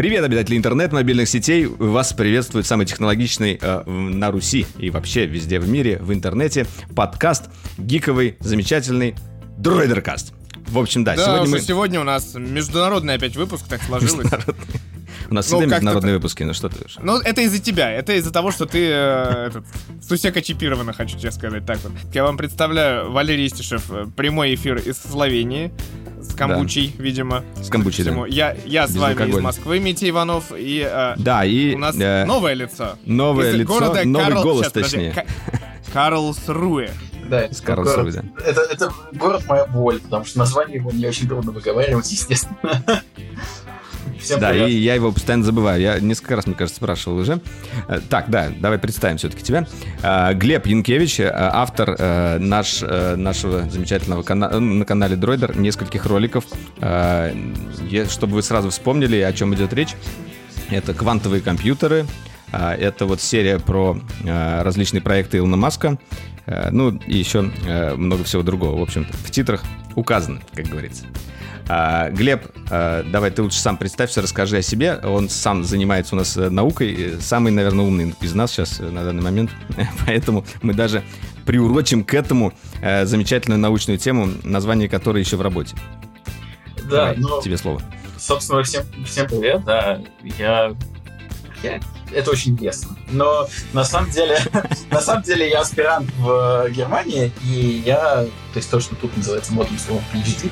Привет, обитатели интернет, мобильных сетей. Вас приветствует самый технологичный э, на Руси и вообще везде в мире, в интернете, подкаст гиковый, замечательный Дроидеркаст. В общем, да, Да, сегодня мы... сегодня у нас международный опять выпуск, так сложилось. У нас Ну, всегда международные выпуски, ну что ты. Ну, это из-за тебя, это из-за того, что ты э, этот, сусека чипирована, хочу тебе сказать так вот. Я вам представляю Валерий Истишев, э, прямой эфир из Словении, с камбучей, видимо. С камбучей, да. Я, я с вами из. Москвы, Митя Иванов, и э, Да, и у нас э, новое лицо. новое Из лицо, города новый Карл- голос, подожди, точнее. Ка- Карлсруэ. Да, Из это Карлсруэ, город, это, это город моя боль, потому что название его мне очень трудно выговаривать, естественно. Всем Да, привет. и я его постоянно забываю. Я несколько раз, мне кажется, спрашивал уже. Э, Так, да, давай представим все-таки тебя. Э, Глеб Янкевич, э, автор наш, нашего замечательного кана- э, на канале Дроидер нескольких роликов. Чтобы вы сразу вспомнили, о чем идет речь. Это квантовые компьютеры. Это вот серия про различные проекты Илона Маска. Ну, и еще много всего другого. В общем-то, в титрах указано, как говорится. А, Глеб, а, давай ты лучше сам представься, расскажи о себе. Он сам занимается у нас э, наукой, э, самый, наверное, умный из нас сейчас э, на данный момент. Поэтому мы даже приурочим к этому э, замечательную научную тему, название которой еще в работе. Да, Давай, ну, тебе слово. собственно, всем, всем привет, да, я, я- это очень интересно. Но на самом деле, на самом деле я аспирант в Германии, и я, то есть то, что тут называется модным словом PhD,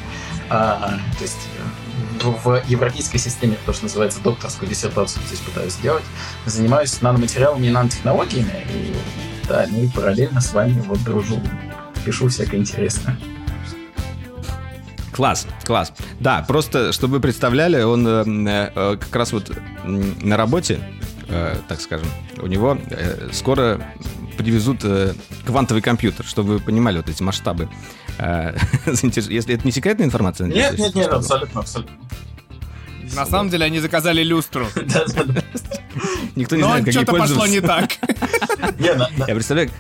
а, то есть э, в европейской системе, то, что называется докторскую диссертацию здесь пытаюсь сделать, занимаюсь наноматериалами и нанотехнологиями, и, да, ну и параллельно с вами вот дружу, пишу всякое интересное. Класс, класс. Да, просто, чтобы вы представляли, он э, э, как раз вот на работе, э, так скажем, у него э, скоро привезут э, квантовый компьютер, чтобы вы понимали вот эти масштабы. Э, Если это не секретная информация, Нет, нет, нет, абсолютно, абсолютно. На самом деле они заказали люстру. Никто не знает, как ей что-то пошло не так. Я представляю,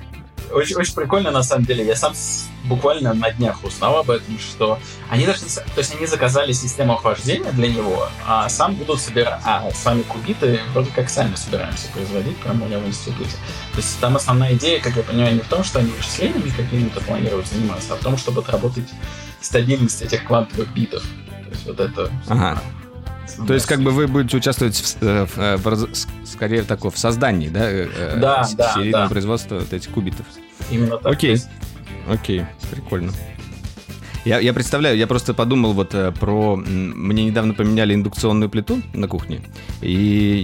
Очень, очень прикольно, на самом деле. Я сам буквально на днях узнал об этом, что они даже То есть они заказали систему охлаждения для него, а сам будут собирать... А сами кубиты вроде как сами собираемся производить прямо у него в институте. То есть там основная идея, как я понимаю, не в том, что они вычислениями какими-то планируют заниматься, а в том, чтобы отработать стабильность этих квантовых битов. То есть вот это... Ага. То есть, как бы вы будете участвовать в, э, в, э, в скорее такого в создании, да, э, Да, с- да, серийного да. производства вот этих кубитов. Именно так. Окей. Есть Окей, прикольно. Я, я представляю, я просто подумал вот э, про... Мне недавно поменяли индукционную плиту на кухне, и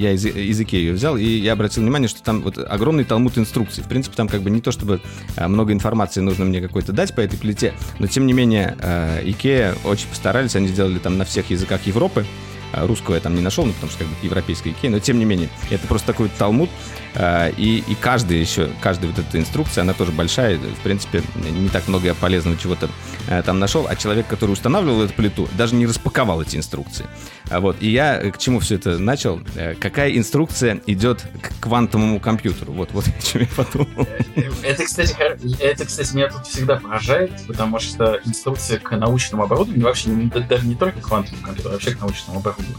я из, из Икеи ее взял, и я обратил внимание, что там вот огромный талмуд инструкций. В принципе, там как бы не то, чтобы э, много информации нужно мне какой-то дать по этой плите, но тем не менее э, Икея очень постарались, они сделали там на всех языках Европы, Русского я там не нашел, ну, потому что как бы европейская Икея, но тем не менее, это просто такой талмуд, и, и каждая еще, каждая вот эта инструкция, она тоже большая, в принципе, не так много я полезного чего-то э, там нашел, а человек, который устанавливал эту плиту, даже не распаковал эти инструкции. А Вот, и я э, к чему все это начал? Э, Какая инструкция идет к квантовому компьютеру? Вот, вот о чем я подумал. Это, кстати, это, кстати, меня тут всегда поражает, потому что инструкция к научному оборудованию, вообще даже не только к квантовому компьютеру, а вообще к научному оборудованию.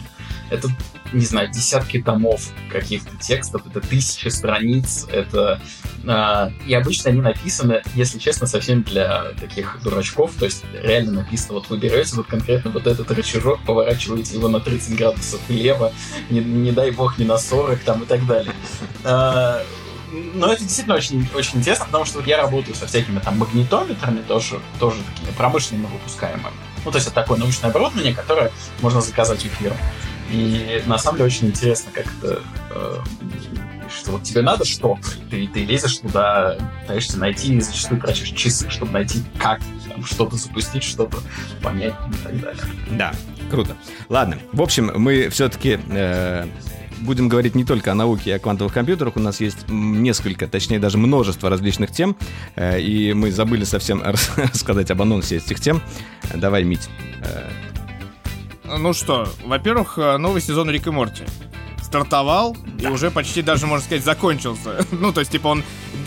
Это, не знаю, десятки томов каких-то текстов, это тысячи страниц, это... а, и обычно они написаны, если честно, совсем для таких дурачков, то есть реально написано, вот вы берете вот конкретно вот этот рычажок, поворачиваете его на 30 градусов влево, не, не дай бог не на 40 там и так далее. А, но это действительно очень, очень интересно, потому что вот я работаю со всякими там магнитометрами, тоже, тоже такими промышленно выпускаемыми. Ну, то есть это такое научное оборудование, которое можно заказать у фирм. И на самом деле очень интересно, как это... э, что вот тебе надо что ты, ты лезешь туда, пытаешься найти, и зачастую тратишь часы, чтобы найти, как там, что-то запустить, что-то понять и так далее. Да, круто. Ладно, в общем, мы все-таки будем говорить не только о науке и о квантовых компьютерах. У нас есть несколько, точнее даже множество различных тем. э, И мы забыли совсем рас- рассказать об анонсе этих тем. Давай, Мить. Ну что, во-первых, э, новый сезон Рик и Морти стартовал и уже почти даже, можно сказать, закончился. Ну, то есть, типа, он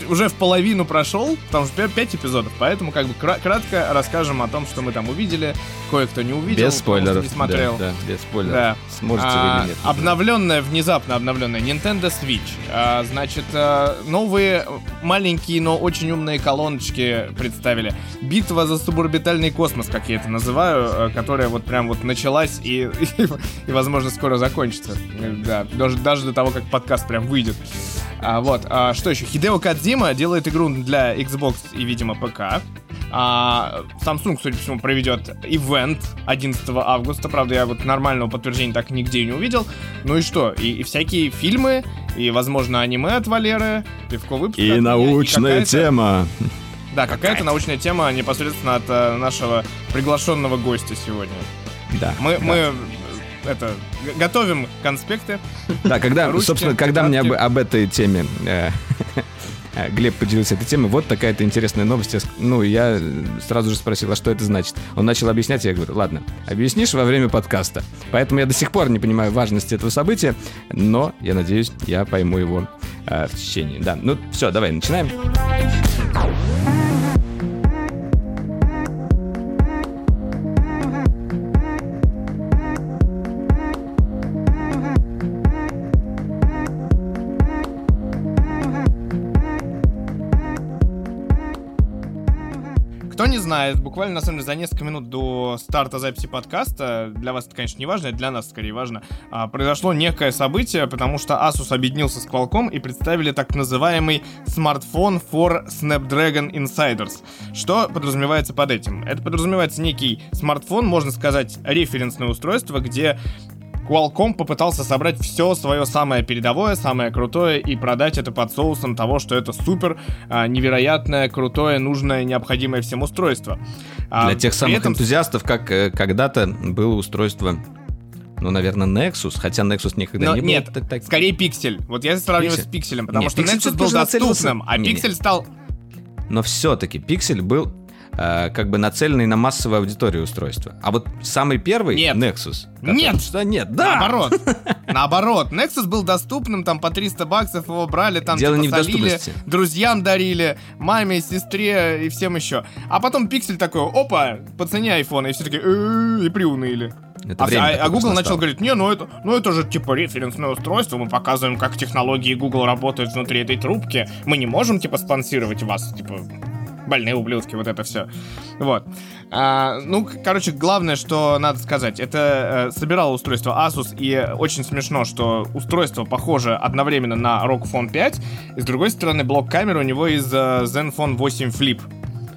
уже в половину прошел, потому что 5 эпизодов, поэтому как бы кратко расскажем о том, что мы там увидели. Кое-кто не увидел, без спойлеров, не смотрел. Да, да, без спойлеров. Да. Сможете а, вы или нет. Обновленная, внезапно обновленная Nintendo Switch. А, значит, а, новые маленькие, но очень умные колоночки представили. Битва за суборбитальный космос, как я это называю, а, которая вот прям вот началась и, и, и возможно, скоро закончится. Да, даже, даже до того, как подкаст прям выйдет. А, вот, а, что еще? Хидео Кадзима делает игру для Xbox и, видимо, ПК. А, Samsung, судя по всему, проведет ивент 11 августа. Правда, я вот нормального подтверждения так нигде не увидел. Ну и что? И, и всякие фильмы, и, возможно, аниме от Валеры, пивко выпуск. И научная и тема. Да, какая-то научная тема непосредственно от э, нашего приглашенного гостя сегодня. Да. Мы, да. мы это, готовим конспекты. Да, когда, ручки, собственно, когда мне об, об этой теме э, Глеб поделился этой темой, вот такая-то интересная новость. Ну, я сразу же спросил, а что это значит? Он начал объяснять, я говорю, ладно, объяснишь во время подкаста. Поэтому я до сих пор не понимаю важности этого события, но я надеюсь, я пойму его э, в течение. Да, ну все, давай, начинаем. Не знает, буквально на самом деле за несколько минут до старта записи подкаста, для вас это, конечно, не важно, для нас скорее важно, а, произошло некое событие, потому что Asus объединился с Qualcomm и представили так называемый смартфон for Snapdragon Insiders. Что подразумевается под этим? Это подразумевается некий смартфон, можно сказать, референсное устройство, где Qualcomm попытался собрать все свое самое передовое, самое крутое и продать это под соусом того, что это супер а, невероятное, крутое, нужное, необходимое всем устройство. А, Для тех самых этом... энтузиастов, как э, когда-то было устройство ну, наверное, Nexus, хотя Nexus никогда Но не был. Нет, так, так... скорее Pixel. Вот я сравниваю Pixel. с Pixel, потому нет, что Pixel Nexus был доступным, а не, Pixel стал... Но все-таки Pixel был э, как бы нацеленный на массовую аудиторию устройства. А вот самый первый нет. Nexus. Нет! Что нет? Да! Наоборот. Наоборот. Nexus был доступным, там по 300 баксов его брали, там Дело типа, не в доступности. друзьям дарили, маме, сестре и всем еще. А потом Pixel такой, опа, по цене айфона, и все такие, и приуныли. Это а, а, а Google начал говорить, не, ну это, ну это же типа референсное устройство, мы показываем, как технологии Google работают внутри этой трубки, мы не можем типа спонсировать вас, типа больные ублюдки, вот это все. Вот. А, ну, короче, главное, что надо сказать, это э, собирало устройство Asus, и очень смешно, что устройство похоже одновременно на ROG Phone 5, и с другой стороны, блок камеры у него из э, Zenfone 8 Flip.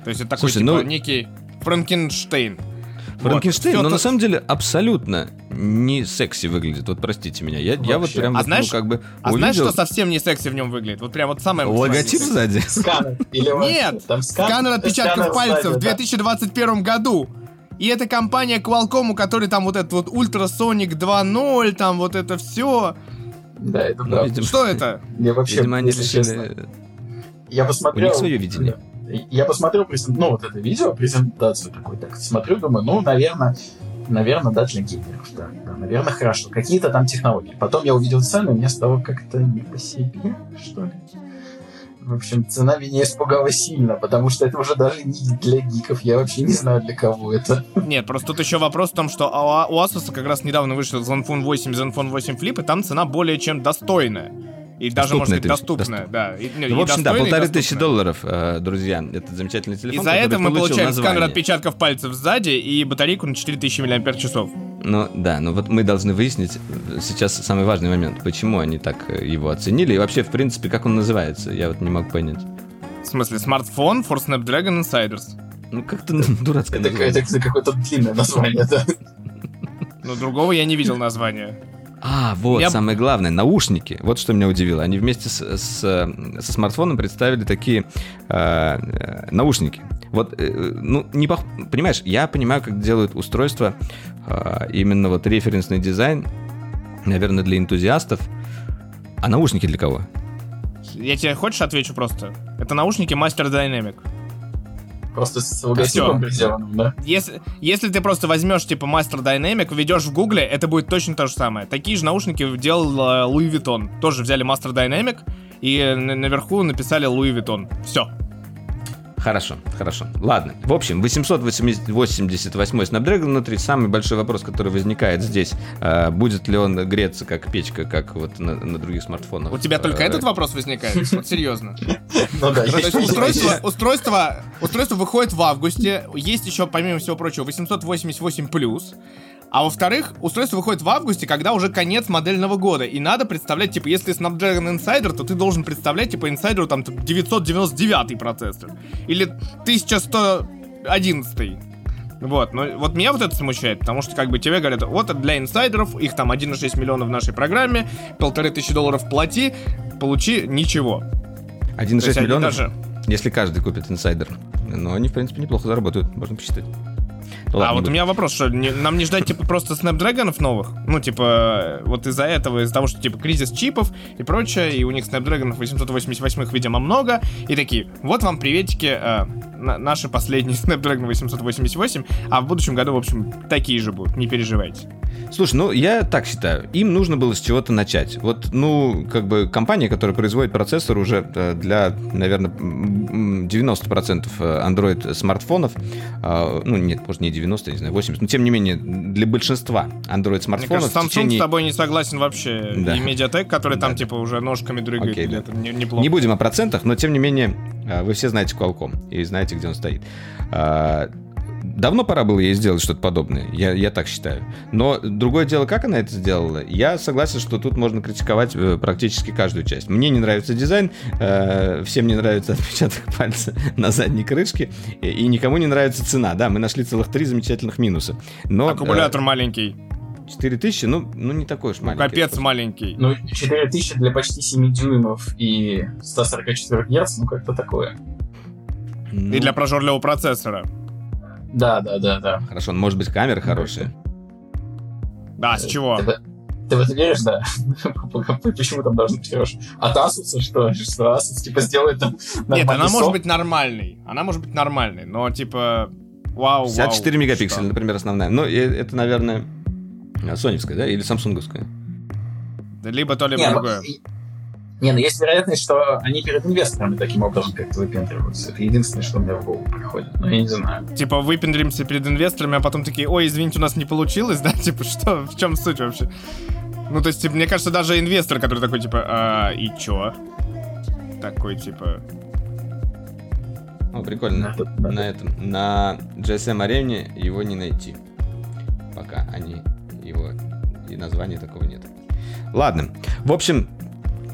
То есть это такой, Слушай, типа, ну... некий Франкенштейн. Франкенштейн, вот. но то... на самом деле абсолютно не секси выглядит. Вот простите меня. Я, я вот прям а вот, знаешь, ну, как бы А увидел... знаешь, что совсем не секси в нем выглядит? Вот прям вот самое... Логотип сзади? Сканер. Нет, там скан... сканер отпечатков сканер пальцев сзади, в 2021 да. году. И это компания Qualcomm, у которой там вот этот вот Ultrasonic 2.0, там вот это все. Да, это правда. Видимо, что это? Я вообще, видимо, они решили... Я посмотрел... У них свое видение. Я посмотрел ну, вот это видео, презентацию такой, так смотрю, думаю, ну, наверное, наверное, да, для геймеров, да, да, наверное, хорошо. Какие-то там технологии. Потом я увидел цену, и мне стало как-то не по себе, что ли. В общем, цена меня испугала сильно, потому что это уже даже не для гиков, я вообще не знаю, для кого это. Нет, просто тут еще вопрос в том, что у Asus как раз недавно вышел Zenfone 8, Zenfone 8 Flip, и там цена более чем достойная. И даже, может быть, доступная, да. И, ну, в общем, да, полторы тысячи долларов, э, друзья, этот замечательный телефон. И за это мы получаем название. сканер отпечатков пальцев сзади и батарейку на 4000 мАч. Ну да, ну вот мы должны выяснить сейчас самый важный момент, почему они так э, его оценили и вообще, в принципе, как он называется, я вот не могу понять. В смысле, смартфон for Snapdragon Insiders. Ну как-то дурацкое это, название. Это, это какое-то длинное название, да. Ну другого я не видел названия. А, вот, я... самое главное, наушники. Вот что меня удивило. Они вместе с, с, со смартфоном представили такие э, э, наушники. Вот, э, ну, не пох... понимаешь, я понимаю, как делают устройства, э, именно вот референсный дизайн, наверное, для энтузиастов. А наушники для кого? Я тебе хочешь отвечу просто? Это наушники Master Dynamic. Просто с логотипом сделанным, да? Если, если ты просто возьмешь, типа, Master Dynamic, введешь в гугле, это будет точно то же самое. Такие же наушники делал Louis Vuitton. Тоже взяли Master Dynamic, и наверху написали Луи Виттон. Все. Хорошо, хорошо. Ладно. В общем, 888 Snapdragon внутри. Самый большой вопрос, который возникает здесь, э, будет ли он греться как печка, как вот на, на других смартфонах. У тебя только э, этот вопрос возникает? Вот серьезно. Ну да. То есть устройство, устройство, устройство выходит в августе. Есть еще, помимо всего прочего, 888 плюс. А во-вторых, устройство выходит в августе, когда уже конец модельного года. И надо представлять, типа, если Snapdragon Insider, то ты должен представлять, типа, Insider там 999 процессор. Или 1111. Вот, но вот меня вот это смущает, потому что как бы тебе говорят, вот для инсайдеров, их там 1,6 миллиона в нашей программе, полторы тысячи долларов плати, получи ничего. 1,6 миллионов? Даже... Если каждый купит инсайдер. Но они, в принципе, неплохо заработают, можно посчитать. Ладно, а вот у меня вопрос, что не, нам не ждать, типа, просто Snapdragon новых? Ну, типа, вот из-за этого, из-за того, что, типа, кризис чипов и прочее, и у них Snapdragon 888, видимо, много, и такие, вот вам приветики, э, наши последние Snapdragon 888, а в будущем году, в общем, такие же будут, не переживайте. Слушай, ну я так считаю, им нужно было с чего-то начать. Вот, ну, как бы компания, которая производит процессор уже э, для, наверное, 90% э, Android смартфонов, э, ну нет, может не 90, не знаю, 80, но тем не менее для большинства Android смартфонов. Мне кажется, Samsung течение... с тобой не согласен вообще. Да. И Mediatek, который да. там типа уже ножками дрыгает, okay, да. это не, неплохо. Не будем о процентах, но тем не менее вы все знаете Qualcomm и знаете, где он стоит. Давно пора было ей сделать что-то подобное, я, я так считаю. Но другое дело, как она это сделала, я согласен, что тут можно критиковать э, практически каждую часть. Мне не нравится дизайн, э, всем не нравится отпечаток пальца на задней крышке, и, и никому не нравится цена. Да, мы нашли целых три замечательных минуса. Но, Аккумулятор э, маленький. 4000, ну, ну не такой уж маленький. Капец маленький. Ну, 4000 для почти 7 дюймов и 144 Гц, ну как-то такое. Ну... И для прожорливого процессора. Да, да, да, да. Хорошо, может быть, камера хорошая. Да, с чего? Ты, ты в это веришь, да? Почему там должен быть хороший? От Asus, что? Что Asus, типа, сделает там Нет, она может быть нормальной. Она может быть нормальной, но, типа, вау, 54 вау, мегапикселя, например, основная. Ну, это, наверное, соневская, да? Или самсунговская? Либо то, либо другое. Не, ну есть вероятность, что они перед инвесторами таким образом как-то выпендриваются. Это единственное, что мне в голову приходит. Но я не знаю. Типа выпендримся перед инвесторами, а потом такие, ой, извините, у нас не получилось, да? Типа, что, в чем суть вообще? Ну, то есть, типа, мне кажется, даже инвестор, который такой, типа, а, и чё? Такой, типа... О, прикольно. Да, да, на этом, на GSM арене его не найти. Пока они его и названия такого нет. Ладно. В общем,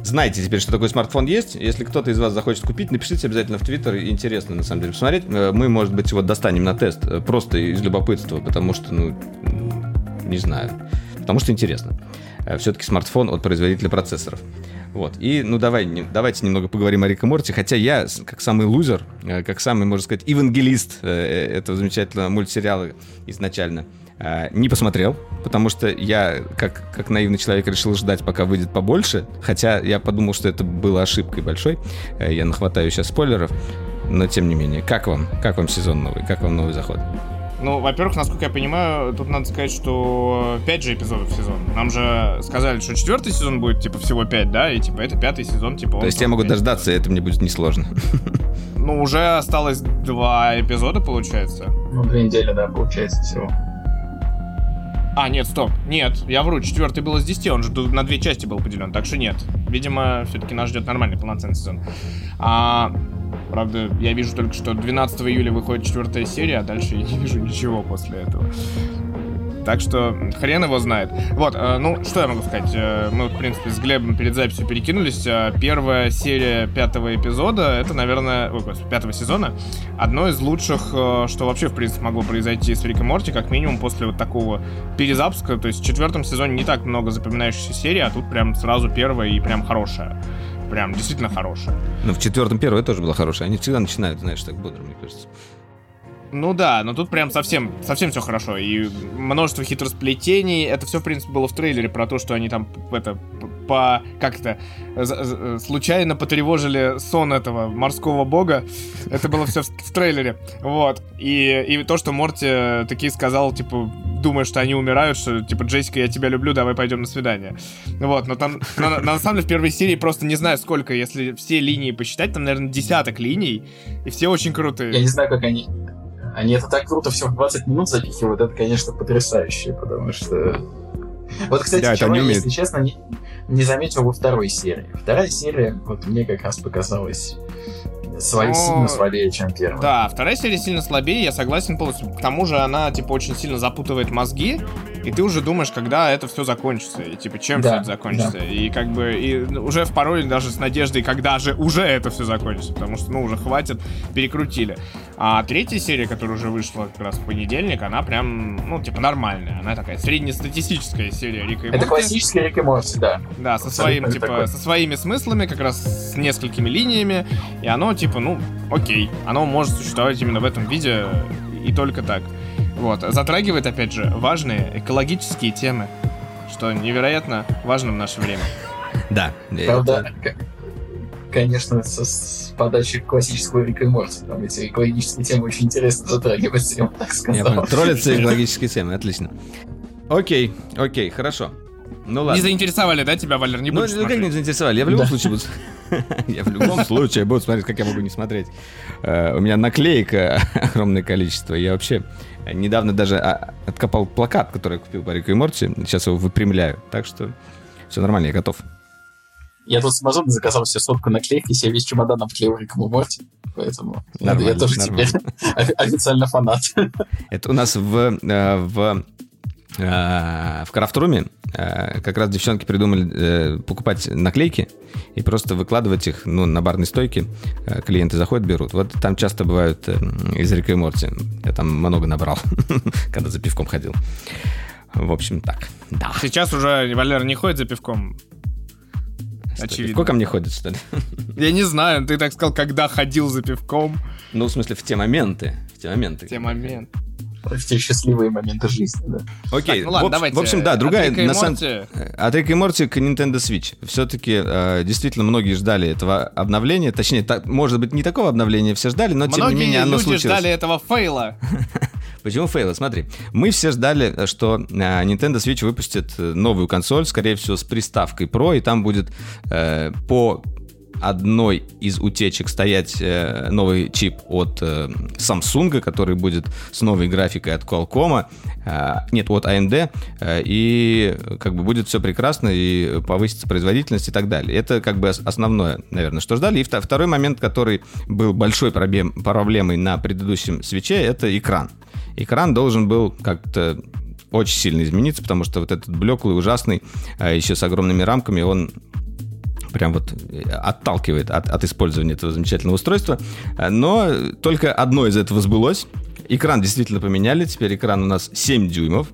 знаете теперь, что такой смартфон есть. Если кто-то из вас захочет купить, напишите обязательно в Твиттер. Интересно, на самом деле, посмотреть. Э, мы, может быть, его достанем на тест э, просто из любопытства, потому что, ну, не знаю. Потому что интересно. Э, Все-таки смартфон от производителя процессоров. Вот. И, ну, давай, не, давайте немного поговорим о Рике Морти. Хотя я, как самый лузер, как самый, можно сказать, евангелист этого замечательного мультсериала изначально, не посмотрел, потому что я, как, как наивный человек, решил ждать, пока выйдет побольше. Хотя я подумал, что это было ошибкой большой. Э, я нахватаю сейчас спойлеров. Но тем не менее, как вам? Как вам сезон новый? Как вам новый заход? Ну, во-первых, насколько я понимаю, тут надо сказать, что 5 же эпизодов в сезон. Нам же сказали, что четвертый сезон будет, типа, всего 5, да? И, типа, это пятый сезон, типа... То есть я могу 5. дождаться, и это мне будет несложно. Ну, уже осталось два эпизода, получается. Ну, две недели, да, получается всего. А, нет, стоп. Нет, я вру. Четвертый был из 10, он же на две части был поделен, так что нет. Видимо, все-таки нас ждет нормальный полноценный сезон. А, правда, я вижу только, что 12 июля выходит четвертая серия, а дальше я не вижу ничего после этого. Так что хрен его знает. Вот, э, ну, что я могу сказать? Э, мы, в принципе, с Глебом перед записью перекинулись. Э, первая серия пятого эпизода, это, наверное, ой, пятого сезона, одно из лучших, что вообще, в принципе, могло произойти с Рик и Морти, как минимум после вот такого перезапуска. То есть в четвертом сезоне не так много запоминающихся серий, а тут прям сразу первая и прям хорошая. Прям действительно хорошая. Ну, в четвертом первая тоже была хорошая. Они всегда начинают, знаешь, так бодро, мне кажется. Ну да, но тут прям совсем, совсем все хорошо. И множество хитросплетений. Это все, в принципе, было в трейлере про то, что они там это по как это случайно потревожили сон этого морского бога. Это было все в, в трейлере. Вот. И, и то, что Морти такие сказал, типа, думаешь, что они умирают, что, типа, Джессика, я тебя люблю, давай пойдем на свидание. Вот, но там, на, на самом деле, в первой серии просто не знаю сколько, если все линии посчитать, там, наверное, десяток линий, и все очень крутые. Я не знаю, как они... Они это так круто все в 20 минут запихивают, это, конечно, потрясающе, потому что... Вот, кстати, да, чего, если честно, не, не заметил во второй серии. Вторая серия, вот мне как раз показалась Слаб... сильно слабее, чем первая. Да, вторая серия сильно слабее, я согласен полностью. К тому же она, типа, очень сильно запутывает мозги, и ты уже думаешь, когда это все закончится, и, типа, чем да, все это закончится. Да. И, как бы, и уже в порой даже с надеждой, когда же уже это все закончится, потому что, ну, уже хватит, перекрутили. А третья серия, которая уже вышла как раз в понедельник, она прям, ну, типа, нормальная. Она такая среднестатистическая серия Рика и Морти. Это классическая Рика и Морти, да. Да, со, своим, типа, такой. со своими смыслами, как раз с несколькими линиями, и оно, типа, типа, ну, окей, оно может существовать именно в этом виде и только так. Вот, затрагивает, опять же, важные экологические темы, что невероятно важно в наше время. Да. Правда, конечно, со, с подачи классического Рика и Морти. Там эти экологические темы очень интересно затрагивать, я так сказал. Троллятся экологические темы, отлично. Окей, окей, хорошо. Ну ладно. Не заинтересовали, да, тебя, Валер? Не ну, будешь Ну, как не заинтересовали? Я в любом случае буду... Я в любом случае буду смотреть, как я могу не смотреть. Э, у меня наклеек огромное количество. Я вообще недавно даже а, откопал плакат, который я купил по Рику и Морти. Сейчас его выпрямляю. Так что все нормально, я готов. Я тут с Амазона заказал себе сотку наклеек, и себе весь чемодан обклеил Риком и Морти. Поэтому нормально, я тоже нормально. теперь официально фанат. Это у нас в, э, в Э, в Крафтруме э, как раз девчонки придумали э, покупать наклейки и просто выкладывать их ну, на барной стойке. Клиенты заходят, берут. Вот там часто бывают из Рика и Морти. Я там много набрал, когда за пивком ходил. В общем, так. Да. Сейчас уже Валера не ходит за пивком. Очевидно. Пивко ко мне ходит, что ли? Я не знаю, ты так сказал, когда ходил за пивком. Ну, в смысле, в те моменты. В те моменты. В те моменты в те счастливые моменты жизни, да. Окей, так, ну ладно, в, давайте. В общем, да, другая... От на сам... От Рика и Морти к Nintendo Switch. Все-таки э, действительно многие ждали этого обновления. Точнее, так, может быть, не такого обновления все ждали, но многие тем не менее оно люди случилось. ждали этого фейла. Почему фейла? Смотри, мы все ждали, что э, Nintendo Switch выпустит э, новую консоль, скорее всего, с приставкой Pro, и там будет э, по одной из утечек стоять э, новый чип от э, Samsung, который будет с новой графикой от Qualcomm, э, нет, от AMD, и как бы будет все прекрасно, и повысится производительность и так далее. Это как бы основное, наверное, что ждали. И второй момент, который был большой проблем, проблемой на предыдущем свече, это экран. Экран должен был как-то очень сильно измениться, потому что вот этот блеклый, ужасный, еще с огромными рамками, он прям вот э, отталкивает от, от использования этого замечательного устройства. Но только одно из этого сбылось. Экран действительно поменяли. Теперь экран у нас 7 дюймов.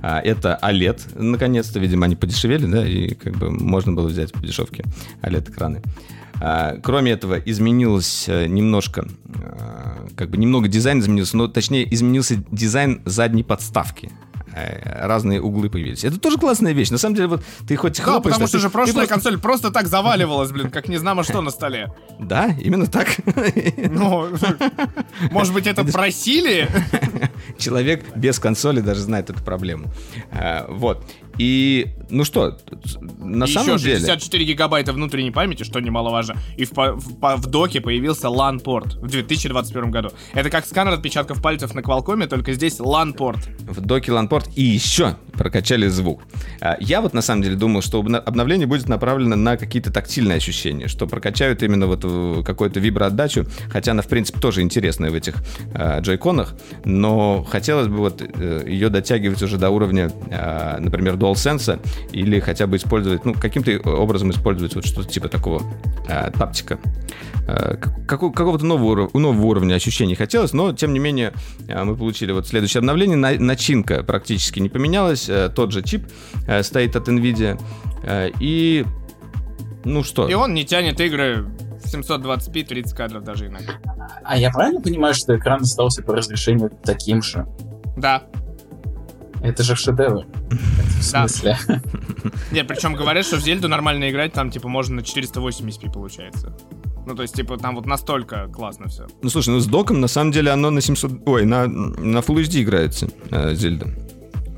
А, это OLED, наконец-то, видимо, они подешевели, да, и как бы можно было взять по дешевке OLED-экраны. А, кроме этого, изменилось э, немножко, а, как бы немного дизайн изменился, но точнее изменился дизайн задней подставки. Э, разные углы появились. Это тоже классная вещь. На самом деле, вот ты хоть да, хлопаешь... потому что же прошлая просто... консоль просто так заваливалась, блин, как не знамо что на столе. Да, именно так. Ну, может быть, это просили? Человек без консоли даже знает эту проблему. Э, вот. И, ну что, на и самом еще деле... 64 гигабайта внутренней памяти, что немаловажно. И в, в, в доке появился LAN-порт в 2021 году. Это как сканер отпечатков пальцев на Qualcomm, только здесь LAN-порт. В доке LAN-порт и еще прокачали звук. А, я вот на самом деле думал, что обновление будет направлено на какие-то тактильные ощущения, что прокачают именно вот какую-то виброотдачу, хотя она, в принципе, тоже интересная в этих э, джойконах, но хотелось бы вот э, ее дотягивать уже до уровня, э, например, DualSense или хотя бы использовать, ну, каким-то образом использовать вот что-то типа такого э, таптика. Э, как, какого-то нового, нового уровня ощущений хотелось, но, тем не менее, э, мы получили вот следующее обновление. На, начинка практически не поменялась, э, тот же чип э, стоит от NVIDIA. Э, и, ну что? И он не тянет игры 720p, 30 кадров даже иногда. А я правильно понимаю, что экран остался по разрешению таким же? Да. Это же шедевр. В смысле? Нет, причем говорят, что в Зельду нормально играть, там, типа, можно на 480p получается. Ну, то есть, типа, там вот настолько классно все. Ну, слушай, ну с доком, на самом деле, оно на 700... Ой, на, на Full HD играется, э, Зельда.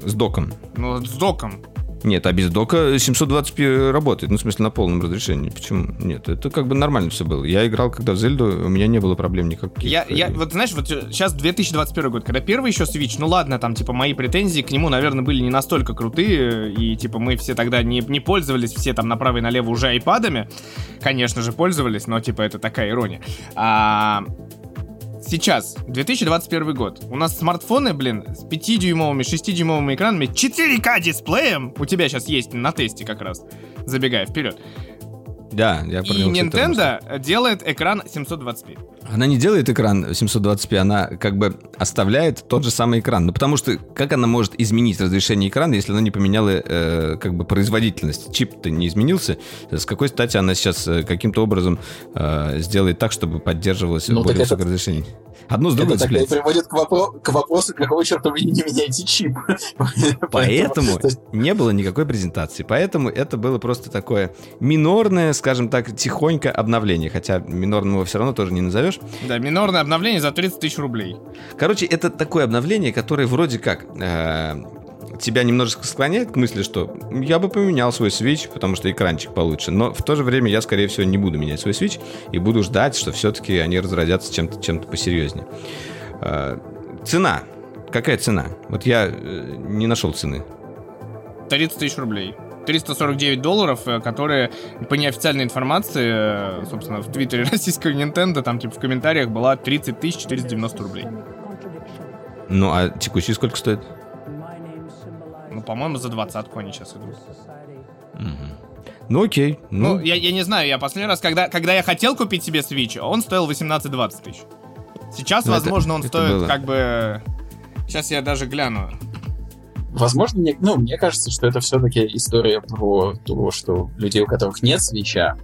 С доком. Ну, с доком. Нет, а без дока 720p работает. Ну, в смысле, на полном разрешении. Почему? Нет, это как бы нормально все было. Я играл, когда в Зельду, у меня не было проблем никаких. Я, я вот знаешь, вот сейчас 2021 год, когда первый еще Switch, ну ладно, там, типа, мои претензии к нему, наверное, были не настолько крутые, и, типа, мы все тогда не, не пользовались все там направо и налево уже айпадами. Конечно же, пользовались, но, типа, это такая ирония. А, Сейчас, 2021 год. У нас смартфоны, блин, с 5-дюймовыми, 6-дюймовыми экранами, 4К дисплеем. У тебя сейчас есть на тесте как раз. Забегая вперед. Да, я И Nintendo делает экран 720p. Она не делает экран 720p, она как бы оставляет тот же самый экран. Ну, потому что как она может изменить разрешение экрана, если она не поменяла э, как бы производительность? Чип-то не изменился. С какой стати она сейчас э, каким-то образом э, сделает так, чтобы поддерживалось ну, более высокое это... разрешение? Одно с другой Это тогда и приводит к, вопро- к вопросу, какого черта вы не меняете чип. Поэтому не было никакой презентации. Поэтому это было просто такое минорное, скажем так, тихонько обновление. Хотя минорным его все равно тоже не назовешь. Да, минорное обновление за 30 тысяч рублей. Короче, это такое обновление, которое вроде как э, тебя немножечко склоняет к мысли, что я бы поменял свой Switch, потому что экранчик получше. Но в то же время я, скорее всего, не буду менять свой Switch и буду ждать, что все-таки они разродятся чем-то чем посерьезнее. Э, цена. Какая цена? Вот я э, не нашел цены. 30 тысяч рублей. 349 долларов, э, которые по неофициальной информации, собственно, в твиттере российского Nintendo, там типа в комментариях была 30 тысяч 490 рублей. Ну, а текущий сколько стоит? Ну, по-моему, за двадцатку они сейчас идут. Ну окей. Ну, ну я, я не знаю, я последний раз, когда, когда я хотел купить себе Switch, он стоил 18-20 тысяч. Сейчас, ну, возможно, это, он это стоит было. как бы... Сейчас я даже гляну. Возможно, мне, ну, мне кажется, что это все-таки история про то, что людей, у которых нет свеча,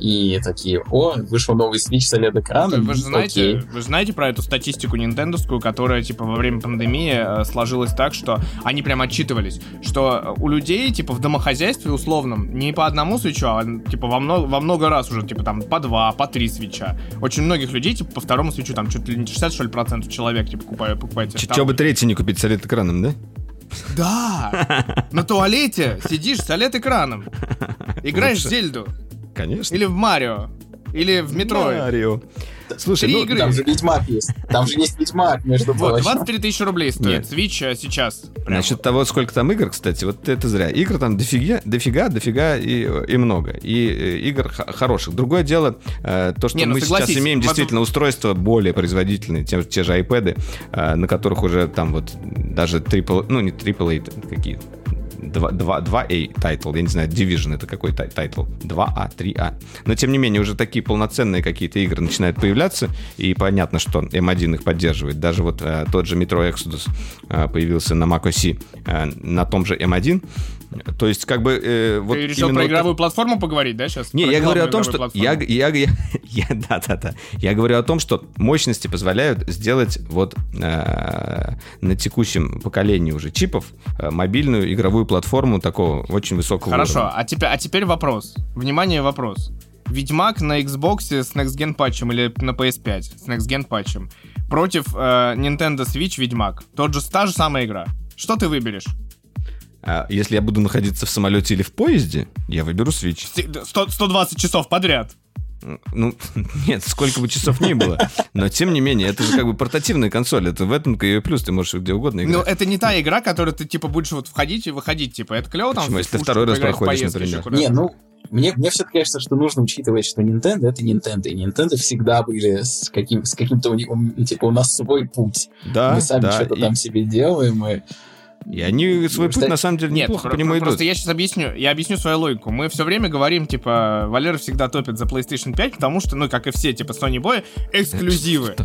и такие, о, вышел новый Switch с OLED-экраном. Вы же знаете, окей. вы знаете про эту статистику нинтендовскую, которая, типа, во время пандемии э, сложилась так, что они прям отчитывались, что у людей, типа, в домохозяйстве условном не по одному свечу, а, типа, во много, во много раз уже, типа, там, по два, по три свеча. Очень многих людей, типа, по второму свечу, там, чуть ли не 60, что ли, процентов человек, типа, покупают, покупают. Че бы третий не купить с OLED-экраном, да? Да! На туалете сидишь с OLED-экраном. Играешь в Зельду. Конечно. Или в Марио. Или в метро. Марио. Слушай, Три ну, игры. там же Ведьмак есть. Там же есть Ведьмак, между прочим. Вот, 23 тысячи рублей стоит Нет. Switch а сейчас. Прямо. Насчет того, сколько там игр, кстати, вот это зря. Игр там дофига, дофига, дофига и, и много. И э, игр хороших. Другое дело, э, то, что Не, ну, мы сейчас имеем действительно устройства более производительные, те, те же iPad, э, на которых уже там вот даже AAA, ну не AAA, какие 2, 2, 2A title, я не знаю, Division это какой title, 2А, 3А. Но, тем не менее, уже такие полноценные какие-то игры начинают появляться, и понятно, что M1 их поддерживает. Даже вот э, тот же Metro Exodus э, появился на Mac OS э, на том же M1, то есть, как бы... Э, вот Ты решил про игровую вот... платформу поговорить, да, сейчас? Не, я говорю о том, что... Я, я, я, я, да, да, да. Я говорю о том, что мощности позволяют сделать вот э, на текущем поколении уже чипов э, мобильную игровую платформу такого очень высокого Хорошо, уровня. а теперь, а теперь вопрос. Внимание, вопрос. Ведьмак на Xbox с Next Gen патчем или на PS5 с Next Gen патчем против э, Nintendo Switch Ведьмак. Тот же, та же самая игра. Что ты выберешь? А если я буду находиться в самолете или в поезде, я выберу Switch. 100, 120 часов подряд. Ну, нет, сколько бы часов ни было. Но, тем не менее, это же как бы портативная консоль. Это в этом и плюс, ты можешь где угодно играть. Ну, это не та игра, которую ты, типа, будешь вот входить и выходить. Типа, это клево там. Почему? Если ты второй раз проходишь, например. Не, ну, мне, мне все-таки кажется, что нужно учитывать, что Nintendo это Nintendo, и Nintendo всегда были с, каким, с каким-то, типа, у нас свой путь. Да, Мы сами да, что-то и... там себе делаем, и и они свой путь, на самом деле, Нет, неплохо по нему идут. Просто я сейчас объясню, я объясню свою логику. Мы все время говорим, типа, Валера всегда топит за PlayStation 5, потому что, ну, как и все, типа, Sony Boy, эксклюзивы.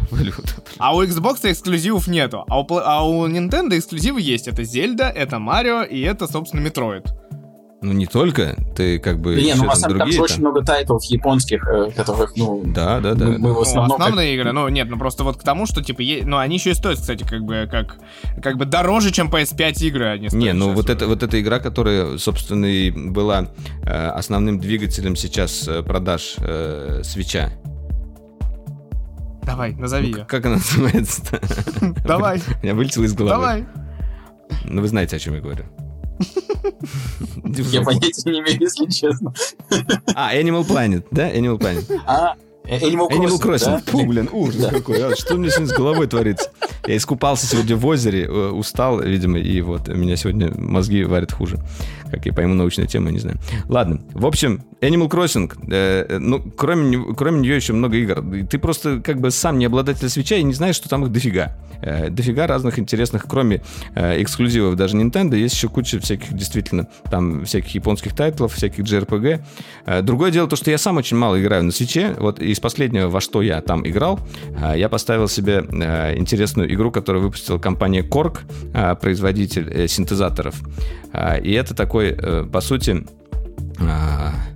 А у Xbox эксклюзивов нету. А у, а у Nintendo эксклюзивы есть. Это Зельда, это Марио и это, собственно, Metroid. Ну, не только, ты как бы... Да не, ну, на самом там очень много тайтлов японских, э, которых, ну... Да, да, да. Мы, мы в основном... Ну, основные как... игры, ну, нет, ну, просто вот к тому, что, типа, е... ну, они еще и стоят, кстати, как бы, как, как бы дороже, чем PS5 игры они стоят. Не, ну, вот, это, вот эта игра, которая, собственно, и была э, основным двигателем сейчас э, продаж э, свеча. Давай, назови ну, ее. Как она называется Давай. Я вылетел из головы. Давай. Ну, вы знаете, о чем я говорю. Я понятия не имею, если честно. А, Animal Planet, да? Animal Planet. А, Animal Crossing, Animal Crossing. Да? Фу, блин, ужас да. какой. А, что мне сегодня с головой творится? Я искупался сегодня в озере, э, устал, видимо, и вот меня сегодня мозги варят хуже. Как я пойму научную тему, не знаю. Ладно, в общем, Animal Crossing, э, ну, кроме, кроме нее еще много игр. Ты просто как бы сам не обладатель свеча и не знаешь, что там их дофига. Э, дофига разных интересных, кроме э, эксклюзивов даже Nintendo, есть еще куча всяких, действительно, там всяких японских тайтлов, всяких JRPG. Э, другое дело то, что я сам очень мало играю на свече. Вот из последнего, во что я там играл, э, я поставил себе э, интересную игру, которую выпустила компания Korg, э, производитель э, синтезаторов. Э, и это такой, э, по сути... Э,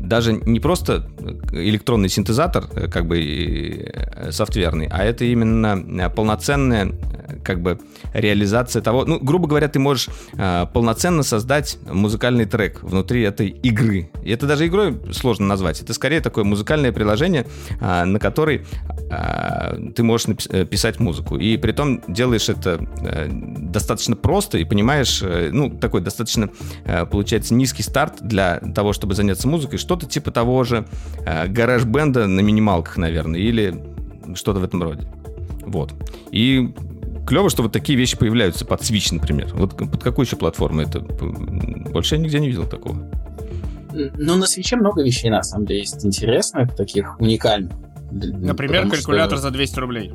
даже не просто электронный синтезатор, э, как бы э, софтверный, а это именно э, полноценная как бы реализация того, ну, грубо говоря, ты можешь э, полноценно создать музыкальный трек внутри этой игры. И это даже игрой сложно назвать. Это скорее такое музыкальное приложение, э, на которой э, ты можешь напис- писать музыку. И при том делаешь это э, достаточно просто и понимаешь, э, ну, такой достаточно, э, получается, низкий старт для того, чтобы заняться музыкой. Что-то типа того же э, гараж-бенда на минималках, наверное, или что-то в этом роде. Вот. И клево, что вот такие вещи появляются под Switch, например. Вот под какой еще платформой это? Больше я нигде не видел такого. Ну, на свече много вещей, на самом деле, есть интересных, таких уникальных. Например, калькулятор что... за 200 рублей.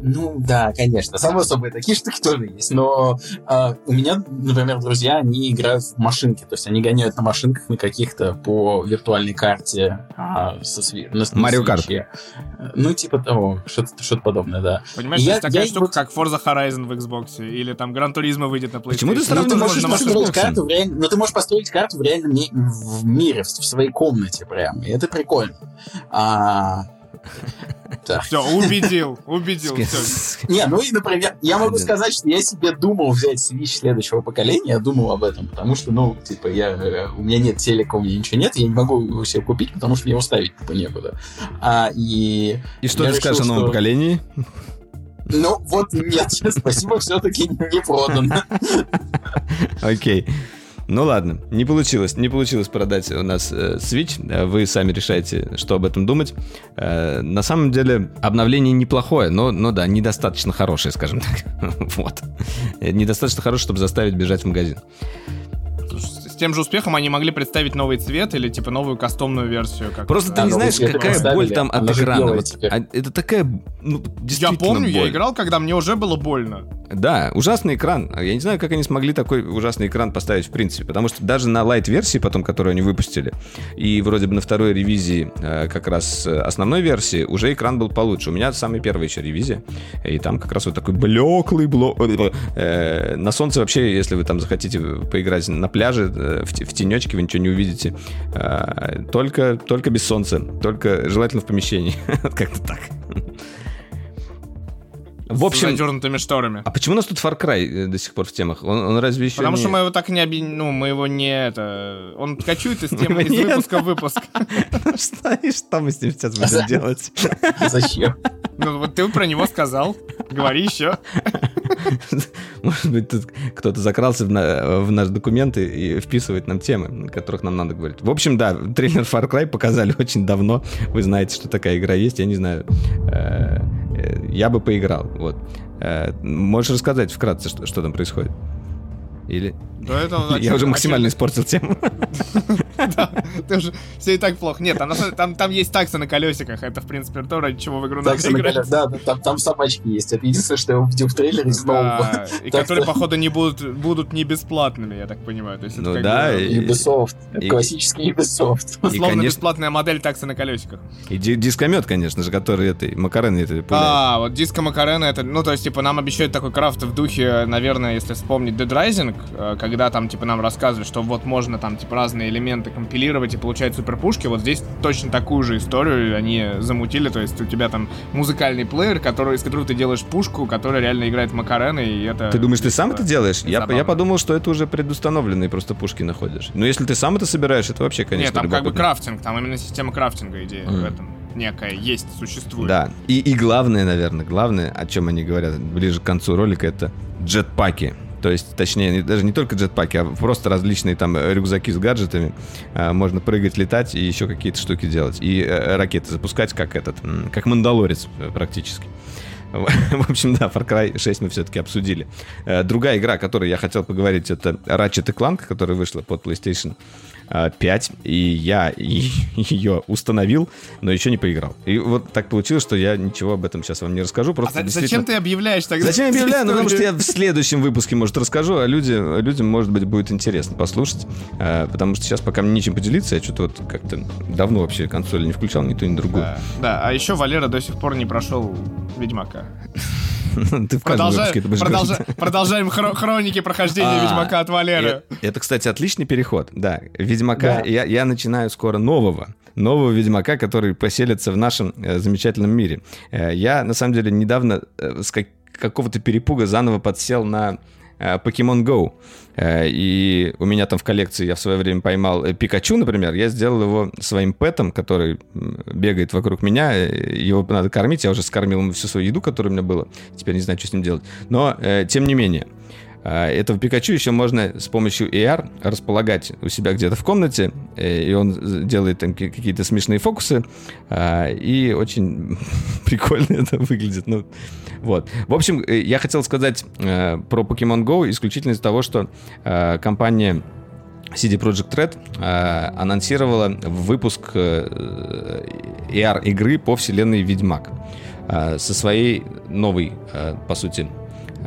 Ну, да, конечно. Само собой, такие штуки тоже есть. Но э, у меня, например, друзья, они играют в машинки. То есть они гоняют на машинках на каких-то по виртуальной карте со сви... на, Марио Карт. Ну, типа того, что-то, что подобное, да. Понимаешь, есть такая я штука, вот... как Forza Horizon в Xbox, или там Gran Turismo выйдет на PlayStation. Почему ты сравниваешь ну, ты можешь построить карту в реаль... Ну, ты можешь построить карту в реальном ми... в мире, в, в своей комнате прям. И это прикольно. А, так. Все, убедил, убедил. Не, ну и, например, я могу сказать, что я себе думал взять Switch следующего поколения, я думал об этом, потому что, ну, типа, я, э, у меня нет телека, у меня ничего нет, я не могу его себе купить, потому что мне его ставить типа некуда. А, и и что ты скажешь о новом поколении? Ну, вот нет, спасибо, все-таки не продано. Окей. Ну ладно, не получилось, не получилось продать у нас э, Switch. Э, вы сами решаете, что об этом думать. Э, на самом деле обновление неплохое, но, но да, недостаточно хорошее, скажем так. вот. Недостаточно хорошее, чтобы заставить бежать в магазин тем же успехом они могли представить новый цвет или типа новую кастомную версию. Как Просто ты не знаешь, какая боль там от экрана. Вот, а, это такая, ну, Я помню, боль. я играл, когда мне уже было больно. Да, ужасный экран. Я не знаю, как они смогли такой ужасный экран поставить в принципе, потому что даже на лайт-версии потом, которую они выпустили, и вроде бы на второй ревизии э, как раз э, основной версии уже экран был получше. У меня самая первая еще ревизия, и там как раз вот такой блеклый блок. Э, на солнце вообще, если вы там захотите поиграть на пляже, в, в тенечке вы ничего не увидите. Только, только без солнца, только желательно в помещении. Как-то так. В общем... С задернутыми шторами. А почему у нас тут Far Cry э, до сих пор в темах? Он, он разве еще Потому не... что мы его так не объ... Ну, мы его не это... Он качует из темы из выпуска в выпуск. Что мы с ним сейчас будем делать? Зачем? Ну, вот ты про него сказал. Говори еще. Может быть, тут кто-то закрался в, на, в наши документы и вписывает нам темы, о которых нам надо говорить. В общем, да, трейлер Far Cry показали очень давно. Вы знаете, что такая игра есть. Я не знаю. Э, э, я бы поиграл. Вот. Э, можешь рассказать вкратце, что, что там происходит? Или... Да, это, Я уже максимально испортил тему. Да, ты уже все и так плохо. Нет, там, есть таксы на колесиках. Это, в принципе, то, ради чего в игру надо играть. Да, там, собачки есть. Это единственное, что я увидел в трейлере Да, и которые, походу, не будут, будут не бесплатными, я так понимаю. Ну да. Ubisoft. Классический Ubisoft. Условно бесплатная модель таксы на колесиках. И дискомет, конечно же, который этой Макарены это А, вот диско Макарена это, ну, то есть, типа, нам обещают такой крафт в духе, наверное, если вспомнить Dead Rising, э, когда там, типа, нам рассказывали, что вот можно там, типа, разные элементы компилировать и получать суперпушки, вот здесь точно такую же историю они замутили, то есть у тебя там музыкальный плеер, который, из которого ты делаешь пушку, которая реально играет Макарены, и это... Ты думаешь, ты сам это делаешь? Я, я подумал, что это уже предустановленные просто пушки находишь. Но если ты сам это собираешь, это вообще, конечно, Нет, там любопытно. как бы крафтинг, там именно система крафтинга идея mm. в этом некая есть, существует. Да. И, и главное, наверное, главное, о чем они говорят ближе к концу ролика, это джетпаки. То есть, точнее, даже не только джетпаки, а просто различные там рюкзаки с гаджетами. А, можно прыгать, летать и еще какие-то штуки делать. И э, ракеты запускать, как этот, как Мандалорец э, практически. В общем, да, Far Cry 6 мы все-таки обсудили. Э, другая игра, о которой я хотел поговорить, это Ratchet Clank, которая вышла под PlayStation 5, и я ее установил, но еще не поиграл. И вот так получилось, что я ничего об этом сейчас вам не расскажу. Просто а действительно... зачем ты объявляешь тогда? Зачем я объявляю? Ну, потому что я в следующем выпуске, может, расскажу, а люди, людям, может быть, будет интересно послушать. А, потому что сейчас пока мне нечем поделиться, я что-то вот как-то давно вообще консоль не включал, ни ту, ни другую. Да, да, а еще Валера до сих пор не прошел Ведьмака. Ты в каждом выпуске это будешь продолжа, Продолжаем хро- хроники прохождения а, Ведьмака от Валеры. Это, кстати, отличный переход. Да, Ведьмака, я, я начинаю скоро нового нового Ведьмака, который поселится в нашем э, замечательном мире. Э, я, на самом деле, недавно э, с как, какого-то перепуга заново подсел на Pokemon Go. И у меня там в коллекции я в свое время поймал Пикачу, например. Я сделал его своим пэтом, который бегает вокруг меня. Его надо кормить. Я уже скормил ему всю свою еду, которая у меня была. Теперь не знаю, что с ним делать. Но, тем не менее, этого Пикачу еще можно с помощью AR располагать у себя где-то в комнате, э, и он делает там какие-то смешные фокусы, а, и очень прикольно это выглядит. Ну, вот. В общем, э, я хотел сказать э, про Pokemon Go исключительно из-за того, что компания CD Projekt Red анонсировала выпуск AR-игры по вселенной Ведьмак со своей новой, по сути,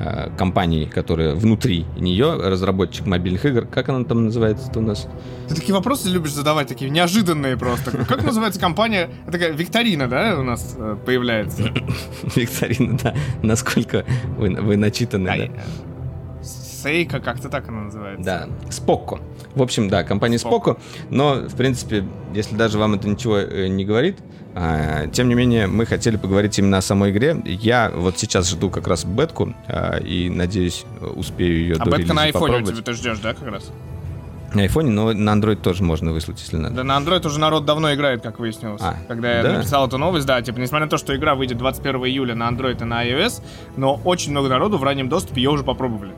Э, компании, которая внутри нее, разработчик мобильных игр. Как она там называется у нас? Ты такие вопросы любишь задавать, такие неожиданные просто. Как называется компания? Это такая викторина, да, у нас э, появляется? Викторина, да. Насколько вы, вы начитаны, да? Э, Сейка, как-то так она называется. Да, Спокко. В общем, да, компания Спокко. Но, в принципе, если даже вам это ничего не говорит, тем не менее, мы хотели поговорить именно о самой игре. Я вот сейчас жду как раз бетку а, и надеюсь успею ее а до бетка на айфоне тебе ты ждешь, да, как раз? На айфоне, но на Android тоже можно выслать, если надо. Да, на Android уже народ давно играет, как выяснилось. А, Когда я да? написал эту новость, да, типа, несмотря на то, что игра выйдет 21 июля на Android и на iOS, но очень много народу в раннем доступе ее уже попробовали.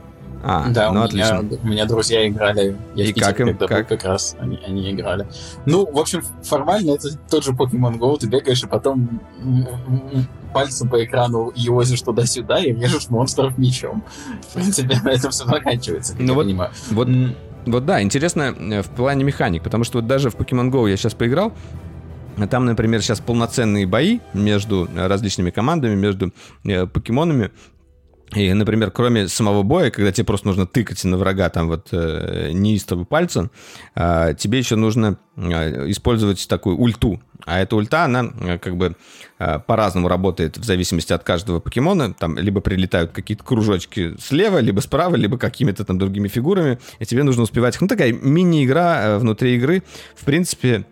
А, да, ну, у, отлично. меня, у меня друзья играли. Я и как им? Когда как? как раз они, они играли. Ну, в общем, формально это тот же Pokemon Go. Ты бегаешь, и потом пальцем по экрану возишь туда-сюда и режешь монстров мечом. В принципе, на этом все заканчивается, ну, я вот, понимаю. Вот, вот да, интересно э, в плане механик, потому что вот даже в Pokemon Go я сейчас поиграл, там, например, сейчас полноценные бои между различными командами, между э, покемонами. И, например, кроме самого боя, когда тебе просто нужно тыкать на врага там вот э, неистово пальцем, э, тебе еще нужно э, использовать такую ульту. А эта ульта, она э, как бы э, по-разному работает в зависимости от каждого покемона. Там либо прилетают какие-то кружочки слева, либо справа, либо какими-то там другими фигурами. И тебе нужно успевать... Ну, такая мини-игра э, внутри игры. В принципе,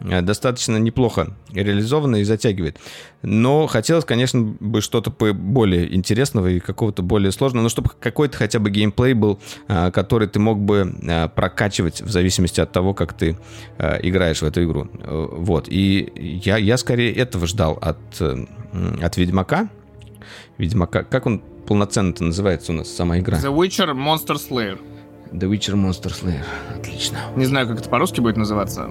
достаточно неплохо реализовано и затягивает. Но хотелось, конечно, бы что-то более интересного и какого-то более сложного, но чтобы какой-то хотя бы геймплей был, э, который ты мог бы э, прокачивать в зависимости от того, как ты играешь в эту игру. Вот. И я, я скорее этого ждал от, от Ведьмака. Ведьмака. Как он полноценно-то называется у нас, сама игра? The Witcher Monster Slayer. The Witcher Monster Slayer. Отлично. Не знаю, как это по-русски будет называться.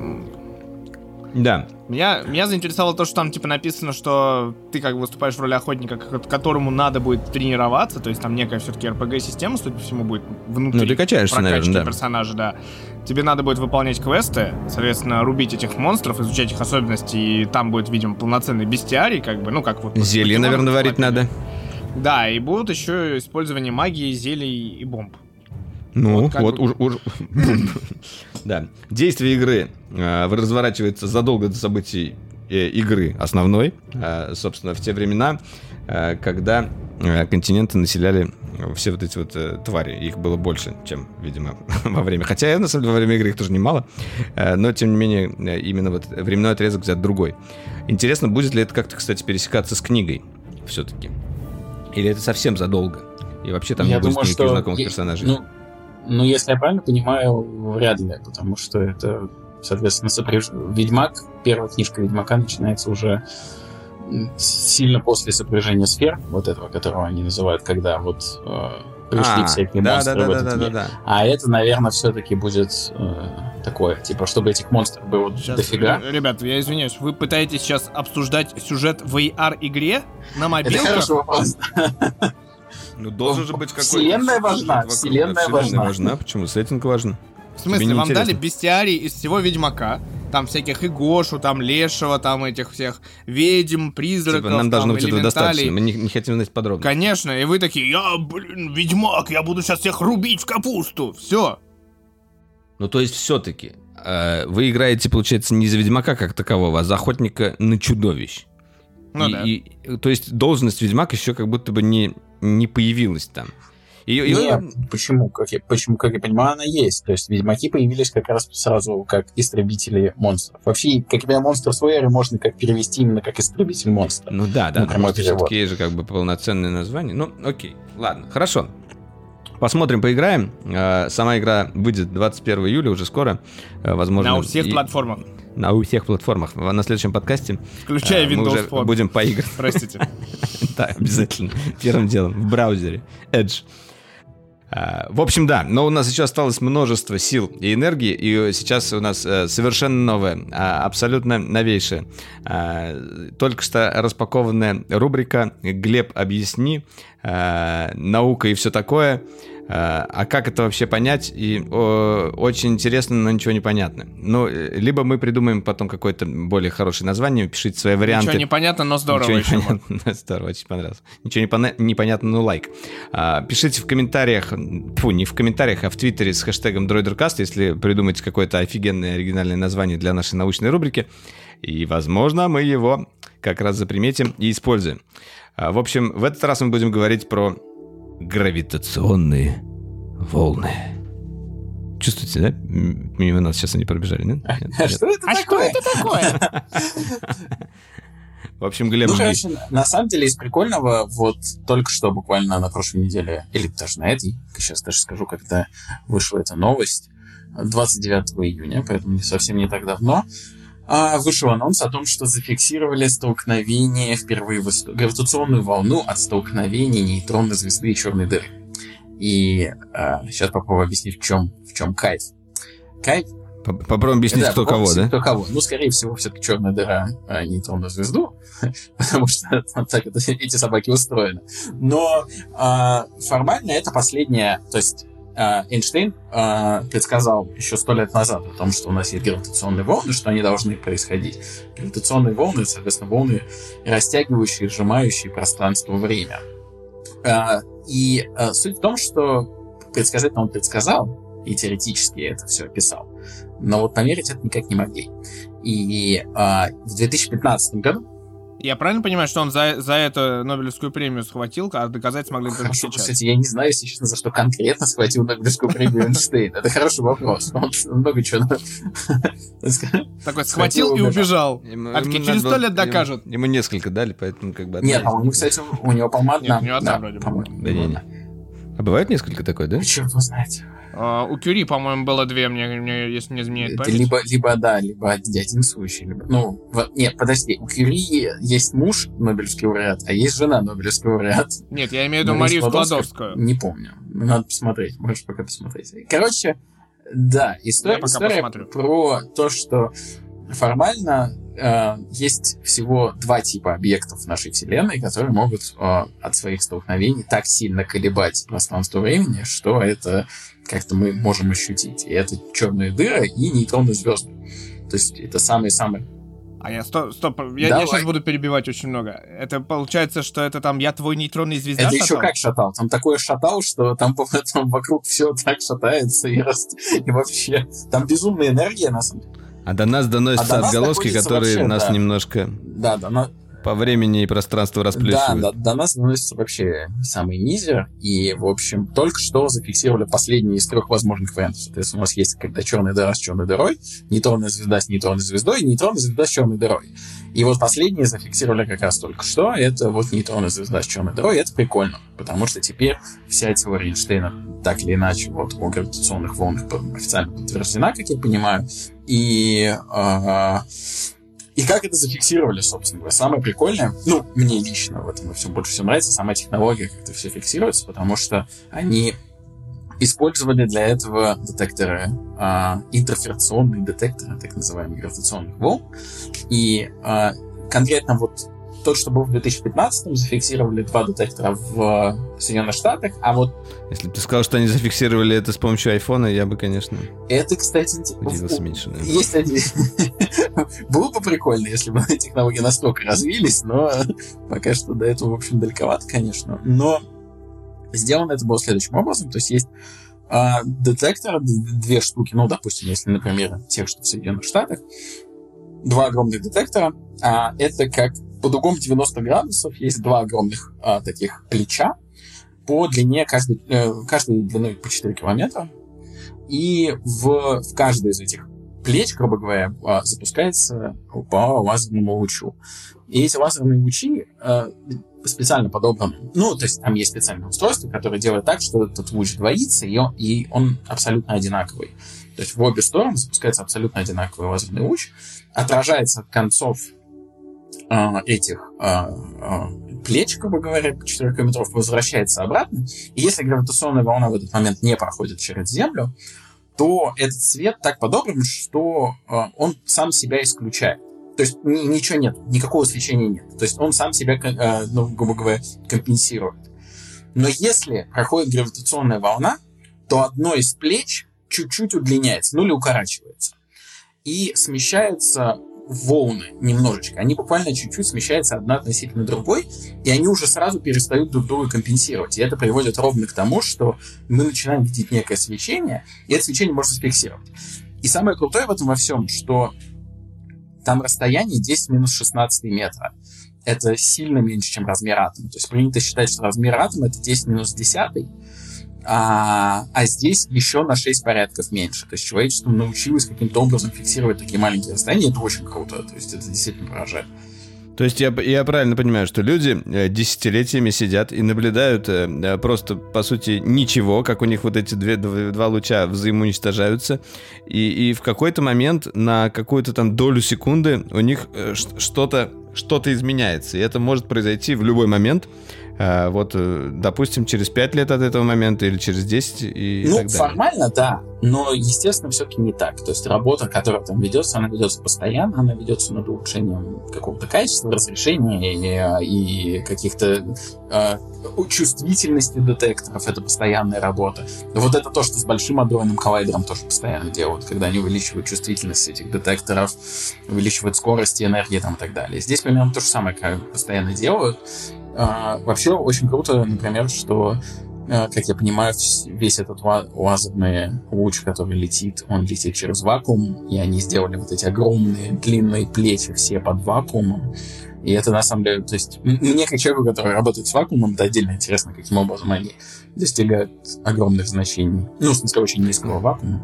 Да. Меня, меня заинтересовало то, что там типа написано, что ты как бы выступаешь в роли охотника, которому надо будет тренироваться, то есть там некая все-таки RPG-система, судя по всему, будет внутри. Ну, ты качаешься, наверное, да. персонажа, да. Тебе надо будет выполнять квесты, соответственно, рубить этих монстров, изучать их особенности, и там будет, видимо, полноценный бестиарий, как бы, ну, как вот... Зелье, наверное, варить надо. Да, и будут еще использование магии, зелий и бомб. Ну, вот, вот уж, уж... да. Действие игры э, разворачивается задолго до событий э, игры основной, э, собственно, в те времена, э, когда э, континенты населяли все вот эти вот э, твари. Их было больше, чем, видимо, во время. Хотя, на самом деле, во время игры их тоже немало. Э, но, тем не менее, э, именно вот временной отрезок взят другой. Интересно, будет ли это как-то, кстати, пересекаться с книгой все-таки? Или это совсем задолго? И вообще там Я не будет думаю, никаких что... знакомых персонажей? Ну, ну, если я правильно понимаю, вряд ли, потому что это, соответственно, сопряж... Ведьмак, первая книжка Ведьмака начинается уже сильно после сопряжения сфер, вот этого, которого они называют, когда вот э, пришли а, всякие да, монстры да, в да, этот да, мир. Да, да. А это, наверное, все-таки будет э, такое, типа, чтобы этих монстров было сейчас, дофига. Ребят, я извиняюсь, вы пытаетесь сейчас обсуждать сюжет в AR-игре на мобилках? Это хороший вопрос. Ну, должен же быть какой-то... Вселенная важна, вселенная важна. важна. Почему? Сеттинг важен. В смысле, вам дали бестиарий из всего Ведьмака, там всяких и Гошу, там Лешего, там этих всех ведьм, призраков, типа, нам должно быть этого достаточно, мы не, не хотим знать подробно. Конечно, и вы такие, я, блин, Ведьмак, я буду сейчас всех рубить в капусту, все. Ну, то есть, все-таки, э, вы играете, получается, не за Ведьмака как такового, а за охотника на чудовищ. Ну, и, да. и, то есть, должность Ведьмак еще как будто бы не, не появилась там. Ее, ее... Нет, почему? Как я, почему, как я понимаю, она есть. То есть ведьмаки появились как раз сразу как истребители монстров. Вообще, как я понимаю, монстр Суэра можно как перевести именно как истребитель монстров. Ну да, да, ну, все-таки же как бы полноценное название. Ну, окей, ладно, хорошо. Посмотрим, поиграем. А, сама игра выйдет 21 июля, уже скоро. А, возможно, на всех и... платформах. На всех платформах. На следующем подкасте. Включая Windows мы уже Phone. будем поиграть. Простите. Да, обязательно. Первым делом. В браузере. Edge. А, в общем, да, но у нас еще осталось множество сил и энергии, и сейчас у нас э, совершенно новая, а, абсолютно новейшая, а, только что распакованная рубрика «Глеб, объясни», «Наука и все такое», Э, а как это вообще понять? И о, очень интересно, но ничего не понятно. Ну, э, либо мы придумаем потом какое-то более хорошее название, пишите свои варианты. Ничего не понятно, но здорово. Ничего не понятно, здорово, очень понравилось. Ничего не, пона- не понятно, но лайк. А, пишите в комментариях, фу, не в комментариях, а в Твиттере с хэштегом DroiderCast, если придумаете какое-то офигенное оригинальное название для нашей научной рубрики. И, возможно, мы его как раз заприметим и используем. А, в общем, в этот раз мы будем говорить про гравитационные волны. Чувствуете, да? Мимо нас сейчас они пробежали, нет? нет, Что это а такое? что это такое? В общем, Глеб... Ну, короче, на самом деле, из прикольного, вот только что буквально на прошлой неделе, или даже на этой, сейчас даже скажу, когда вышла эта новость, 29 июня, поэтому не совсем не так давно, а, вышел анонс о том, что зафиксировали столкновение впервые в истории, гравитационную волну от столкновения нейтронной звезды и черной дыры. И а, сейчас попробую объяснить, в чем, в чем кайф. Кайф Попробуем объяснить, да, кто кого, да? Кто кого. Ну, скорее всего, все-таки черная дыра, а нейтронную звезду, потому что так это, эти собаки устроены. Но а, формально это последняя, то есть а, Эйнштейн а, предсказал еще сто лет назад о том, что у нас есть гравитационные волны, что они должны происходить. Гравитационные волны, соответственно, волны, растягивающие, сжимающие пространство-время. А, и суть в том, что предсказать он предсказал, и теоретически это все описал. Но вот померить это никак не могли. И в 2015 году я правильно понимаю, что он за, за эту Нобелевскую премию схватил, а доказать смогли только Хорошо, сейчас? Кстати, я не знаю, если честно, за что конкретно схватил Нобелевскую премию Эйнштейн. Это хороший вопрос. Он много чего... Такой схватил и убежал. А через сто лет докажут. Ему несколько дали, поэтому как бы... Нет, а у него, кстати, у него, по-моему, одна. У него одна вроде. Да не, А бывает несколько такой, да? Черт его знаете. Uh, у Кюри, по-моему, было две, мне, мне если не изменяет память. Либо, либо, да, либо один случай. Либо, ну, в, нет, подожди, у Кюри есть муж Нобелевский лауреат, а есть жена Нобелевский лауреат. Нет, я имею в виду Марию Складовскую. Не помню. Надо посмотреть, можешь пока посмотреть. Короче, да, история, история про то, что формально э, есть всего два типа объектов в нашей Вселенной, которые могут э, от своих столкновений так сильно колебать пространство времени, что это как-то мы можем ощутить. И это черная дыра и нейтронные звезды. То есть это самые-самые а я стоп, стоп, я, я сейчас буду перебивать очень много. Это получается, что это там я твой нейтронный звезда Это шатал? еще как шатал. Там такое шатал, что там, там вокруг все так шатается и, раз, и вообще. Там безумная энергия на самом деле. А до нас доносятся а отголоски, которые вообще, нас да. немножко... Да, да, но по времени и пространству расплющивают. Да, до, до нас доносится вообще самый низер, и, в общем, только что зафиксировали последний из трех возможных вариантов. Соответственно, у нас есть когда черная дыра с черной дырой, нейтронная звезда с нейтронной звездой, нейтронная звезда с черной дырой. И вот последние зафиксировали как раз только что, это вот нейтронная звезда с черной дырой, это прикольно, потому что теперь вся теория Эйнштейна так или иначе вот о гравитационных волнах официально подтверждена, как я понимаю, и э, И как это зафиксировали, собственно говоря? Самое прикольное, ну, мне лично в этом все больше всего нравится, сама технология, как это все фиксируется, потому что они использовали для этого детекторы, а, интерференционные детекторы, так называемые гравитационных волн. И а, конкретно вот тот, что был в 2015-м, зафиксировали два детектора в Соединенных Штатах, а вот... Если бы ты сказал, что они зафиксировали это с помощью айфона, я бы, конечно... Это, кстати... Удивился меньше, наверное. Есть один... Было бы прикольно, если бы технологии настолько развились, но пока что до этого, в общем, далековато, конечно. Но сделано это было следующим образом. То есть есть а, детектор, две штуки, ну, допустим, если, например, тех, что в Соединенных Штатах, два огромных детектора, а, это как под углом 90 градусов есть два огромных а, таких плеча по длине каждой, э, каждой длиной по 4 километра. И в, в каждой из этих плеч, грубо говоря, а, запускается по лазерному лучу. И эти лазерные лучи а, специально подобраны. Ну, то есть там есть специальное устройство, которое делает так, что этот луч двоится, и он, и он абсолютно одинаковый. То есть в обе стороны запускается абсолютно одинаковый лазерный луч, отражается от концов э, этих э, плеч, грубо говоря, 4 километров, возвращается обратно. И если гравитационная волна в этот момент не проходит через Землю, то этот свет так подобран, что э, он сам себя исключает. То есть ничего нет, никакого свечения нет. То есть он сам себя, э, ну, грубо говоря, компенсирует. Но если проходит гравитационная волна, то одно из плеч чуть-чуть удлиняется, ну или укорачивается. И смещаются волны немножечко. Они буквально чуть-чуть смещаются одна относительно другой, и они уже сразу перестают друг друга компенсировать. И это приводит ровно к тому, что мы начинаем видеть некое свечение, и это свечение можно зафиксировать. И самое крутое в этом во всем, что там расстояние 10 минус 16 метра. Это сильно меньше, чем размер атома. То есть принято считать, что размер атома это 10 минус 10, а, а здесь еще на 6 порядков меньше. То есть человечество научилось каким-то образом фиксировать такие маленькие расстояния. Это очень круто. То есть это действительно поражает. То есть я, я правильно понимаю, что люди э, десятилетиями сидят и наблюдают э, э, просто, по сути, ничего, как у них вот эти две, два луча взаимоуничтожаются, и, и в какой-то момент на какую-то там долю секунды у них что-то что-то изменяется. И это может произойти в любой момент. А, вот, э, допустим, через 5 лет от этого момента или через 10 и Ну, так далее. формально, да. Но, естественно, все-таки не так. То есть работа, которая там ведется, она ведется постоянно, она ведется над улучшением какого-то качества, разрешения и, и каких-то э, чувствительности детекторов. Это постоянная работа. Вот это то, что с Большим адронным коллайдером тоже постоянно делают, когда они увеличивают чувствительность этих детекторов, увеличивают скорость и энергии там, и так далее. Здесь примерно то же самое как постоянно делают. А, вообще очень круто, например, что, а, как я понимаю, весь этот лазерный луч, который летит, он летит через вакуум, и они сделали вот эти огромные длинные плечи все под вакуумом. И это на самом деле, то есть мне как человеку, который работает с вакуумом, это отдельно интересно, каким образом они достигают огромных значений. Ну, в смысле, очень низкого вакуума.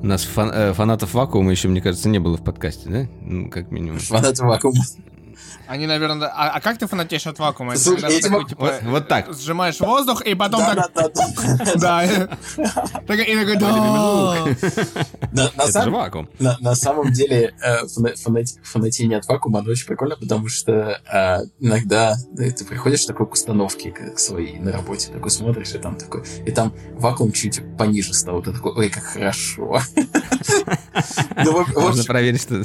У нас фан э, фанатов вакуума еще, мне кажется, не было в подкасте, да? Ну, как минимум. Фанатов вакуума. Они, наверное... А, а как ты фанатеешь от вакуума? Слушай, такой, типа, типа, вот, вот так. Сжимаешь воздух, и потом да, так... Да, да. И такой, да. На, на, Это же вакуум. на, самом деле э, фанатение от вакуума, оно очень прикольно, потому что э, иногда э, ты приходишь такой к установке своей на работе, такой смотришь, и там такой, и там вакуум чуть пониже стал, ты такой, ой, как хорошо. Ну, Можно проверить, что...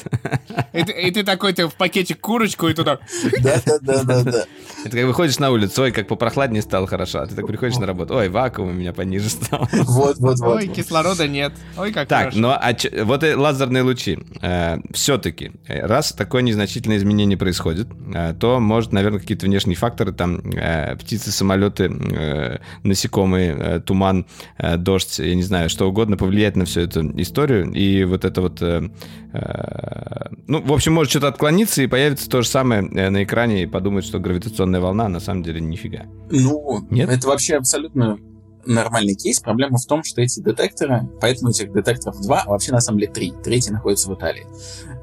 И ты такой, ты в пакетик курочку, и туда... Да, да, да, да, да. Это как выходишь на улицу, ой, как попрохладнее стало хорошо, а ты так приходишь на работу, ой, вакуум у меня пониже стал. Вот, вот, вот. Ой, кислорода нет. Ой, как Так, хорошо. ну а вот и лазерные лучи. Э, все-таки, раз такое незначительное изменение происходит, э, то, может, наверное, какие-то внешние факторы, там, э, птицы, самолеты, э, насекомые, э, туман, э, дождь, я не знаю, что угодно повлиять на всю эту историю. И вот это вот... э, э, ну, в общем, может что-то отклониться, и появится то же самое э, на экране, и подумать, что гравитационная волна, а на самом деле нифига. Ну, Нет? это вообще абсолютно нормальный кейс. Проблема в том, что эти детекторы, поэтому этих детекторов два, а вообще на самом деле три. Третий находится в Италии.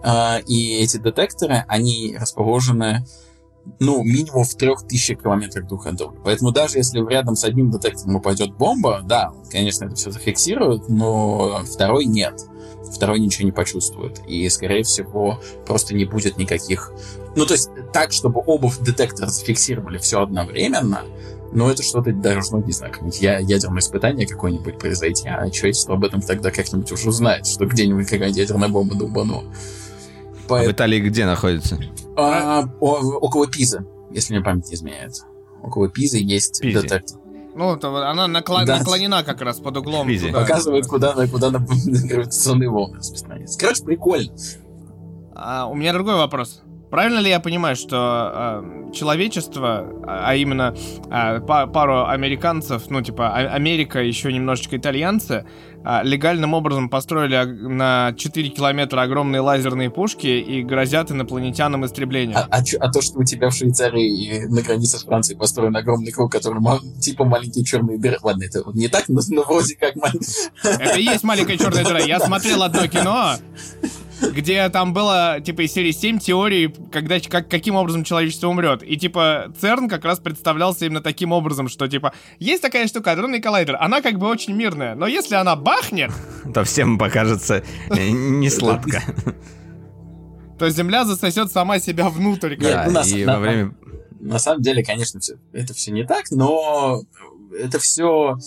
А, И эти детекторы, они расположены ну, минимум в трех тысячах километрах друг от друга. Поэтому даже если рядом с одним детектором упадет бомба, да, он, конечно, это все зафиксирует, но второй нет. второй ничего не почувствует. И, скорее всего, просто не будет никаких... Ну, то есть так, чтобы оба детектора зафиксировали все одновременно, но это что-то должно, не знаю, какое-нибудь я, ядерное испытание какое-нибудь произойти, а человечество об этом тогда как-нибудь уже узнает, что где-нибудь какая-нибудь ядерная бомба долбанула. По... А в Италии где находится? А, о, около Пизы, если мне память не изменяет. Около Пизы есть Пизе. детектор. Ну, то она наклон, да. наклонена как раз под углом. Пизи. Показывает, куда, куда на гравитационные волны распространяются. Короче, прикольно. А, у меня другой вопрос. Правильно ли я понимаю, что э, человечество, а, а именно э, пару американцев, ну типа Америка, еще немножечко итальянцы, э, легальным образом построили на 4 километра огромные лазерные пушки и грозят инопланетянам истреблением? А, а, а то, что у тебя в Швейцарии и на границе с Францией построен огромный круг, который типа маленькие черные дыры. Ладно, это не так, но, но вроде как. Это и есть маленькая черная дыра. Я смотрел одно кино, где там было, типа, из серии 7 теорий, когда, как, каким образом человечество умрет. И, типа, ЦЕРН как раз представлялся именно таким образом, что, типа, есть такая штука, адронный коллайдер, она как бы очень мирная, но если она бахнет... То всем покажется не сладко. То Земля засосет сама себя внутрь. Да, и во время... На самом деле, конечно, все, это все не так, но это все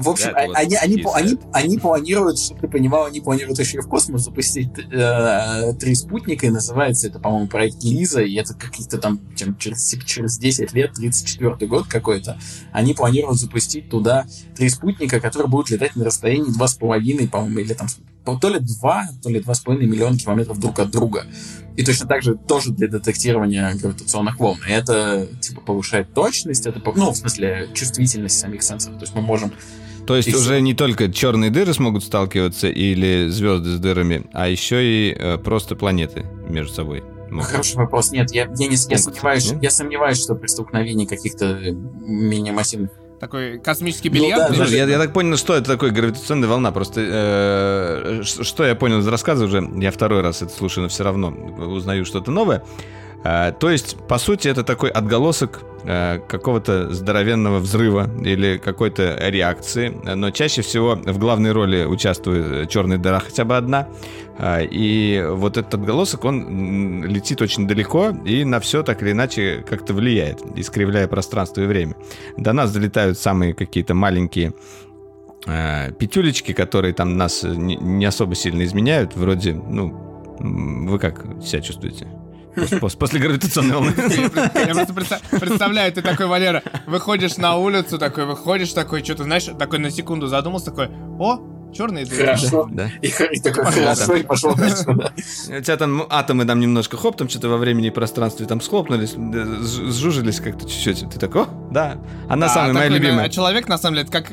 в общем, да, они, они, они, они планируют, чтобы ты понимал, они планируют еще и в космос запустить э, три спутника, и называется это, по-моему, проект Лиза, и это какие-то там чем, через, через 10 лет, 34 год какой-то, они планируют запустить туда три спутника, которые будут летать на расстоянии 2,5, по-моему, или там то ли 2, то ли 2,5 миллиона километров друг от друга. И точно так же тоже для детектирования гравитационных волн. И это, типа, повышает точность, это, ну, в смысле, чувствительность самих сенсоров. То есть мы можем то есть и уже все. не только черные дыры смогут сталкиваться или звезды с дырами, а еще и э, просто планеты между собой. Могут. Хороший вопрос. Нет, я, я, не, я, сомневаюсь, я сомневаюсь, что при столкновении каких-то менее массивных такой космический бильярд. Ну, да, я, я так понял, что это такое гравитационная волна. Просто э, что я понял из рассказа уже, я второй раз это слушаю, но все равно узнаю что-то новое. Э, то есть, по сути, это такой отголосок Э, какого-то здоровенного взрыва или какой-то реакции, но чаще всего в главной роли участвует черная дыра хотя бы одна, э, и вот этот отголосок, он летит очень далеко и на все так или иначе как-то влияет, искривляя пространство и время. До нас долетают самые какие-то маленькие э, петюлечки, которые там нас не особо сильно изменяют, вроде, ну, вы как себя чувствуете? После гравитационной волны. Я просто представляю, ты такой, Валера, выходишь на улицу, такой, выходишь, такой, что-то, знаешь, такой на секунду задумался, такой, о, черные дыры. Хорошо. Да. И, и такой, хорошо, и пошел дальше, да. У тебя там атомы там немножко хоп, там что-то во времени и пространстве там схлопнулись, сжужились как-то чуть-чуть. Ты такой, да, она самая моя любимая. А человек, на самом деле, как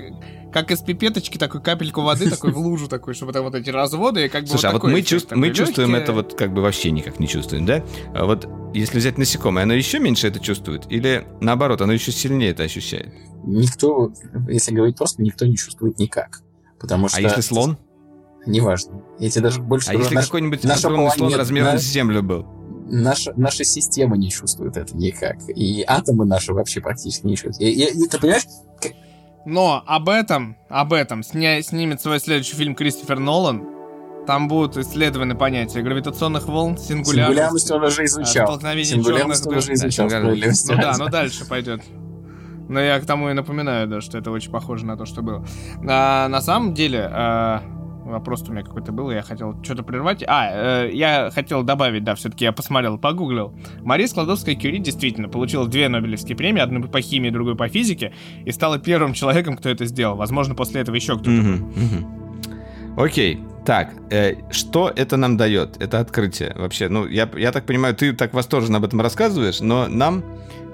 как из пипеточки такой капельку воды такой в лужу такой, чтобы там вот эти разводы и как бы Слушай, вот а вот мы, чувств, мы чувствуем это вот как бы вообще никак не чувствуем, да? А вот если взять насекомое, оно еще меньше это чувствует? Или наоборот, оно еще сильнее это ощущает? Никто, если говорить просто, никто не чувствует никак. Потому что... А если слон? Неважно. Я тебе даже больше... А если наш, какой-нибудь огромный слон размером наш, с Землю был? Наша, наша система не чувствует это никак. И атомы наши вообще практически не чувствуют. И, и, и, ты понимаешь, но об этом, об этом сня, снимет свой следующий фильм Кристофер Нолан. Там будут исследованы понятия гравитационных волн, сингулярности. Сингулярность он уже изучал. Столкновение черных... он уже изучал. Да, ну да, ну дальше пойдет. Но я к тому и напоминаю, да, что это очень похоже на то, что было. А, на самом деле, а, Вопрос у меня какой-то был, я хотел что-то прервать. А, э, я хотел добавить, да, все-таки я посмотрел, погуглил. Мария Складовская-Кюри действительно получила две Нобелевские премии, одну по химии, другую по физике, и стала первым человеком, кто это сделал. Возможно, после этого еще кто-то. Угу, Окей, так, э, что это нам дает? Это открытие вообще. Ну, я, я так понимаю, ты так восторженно об этом рассказываешь, но нам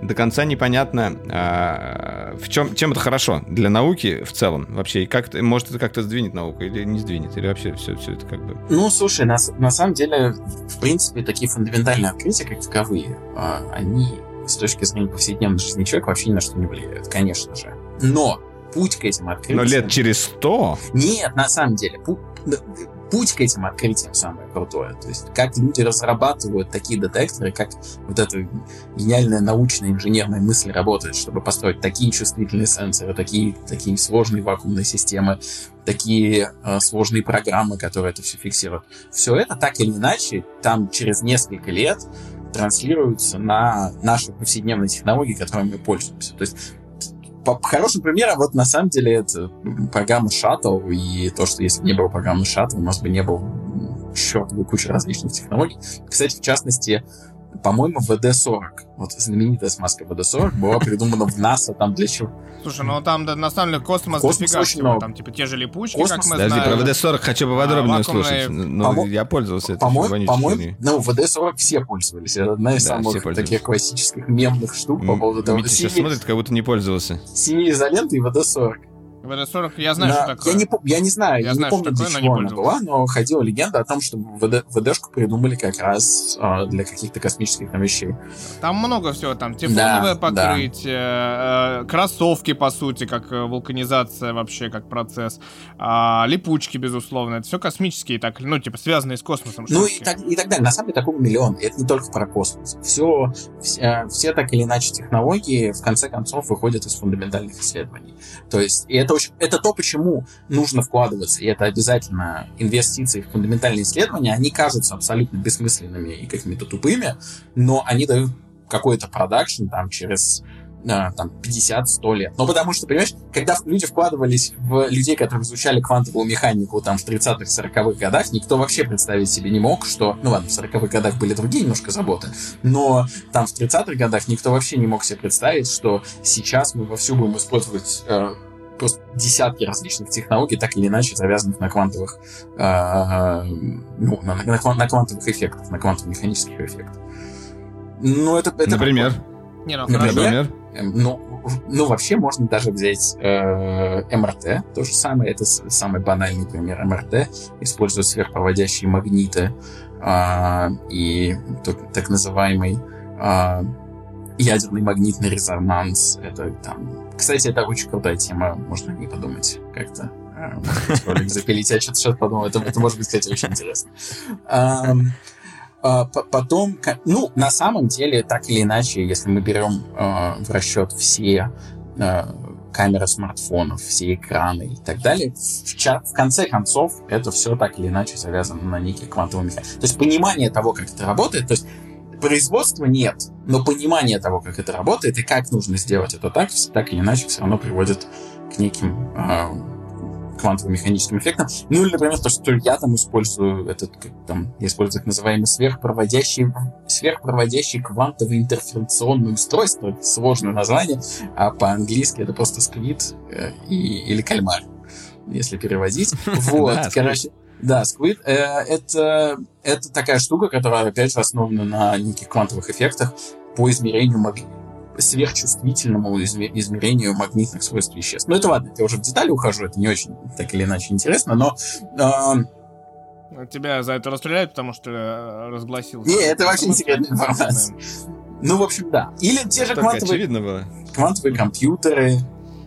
до конца непонятно, а, в чем, чем это хорошо для науки в целом вообще. И как может это как-то сдвинет науку или не сдвинет, или вообще все, все это как бы... Ну, слушай, на, на самом деле, в принципе, такие фундаментальные открытия, как таковые, а, они с точки зрения повседневной жизни человека вообще ни на что не влияют, конечно же. Но путь к этим открытиям... Но лет через сто? Нет, на самом деле, путь путь к этим открытиям самое крутое. То есть как люди разрабатывают такие детекторы, как вот эта гениальная научная инженерная мысль работает, чтобы построить такие чувствительные сенсоры, такие, такие сложные вакуумные системы, такие э, сложные программы, которые это все фиксируют. Все это так или иначе там через несколько лет транслируется на наши повседневные технологии, которыми мы пользуемся. То есть по хорошим примером, вот на самом деле это программа Shuttle, и то, что если бы не было программы Shuttle, у нас бы не было чертовой кучи различных технологий. Кстати, в частности, по-моему, ВД-40, вот знаменитая смазка ВД-40, была придумана в НАСА там для чего? Слушай, ну там да, на самом деле космос, космос дофига очень всего. много. Там типа те же липучки, Космос? как мы Подожди, знаем. про WD-40 хочу поподробнее А, услышать. вакуумные- Но Помо- я пользовался этой По-моему, вонючей по-моему, ну, WD-40 все пользовались. Это одна из Да, все самых пользовались. таких классических мемных штук по поводу того, Митя сейчас синий, смотрит, как будто не пользовался. синяя изолента и ВД-40. ВД-40, я знаю, На- что такое. Я не, я не знаю, Я я, знаю, не помню, для такое, не чего она была, но ходила легенда о том, что ВД, ВДшку придумали как раз а, для каких-то космических там вещей. Там много всего, там тефлоновое Да, покрытие, э, кроссовки, по сути, как э, вулканизация вообще, как процесс, а, липучки, безусловно, это все космические, так, ну, типа, связанные с космосом Ну и так, и так далее. На самом деле такого миллион. Это не только про космос. Все, все, все так или иначе технологии в конце концов выходят из фундаментальных исследований. То есть и это, очень, это то, почему нужно вкладываться. И это обязательно инвестиции в фундаментальные исследования. Они кажутся абсолютно бессмысленными и какими-то тупыми, но они дают какой-то продакшн там через а, там, 50-100 лет. Ну, потому что, понимаешь, когда люди вкладывались в людей, которые изучали квантовую механику там в 30-х, 40-х годах, никто вообще представить себе не мог, что... Ну, ладно, в 40-х годах были другие немножко заботы, но там в 30-х годах никто вообще не мог себе представить, что сейчас мы вовсю будем использовать э, просто десятки различных технологий, так или иначе завязанных на квантовых, э, ну, на, на на квантовых эффектах, на квантово-механических эффектах. Ну, это, это Например? Не, ну, Например? Эм, Ну, ну, вообще можно даже взять э, МРТ, то же самое, это самый банальный пример МРТ, используют сверхпроводящие магниты а, и так, так называемый а, ядерный магнитный резонанс. Это там... Кстати, это очень крутая тема, можно не подумать как-то. а, запилить. Я что-то сейчас подумал, это, это может быть, кстати, очень интересно. А, по- Потом, ну, на самом деле, так или иначе, если мы берем э, в расчет все камеры смартфонов, все экраны и так далее, в, в конце концов, это все так или иначе завязано на некий квантовый механизм. То есть понимание того, как это работает, то есть производства нет, но понимание того, как это работает и как нужно сделать это так, так или иначе все равно приводит к неким э, квантовым механическим эффектом. Ну или, например, то, что я там использую этот, как там, я использую так называемый сверхпроводящий, сверхпроводящий квантовый интерференционное устройство. Это сложное название, а по-английски это просто сквид э, и, или кальмар, если переводить. Вот, короче, да, Squid э, это, это такая штука, которая, опять же, основана на неких квантовых эффектах по измерению маг- сверхчувствительному изме- измерению магнитных свойств веществ. Ну, это ладно, я уже в детали ухожу, это не очень, так или иначе, интересно, но... э, Тебя за это расстреляют, потому что э, разгласил. Не, это вообще не секретная информация. ну, в общем, да. Или те же Только квантовые, очевидно было. квантовые компьютеры.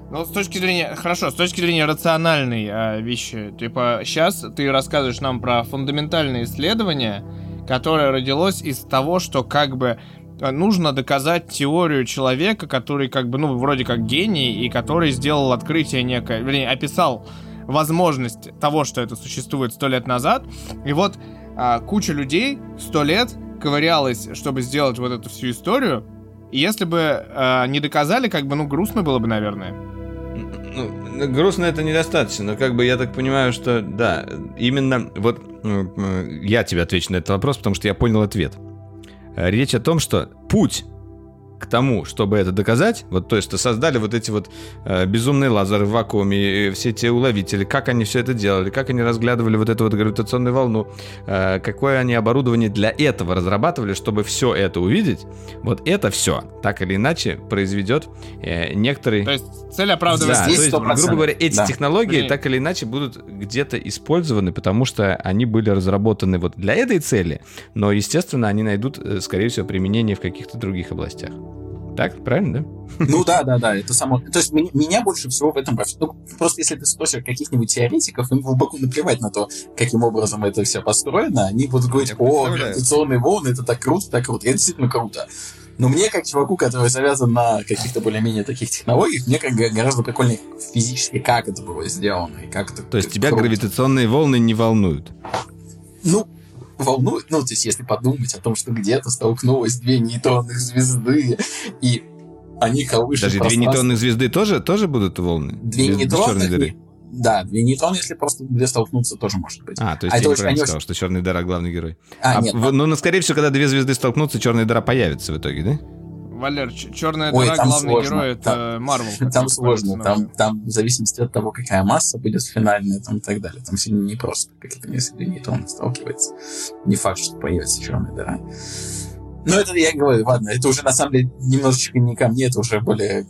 Ну, с точки зрения, хорошо, с точки зрения рациональной а, вещи, типа, сейчас ты рассказываешь нам про фундаментальное исследование, которое родилось из того, что как бы э, нужно доказать теорию человека, который как бы, ну, вроде как гений, и который сделал открытие некое, вернее, описал возможность того, что это существует сто лет назад, и вот а, куча людей сто лет ковырялась, чтобы сделать вот эту всю историю, и если бы а, не доказали, как бы, ну, грустно было бы, наверное. Ну, грустно это недостаточно, но как бы я так понимаю, что да, именно вот э, я тебе отвечу на этот вопрос, потому что я понял ответ. Речь о том, что путь к тому, чтобы это доказать, вот то есть что создали вот эти вот э, безумные лазеры в вакууме, и все те уловители, как они все это делали, как они разглядывали вот эту вот гравитационную волну, э, какое они оборудование для этого разрабатывали, чтобы все это увидеть, вот это все так или иначе произведет э, некоторый То есть цель оправдывает да, здесь то есть, 100%. грубо говоря, эти Да. технологии Блин. так или иначе будут где-то использованы, потому что они были разработаны вот для этой цели, но, естественно, они найдут, э, скорее всего, применение в каких-то других областях. Так, правильно, да? Ну да, да, да, это само. То есть меня больше всего в этом ну, просто если ты спросишь каких-нибудь теоретиков, им глубоко наплевать на то, каким образом это все построено, они будут говорить, о, гравитационные волны, это так круто, так круто. Это действительно круто. Но мне, как чуваку, который завязан на каких-то более-менее таких технологиях, мне как гораздо прикольнее физически, как это было сделано и как это. То есть тебя круто. гравитационные волны не волнуют? Ну, волнует, ну, то есть если подумать о том, что где-то столкнулось две нейтронных звезды, и они колышут Даже две нейтронных звезды тоже, тоже будут волны? Две нейтронных? Да, две нейтрона, если просто две столкнутся, тоже может быть. А, то есть а я неправильно сказал, очень... что черная дыра главный герой. А, а нет. В, ну, скорее всего, когда две звезды столкнутся, черная дыра появится в итоге, да? Валер, черная Ой, дыра, главный сложно. герой это Марвел. Там, там сложно, там, там в зависимости от того, какая масса будет финальная там, и так далее. Там сильно не просто, как это несколько нейтронов сталкивается. Не факт, что появится черная дыра. Ну, это я говорю, ладно, это уже на самом деле немножечко не ко мне, это уже более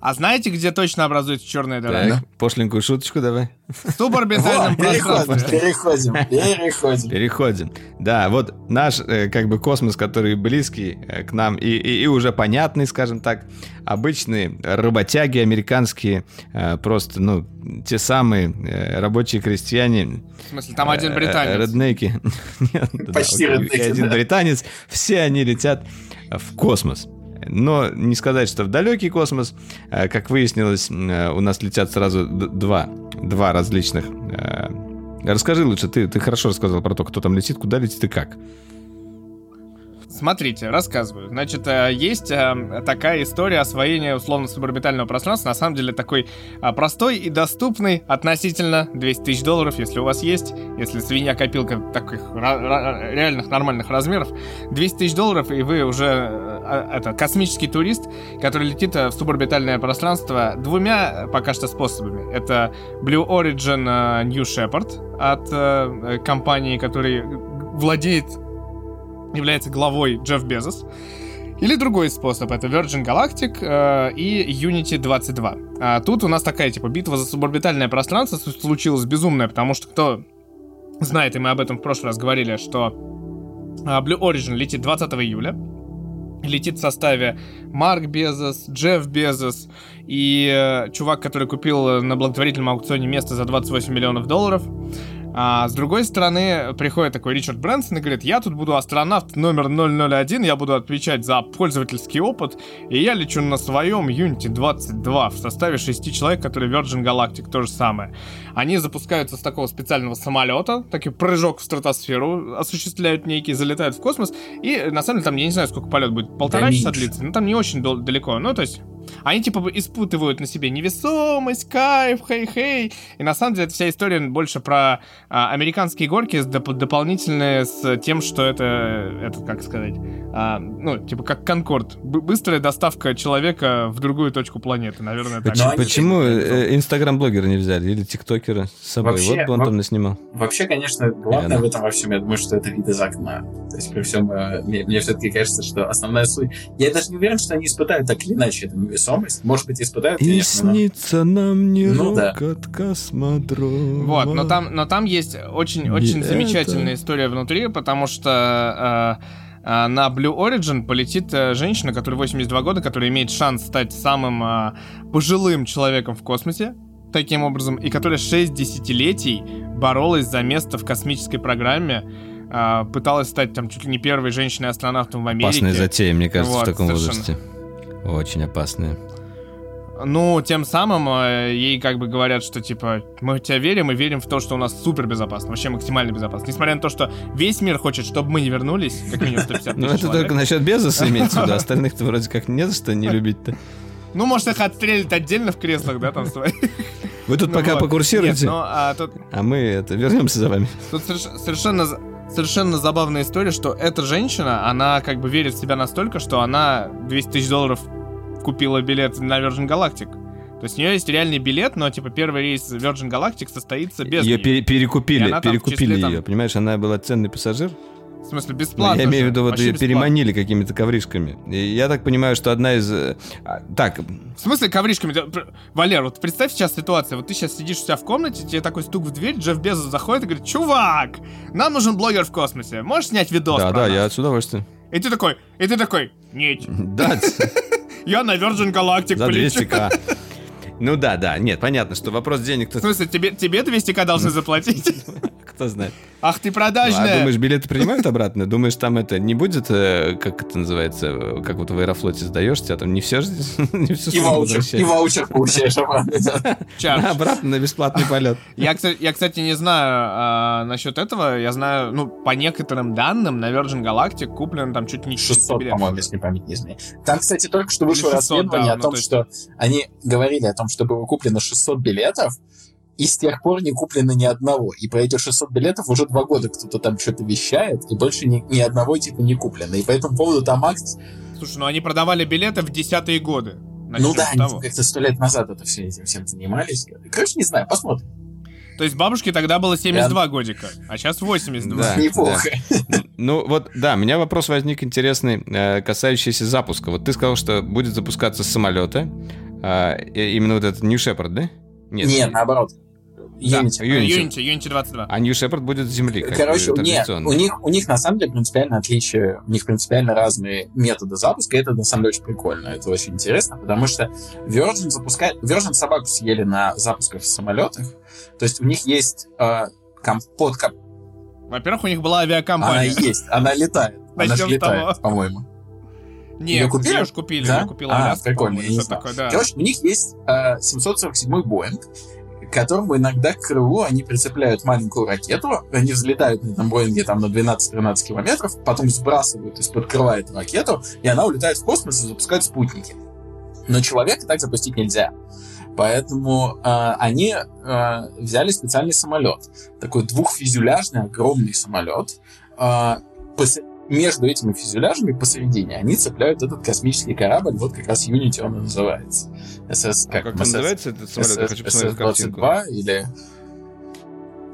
а знаете, где точно образуется черная дыра? Так, пошленькую шуточку давай. В суборбитальном пространстве. Переходим, переходим. Переходим. Да, вот наш э, как бы космос, который близкий э, к нам и, и, и уже понятный, скажем так, обычные работяги американские, э, просто, ну, те самые рабочие крестьяне. В смысле, там один британец? Реднеки. Почти реднеки, Один британец. Все они летят в космос. Но не сказать, что в далекий космос. Э, как выяснилось, э, у нас летят сразу два, два различных. Э, расскажи лучше, ты, ты хорошо рассказал про то, кто там летит, куда летит и как. Смотрите, рассказываю. Значит, э, есть э, такая история освоения условно-суборбитального пространства. На самом деле такой э, простой и доступный относительно 200 тысяч долларов, если у вас есть. Если свинья-копилка таких реальных нормальных размеров. 200 тысяч долларов, и вы уже это, космический турист, который летит в суборбитальное пространство двумя пока что способами. Это Blue Origin New Shepard от компании, которая владеет является главой Джефф Безос. Или другой способ, это Virgin Galactic э, и Unity 22. А тут у нас такая, типа, битва за суборбитальное пространство случилась безумная, потому что кто знает, и мы об этом в прошлый раз говорили, что а, Blue Origin летит 20 июля, летит в составе Марк Безос, Джефф Безос и э, чувак, который купил на благотворительном аукционе место за 28 миллионов долларов. А с другой стороны, приходит такой Ричард Брэнсон и говорит, я тут буду астронавт номер 001, я буду отвечать за пользовательский опыт, и я лечу на своем Unity 22 в составе 6 человек, которые Virgin Galactic, то же самое. Они запускаются с такого специального самолета, такой прыжок в стратосферу осуществляют некий, залетают в космос, и на самом деле там, я не знаю, сколько полет будет, полтора да часа длится, но там не очень далеко, ну то есть они типа испытывают на себе невесомость, кайф, хей-хей. И на самом деле эта вся история больше про а, американские горки доп- дополнительные с тем, что это, это как сказать, а, ну, типа как Конкорд. Б- быстрая доставка человека в другую точку планеты, наверное, так. Почему, почему э, инстаграм-блогера не взяли? Или тиктокера с собой? Вообще, вот бы он там наснимал. Вообще, конечно, главное в этом во всем, я думаю, что это вид из окна. То есть при всем, э, мне, мне все-таки кажется, что основная суть... Я даже не уверен, что они испытают так или иначе эту невесомость. Может быть, испытают, И конечно, снится но... нам не ну, да. от космодрома. Вот, но там, но там есть очень, очень замечательная история внутри, потому что... Э, э, на Blue Origin полетит э, женщина, которая 82 года, которая имеет шанс стать самым э, пожилым человеком в космосе, таким образом, и которая 6 десятилетий боролась за место в космической программе, э, пыталась стать там чуть ли не первой женщиной-астронавтом в Америке. Опасная затея, мне кажется, вот, в таком совершенно. возрасте. Очень опасная. Ну, тем самым э, ей как бы говорят, что типа мы в тебя верим и верим в то, что у нас супер безопасно, вообще максимально безопасно. Несмотря на то, что весь мир хочет, чтобы мы не вернулись, как минимум 150 Ну, это только насчет Безоса имеется в виду, остальных-то вроде как не за что не любить-то. Ну, может, их отстрелить отдельно в креслах, да, там свои. Вы тут ну пока покурсируете, ну, а, а мы это вернемся за вами. Тут совершенно совершенно забавная история, что эта женщина, она как бы верит в себя настолько, что она 200 тысяч долларов купила билет на Virgin Galactic. То есть у нее есть реальный билет, но типа первый рейс Virgin Galactic состоится без Ее пере- перекупили, перекупили ее, там... понимаешь, она была ценный пассажир. В смысле, бесплатно? Ну, я имею в виду, вот ее переманили какими-то ковришками. И я так понимаю, что одна из... А, так. В смысле ковришками? Валер, вот представь сейчас ситуацию. Вот ты сейчас сидишь у себя в комнате, тебе такой стук в дверь, Джефф Безос заходит и говорит, чувак, нам нужен блогер в космосе. Можешь снять видос Да, да, нас? я с удовольствием. И ты такой, и ты такой, нет. Да, Я на Virgin Galactic за полечу. 200к. Ну да, да, нет, понятно, что вопрос денег В смысле, тебе, тебе 200к должны заплатить? кто знает. Ах ты Ну, А продажная! думаешь, билеты принимают обратно? Думаешь, там это не будет, э, как это называется, как вот в Аэрофлоте сдаешь, тебя там не все, не всю И ваучер, и ваучер получаешь обратно. Чардж. Обратно на бесплатный полет. Я, кстати, я, кстати, не знаю а, насчет этого. Я знаю, ну, по некоторым данным, на Virgin Galactic куплено там чуть не 400 600, билетов. по-моему, если память не изменяет. Там, кстати, только что вышло Или 600, расследование о ну, том, что они говорили о том, что было куплено 600 билетов, и с тех пор не куплено ни одного. И про эти 600 билетов уже два года кто-то там что-то вещает, и больше ни, ни одного типа не куплено. И по этому поводу там акт... Слушай, ну они продавали билеты в десятые годы. ну да, с они того. как-то сто лет назад это все этим всем занимались. Короче, не знаю, посмотрим. То есть бабушке тогда было 72 годика, а сейчас 82. Да. Неплохо. Ну вот, да, у меня вопрос возник интересный, э, касающийся запуска. Вот ты сказал, что будет запускаться с самолета. А, Именно вот этот New Shepard, да? Нет, наоборот. Да, Unity. Unity. Unity, Unity 22. А New Shepard будет с Земли, как Короче, нет, у них, у них на самом деле принципиально отличие, у них принципиально разные методы запуска, и это на самом деле очень прикольно, это очень интересно, потому что Virgin запускает, Virgin собаку съели на запусках в самолетах, то есть у них есть э, ком- под ком- Во-первых, у них была она авиакомпания. есть, она летает, она Начнем летает, по-моему. Нет, Её купили? ж купили, Да? купила А, Аляска, прикольно, я не знал. такое, да. Короче, у них есть э, 747 Боинг, к которому иногда к крылу они прицепляют маленькую ракету, они взлетают на этом Боинге там на 12-13 километров, потом сбрасывают из-под крыла эту ракету, и она улетает в космос и запускает спутники. Но человека так запустить нельзя. Поэтому э, они э, взяли специальный самолет. Такой двухфюзеляжный огромный самолет. Э, между этими фюзеляжами посередине они цепляют этот космический корабль, вот как раз Unity он и называется. СС, А как MS называется этот самолет? Я хочу посмотреть картинку. SS-22 или...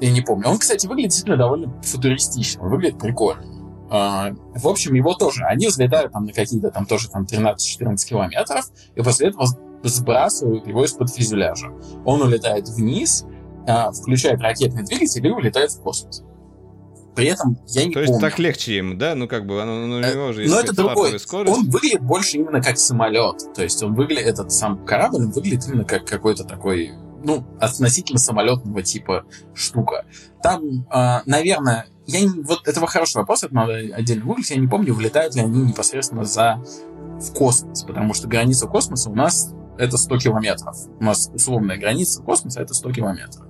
Я не помню. Он, кстати, выглядит действительно довольно футуристично. Выглядит прикольно. А, в общем, его тоже. Они взлетают там на какие-то там тоже там 13-14 километров, и после этого сбрасывают его из-под фюзеляжа. Он улетает вниз, а, включает ракетный двигатель и улетает в космос. При этом я не То есть помню. так легче ему, да? Ну как бы, оно, у Э, него же есть Но это другой. скорость. Он выглядит больше именно как самолет. То есть он выглядит, этот сам корабль, он выглядит именно как какой-то такой, ну, относительно самолетного типа штука. Там, а, наверное, я не, вот этого хороший вопрос, это надо отдельно гуглить, я не помню, влетают ли они непосредственно за в космос, потому что граница космоса у нас это 100 километров. У нас условная граница космоса это 100 километров.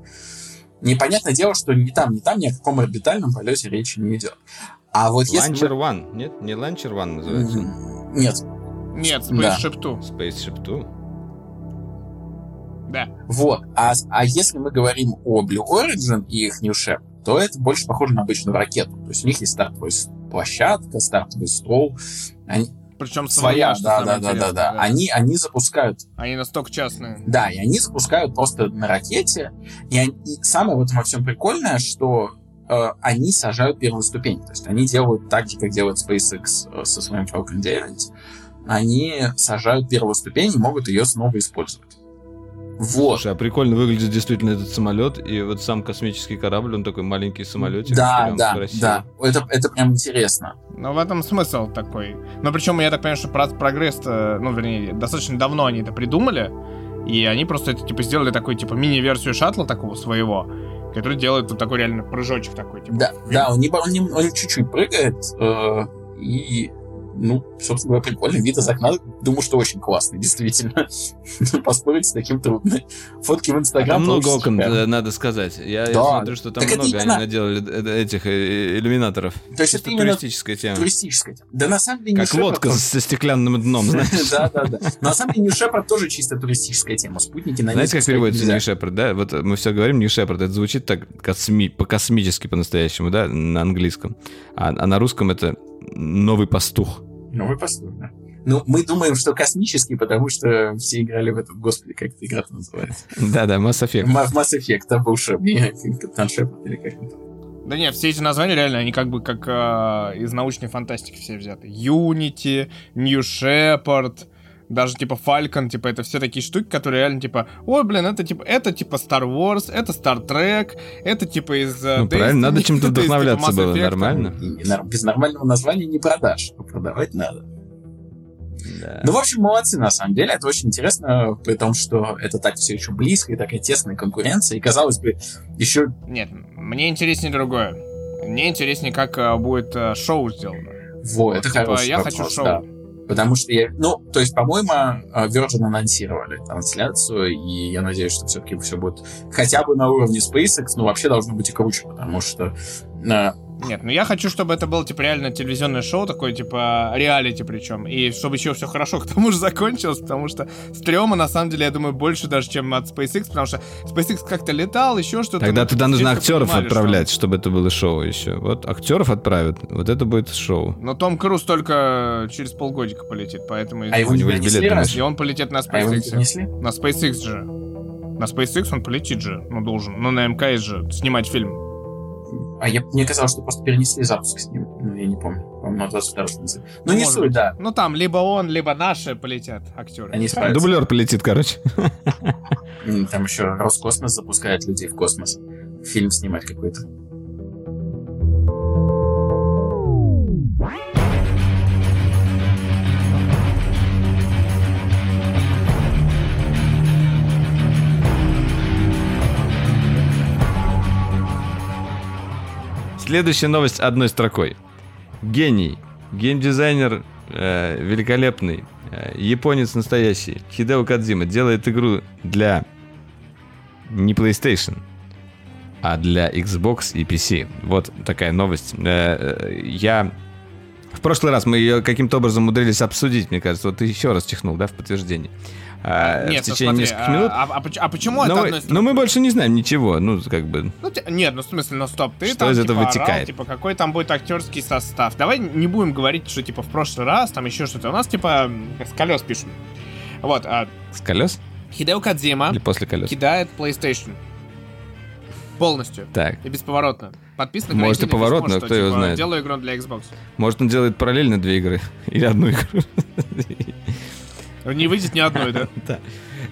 Непонятное дело, что ни там, ни там ни о каком орбитальном полете речи не идет. А вот если... Launcher мы- One, нет? Не Launcher One называется? Нет, Нет, Да. Spaceship Two. Spaceship Two. Да. Вот. А, а если мы говорим о Blue Origin и их New Shep, то это больше похоже на обычную ракету. То есть у них есть стартовая площадка, стартовый стол. Они, Причем своя, что да, да, да, да, интересное, да. Они, они запускают, Они настолько частные. да, и они запускают просто на ракете. И, они- и самое в этом во всем прикольное, что э, они сажают первую ступень. То есть они делают так же, как делает SpaceX э, со своим Falcon 9. Они сажают первую ступень и могут ее снова использовать. Вот. Слушай, а прикольно выглядит действительно этот самолет, и вот сам космический корабль, он такой маленький самолетик. Да, да, да. Это, это прям интересно. Но в этом смысл такой. Но причем, я так понимаю, что про- прогресс, ну, вернее, достаточно давно они это придумали, и они просто это, типа, сделали такой, типа, мини-версию шаттла такого своего, который делает вот такой реально прыжочек такой, типа. Да, да, он, не, он, не- он чуть-чуть прыгает, э, и, ну, собственно говоря, прикольный вид из окна. Думаю, что очень классный, действительно. Поспорить с таким трудно. Фотки в А Инстаграм Там много окон, э, надо сказать. Я, смотрю, что там Так много именно- они наделали э, этих э, иллюминаторов. То есть Чисто это именно туристическая тема. туристическая. Да на самом деле Как Shepard лодка тоже- со стеклянным дном, знаешь. Да, да, да. Но на самом деле New Shepard тоже чисто туристическая тема. Спутники на Знаете, как переводится. New Shepard, да? Вот мы все говорим New Shepard, это звучит так косми, по-космически по-настоящему, да, на английском. А, а на русском это новый пастух. Новый постой, да. Ну, мы думаем, что космический, потому что все играли в этот, господи, как эта игра называется. Да-да, Mass Effect. В Mass Effect, там был Капитан Шепард или как он там. Да нет, все эти названия реально, они как бы как э, из научной фантастики все взяты. Unity, New Shepard, даже типа Falcon, типа это все такие штуки, которые реально типа, ой, блин, это типа, это типа Star Wars, это Star Trek, это типа из э, Ну Destiny, правильно, надо чем-то типа, вдохновляться типа, было, нормально. Без нормального названия не продашь, продавать надо. Да. Ну, в общем, молодцы, на самом деле. Это очень интересно, при том, что это так все еще близко и такая тесная конкуренция. И, казалось бы, еще... Нет, мне интереснее другое. Мне интереснее, как э, будет э, шоу сделано. Во, это типа, хороший я вопрос, хочу шоу. да. Потому что я, ну, то есть, по-моему, э, Virgin анонсировали трансляцию, и я надеюсь, что все-таки все будет хотя бы на уровне SpaceX, но вообще должно быть и круче, потому что нет, ну я хочу, чтобы это было, типа, реально телевизионное шоу, такое, типа, реалити причем. И чтобы еще все хорошо к тому же закончилось, потому что стрёма, на самом деле, я думаю, больше даже, чем от SpaceX, потому что SpaceX как-то летал, еще что-то. Тогда туда нужно актеров понимали, отправлять, что... чтобы это было шоу еще. Вот актеров отправят, вот это будет шоу. Но Том Круз только через полгодика полетит, поэтому... А его не перенесли И он полетит на SpaceX. А на SpaceX же. На SpaceX он полетит же, ну должен. Ну на МКС же снимать фильм. А я, мне казалось, что просто перенесли запуск с ним. Ну, я не помню. По-моему, на 22 конце. Ну, не суть, да. Ну, там либо он, либо наши полетят актеры. Они справятся. Дублер полетит, короче. Там еще Роскосмос запускает людей в космос. Фильм снимать какой-то. Следующая новость одной строкой. Гений, геймдизайнер э, великолепный, э, японец настоящий, Хидео Кадзима делает игру для не PlayStation, а для Xbox и PC. Вот такая новость. Э, э, я в прошлый раз мы ее каким-то образом умудрились обсудить, мне кажется. Вот ты еще раз чихнул, да, в подтверждении. А, нет, в ну течение ну, смотри, нескольких минут. А, а, а почему но, это Но мы больше не знаем ничего, ну, как бы... Ну, нет, ну, в смысле, ну, стоп, ты что там, из этого типа, вытекает? Орал, типа, какой там будет актерский состав. Давай не будем говорить, что, типа, в прошлый раз там еще что-то. У нас, типа, с колес пишем. Вот. А... С колес? Хидео Кадзима Или после колес? кидает PlayStation. Полностью. Так. И бесповоротно. Подписан на Может и поворотно, письмо, кто что, его типа, знает. Делаю игру для Xbox. Может он делает параллельно две игры. Или одну игру. Не выйдет ни одной, да? Да.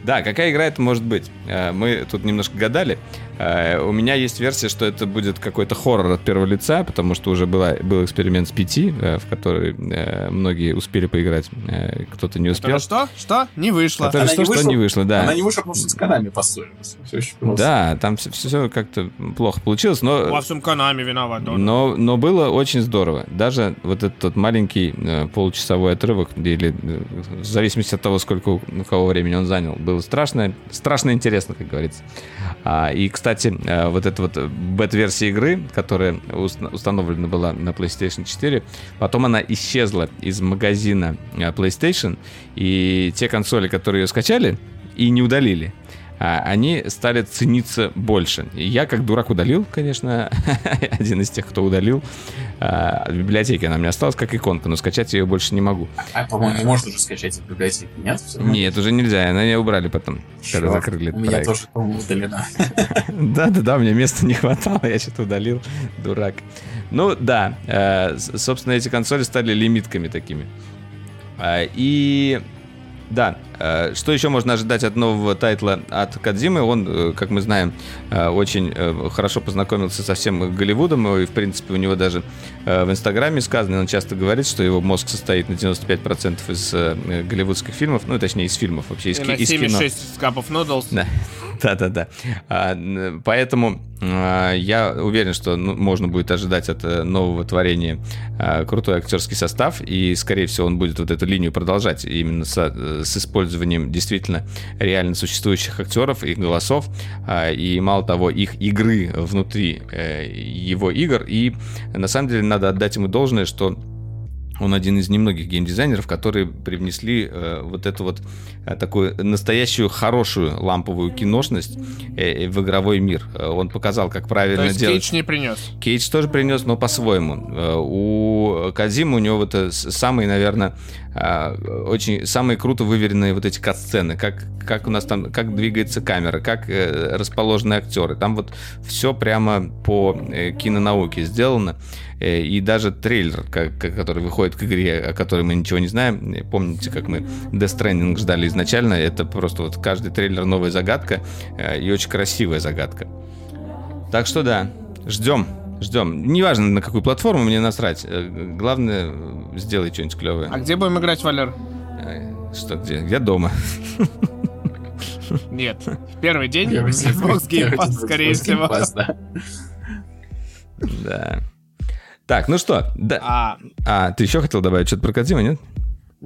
Да, какая игра это может быть? Э, мы тут немножко гадали. Э, у меня есть версия, что это будет какой-то хоррор от первого лица, потому что уже была, был эксперимент с пяти, э, в который многие успели поиграть, кто-то не успел. что? Что? Не вышло. Которое что, не что не вышло, да. Она не вышла, потому что с Канами поссорилась. Да, там все, все как-то плохо получилось, но... Во всем Канами виноват. Но, но было очень здорово. Даже вот этот тот маленький получасовой отрывок, или в зависимости от того, сколько у кого времени он занял, был было страшно, страшно интересно, как говорится. А, и, кстати, э, вот эта вот бета-версия игры, которая установлена была на PlayStation 4, потом она исчезла из магазина э, PlayStation, и те консоли, которые ее скачали и не удалили, они стали цениться больше. И я, как дурак, удалил, конечно, один из тех, кто удалил. А, в библиотеке она мне осталась как иконка, но скачать ее больше не могу. А, по-моему, не можно уже скачать в библиотеке, нет? Нет, уже нельзя, она ее убрали потом, когда закрыли У меня тоже, по-моему, удалена. Да-да-да, мне места не хватало, я что-то удалил, дурак. Ну, да, э, собственно, эти консоли стали лимитками такими. И да, что еще можно ожидать от нового тайтла от Кадзимы? Он, э, как мы знаем, э, очень хорошо познакомился со всем Голливудом, и, в принципе, у него даже в Инстаграме сказано, он часто говорит, что его мозг состоит на 95% из голливудских фильмов, ну, точнее, из фильмов вообще, из, и из на 76 кино. капов noodles. Да. Да-да-да. А, поэтому я уверен, что ну, можно будет ожидать от э, нового творения крутой актерский состав, и, скорее всего, он будет вот эту линию продолжать именно с, э, с использованием действительно реально существующих актеров, их голосов, и, мало того, их игры внутри э, его игр. И, на самом деле, надо отдать ему должное, что он один из немногих геймдизайнеров, которые привнесли э, вот эту вот э, такую настоящую хорошую ламповую киношность э, в игровой мир. Э, он показал, как правильно То есть делать. Кейдж не принес. Кейдж тоже принес, но по-своему. Э, у Казима у него это самые, наверное, э, очень самые круто выверенные вот эти кат-сцены, как как у нас там, как двигается камера, как э, расположены актеры. Там вот все прямо по э, кинонауке сделано. Э, и даже трейлер, который выходит к игре, о которой мы ничего не знаем. Помните, как мы Death Stranding ждали изначально? Это просто вот каждый трейлер новая загадка э, и очень красивая загадка. Так что да, ждем. Ждем. Неважно, на какую платформу, мне насрать. Э, главное, сделай что-нибудь клевое. А где будем играть, Валер? Что где? Я дома. Нет, в первый день Xbox Game Pass, скорее всего. Да. Так, ну что, да. А, а ты еще хотел добавить что-то про Кодзима, нет?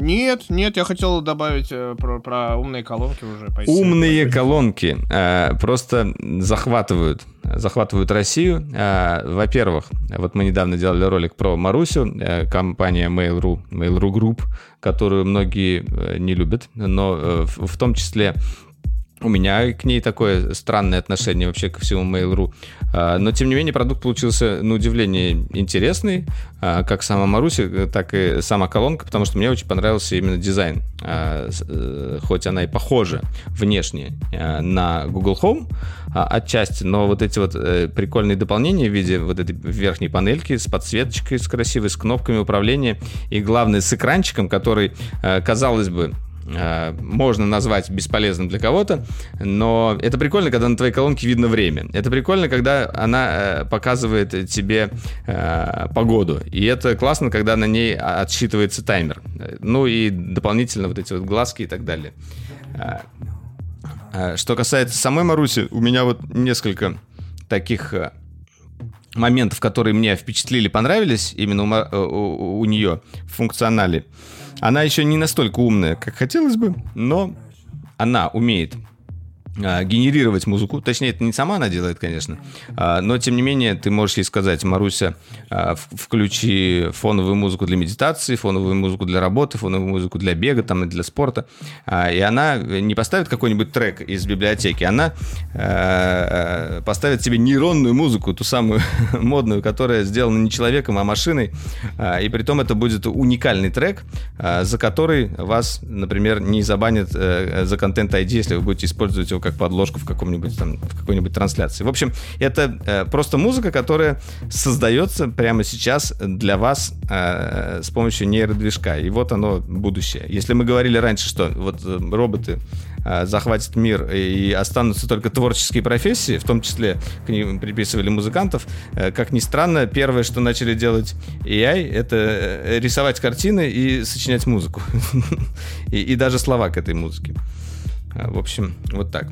Нет, нет, я хотел добавить э, про, про умные колонки уже. Умные колонки э, просто захватывают, захватывают Россию. Э, во-первых, вот мы недавно делали ролик про Марусю, э, компания Mail.ru, Mail.ru Group, которую многие э, не любят, но э, в, в том числе у меня к ней такое странное отношение вообще ко всему Mail.ru. А, но, тем не менее, продукт получился, на удивление, интересный. А, как сама Маруси, так и сама колонка, потому что мне очень понравился именно дизайн. А, э, хоть она и похожа внешне на Google Home отчасти, но вот эти вот э, прикольные дополнения в виде вот этой верхней панельки с подсветочкой, с красивой, с кнопками управления и, главное, с экранчиком, который, э, казалось бы, Э, можно назвать бесполезным для кого-то, но это прикольно, когда на твоей колонке видно время. Это прикольно, когда она э, показывает тебе э, погоду. И это классно, когда на ней отсчитывается таймер. Ну и дополнительно вот эти вот глазки и так далее. Что касается самой Маруси, у меня вот несколько таких моментов, которые мне впечатлили, понравились именно у, у, у нее в функционале. Она еще не настолько умная, как хотелось бы, но она умеет генерировать музыку. Точнее, это не сама она делает, конечно. А, но, тем не менее, ты можешь ей сказать, Маруся, а, включи фоновую музыку для медитации, фоновую музыку для работы, фоновую музыку для бега там, и для спорта. И она не поставит какой-нибудь трек из библиотеки, она поставит себе нейронную музыку, ту самую модную, которая сделана не человеком, а машиной. И при том это будет уникальный трек, за который вас, например, не забанят э, за контент ID, если вы будете использовать его как подложку в каком-нибудь там, в какой-нибудь трансляции. В общем, это э, просто музыка, которая создается прямо сейчас для вас э, с помощью нейродвижка. И вот оно будущее. Если мы говорили раньше, что вот э, роботы э, захватят мир и останутся только творческие профессии, в том числе к ним приписывали музыкантов, э, как ни странно, первое, что начали делать AI, это э, рисовать картины и сочинять музыку. и, и даже слова к этой музыке. А, в общем, вот так.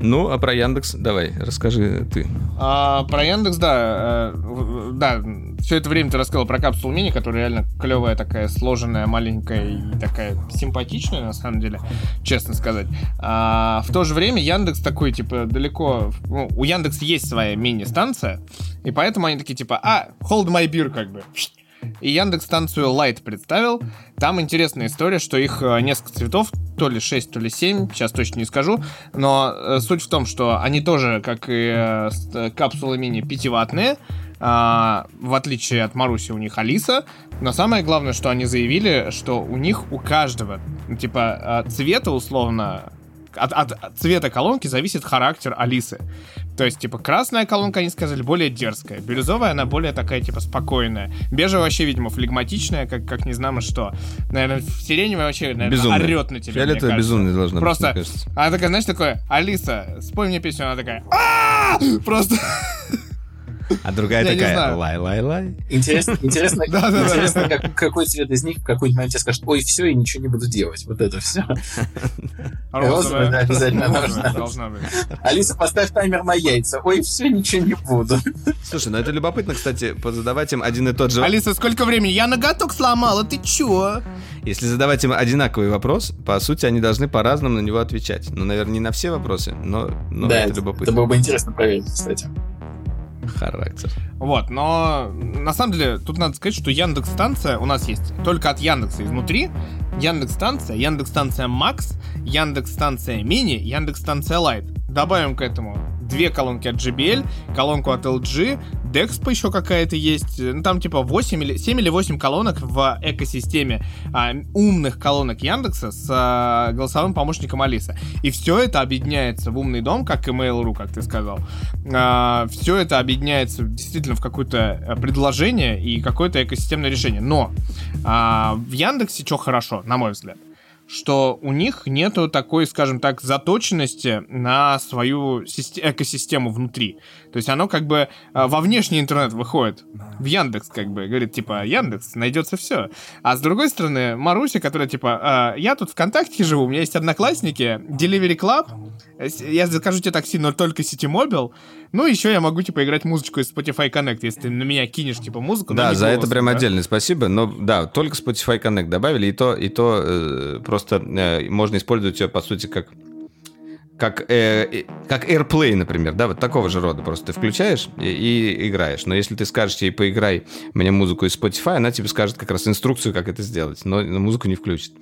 Ну, а про Яндекс давай, расскажи ты. А, про Яндекс, да. Э, да, все это время ты рассказал про капсулу мини, которая реально клевая, такая сложенная, маленькая и такая симпатичная, на самом деле, честно сказать. А, в то же время Яндекс такой, типа, далеко... Ну, у Яндекса есть своя мини-станция, и поэтому они такие, типа, а, hold my beer, как бы. И Яндекс станцию Light представил. Там интересная история, что их э, несколько цветов, то ли 6, то ли 7, сейчас точно не скажу. Но э, суть в том, что они тоже, как и э, капсулы мини, 5-ваттные. А, в отличие от Маруси, у них Алиса. Но самое главное, что они заявили, что у них у каждого, типа, цвета условно от, от цвета колонки зависит характер Алисы. То есть, типа, красная колонка, они сказали, более дерзкая. Бирюзовая, она более такая, типа, спокойная. Бежевая вообще, видимо, флегматичная, как, как не знамо что. Наверное, сиреневая вообще, наверное, безумный. орет на тебя, Фиолетовая безумная должна Просто, быть, Просто, она такая, знаешь, такое, Алиса, спой мне песню, она такая, Просто... А другая такая, лай-лай-лай. Интересно, интересно, интересно как, какой цвет из них в какой-нибудь момент тебе скажет, ой, все, я ничего не буду делать. Вот это все. Розовая, да, обязательно должна быть. Алиса, поставь таймер на яйца. Ой, все, ничего не буду. Слушай, ну это любопытно, кстати, задавать им один и тот же... Алиса, сколько времени? Я ноготок сломала, ты чё? Если задавать им одинаковый вопрос, по сути, они должны по-разному на него отвечать. Ну, наверное, не на все вопросы, но, но да, это любопытно. Это было бы интересно проверить, кстати характер. Вот, но на самом деле тут надо сказать, что Яндекс станция у нас есть только от Яндекса изнутри. Яндекс станция, Яндекс станция Макс, Яндекс станция Мини, Яндекс станция Лайт. Добавим к этому две колонки от JBL, колонку от LG, Dexpo еще какая-то есть. Ну, там типа 8 или 7 или 8 колонок в экосистеме а, умных колонок Яндекса с а, голосовым помощником Алиса. И все это объединяется в умный дом, как и Mail.ru, как ты сказал. А, все это объединяется действительно в какое-то э, предложение и какое-то экосистемное решение. Но а, в Яндексе что хорошо, на мой взгляд? Что у них нету такой, скажем так, заточенности на свою экосистему внутри. То есть оно как бы а, во внешний интернет выходит, в Яндекс как бы, говорит, типа, Яндекс, найдется все. А с другой стороны, Маруся, которая, типа, «А, я тут ВКонтакте живу, у меня есть одноклассники, Delivery Club, я закажу тебе такси, но только Mobile, ну, еще я могу, типа, играть музычку из Spotify Connect, если ты на меня кинешь, типа, музыку. Да, за голос, это прям да? отдельное спасибо, но, да, только Spotify Connect добавили, и то, и то э, просто э, можно использовать ее, по сути, как как, э, как AirPlay, например, да, вот такого же рода. Просто ты включаешь и, и играешь. Но если ты скажешь ей, поиграй мне музыку из Spotify, она тебе скажет как раз инструкцию, как это сделать, но, но музыку не включит.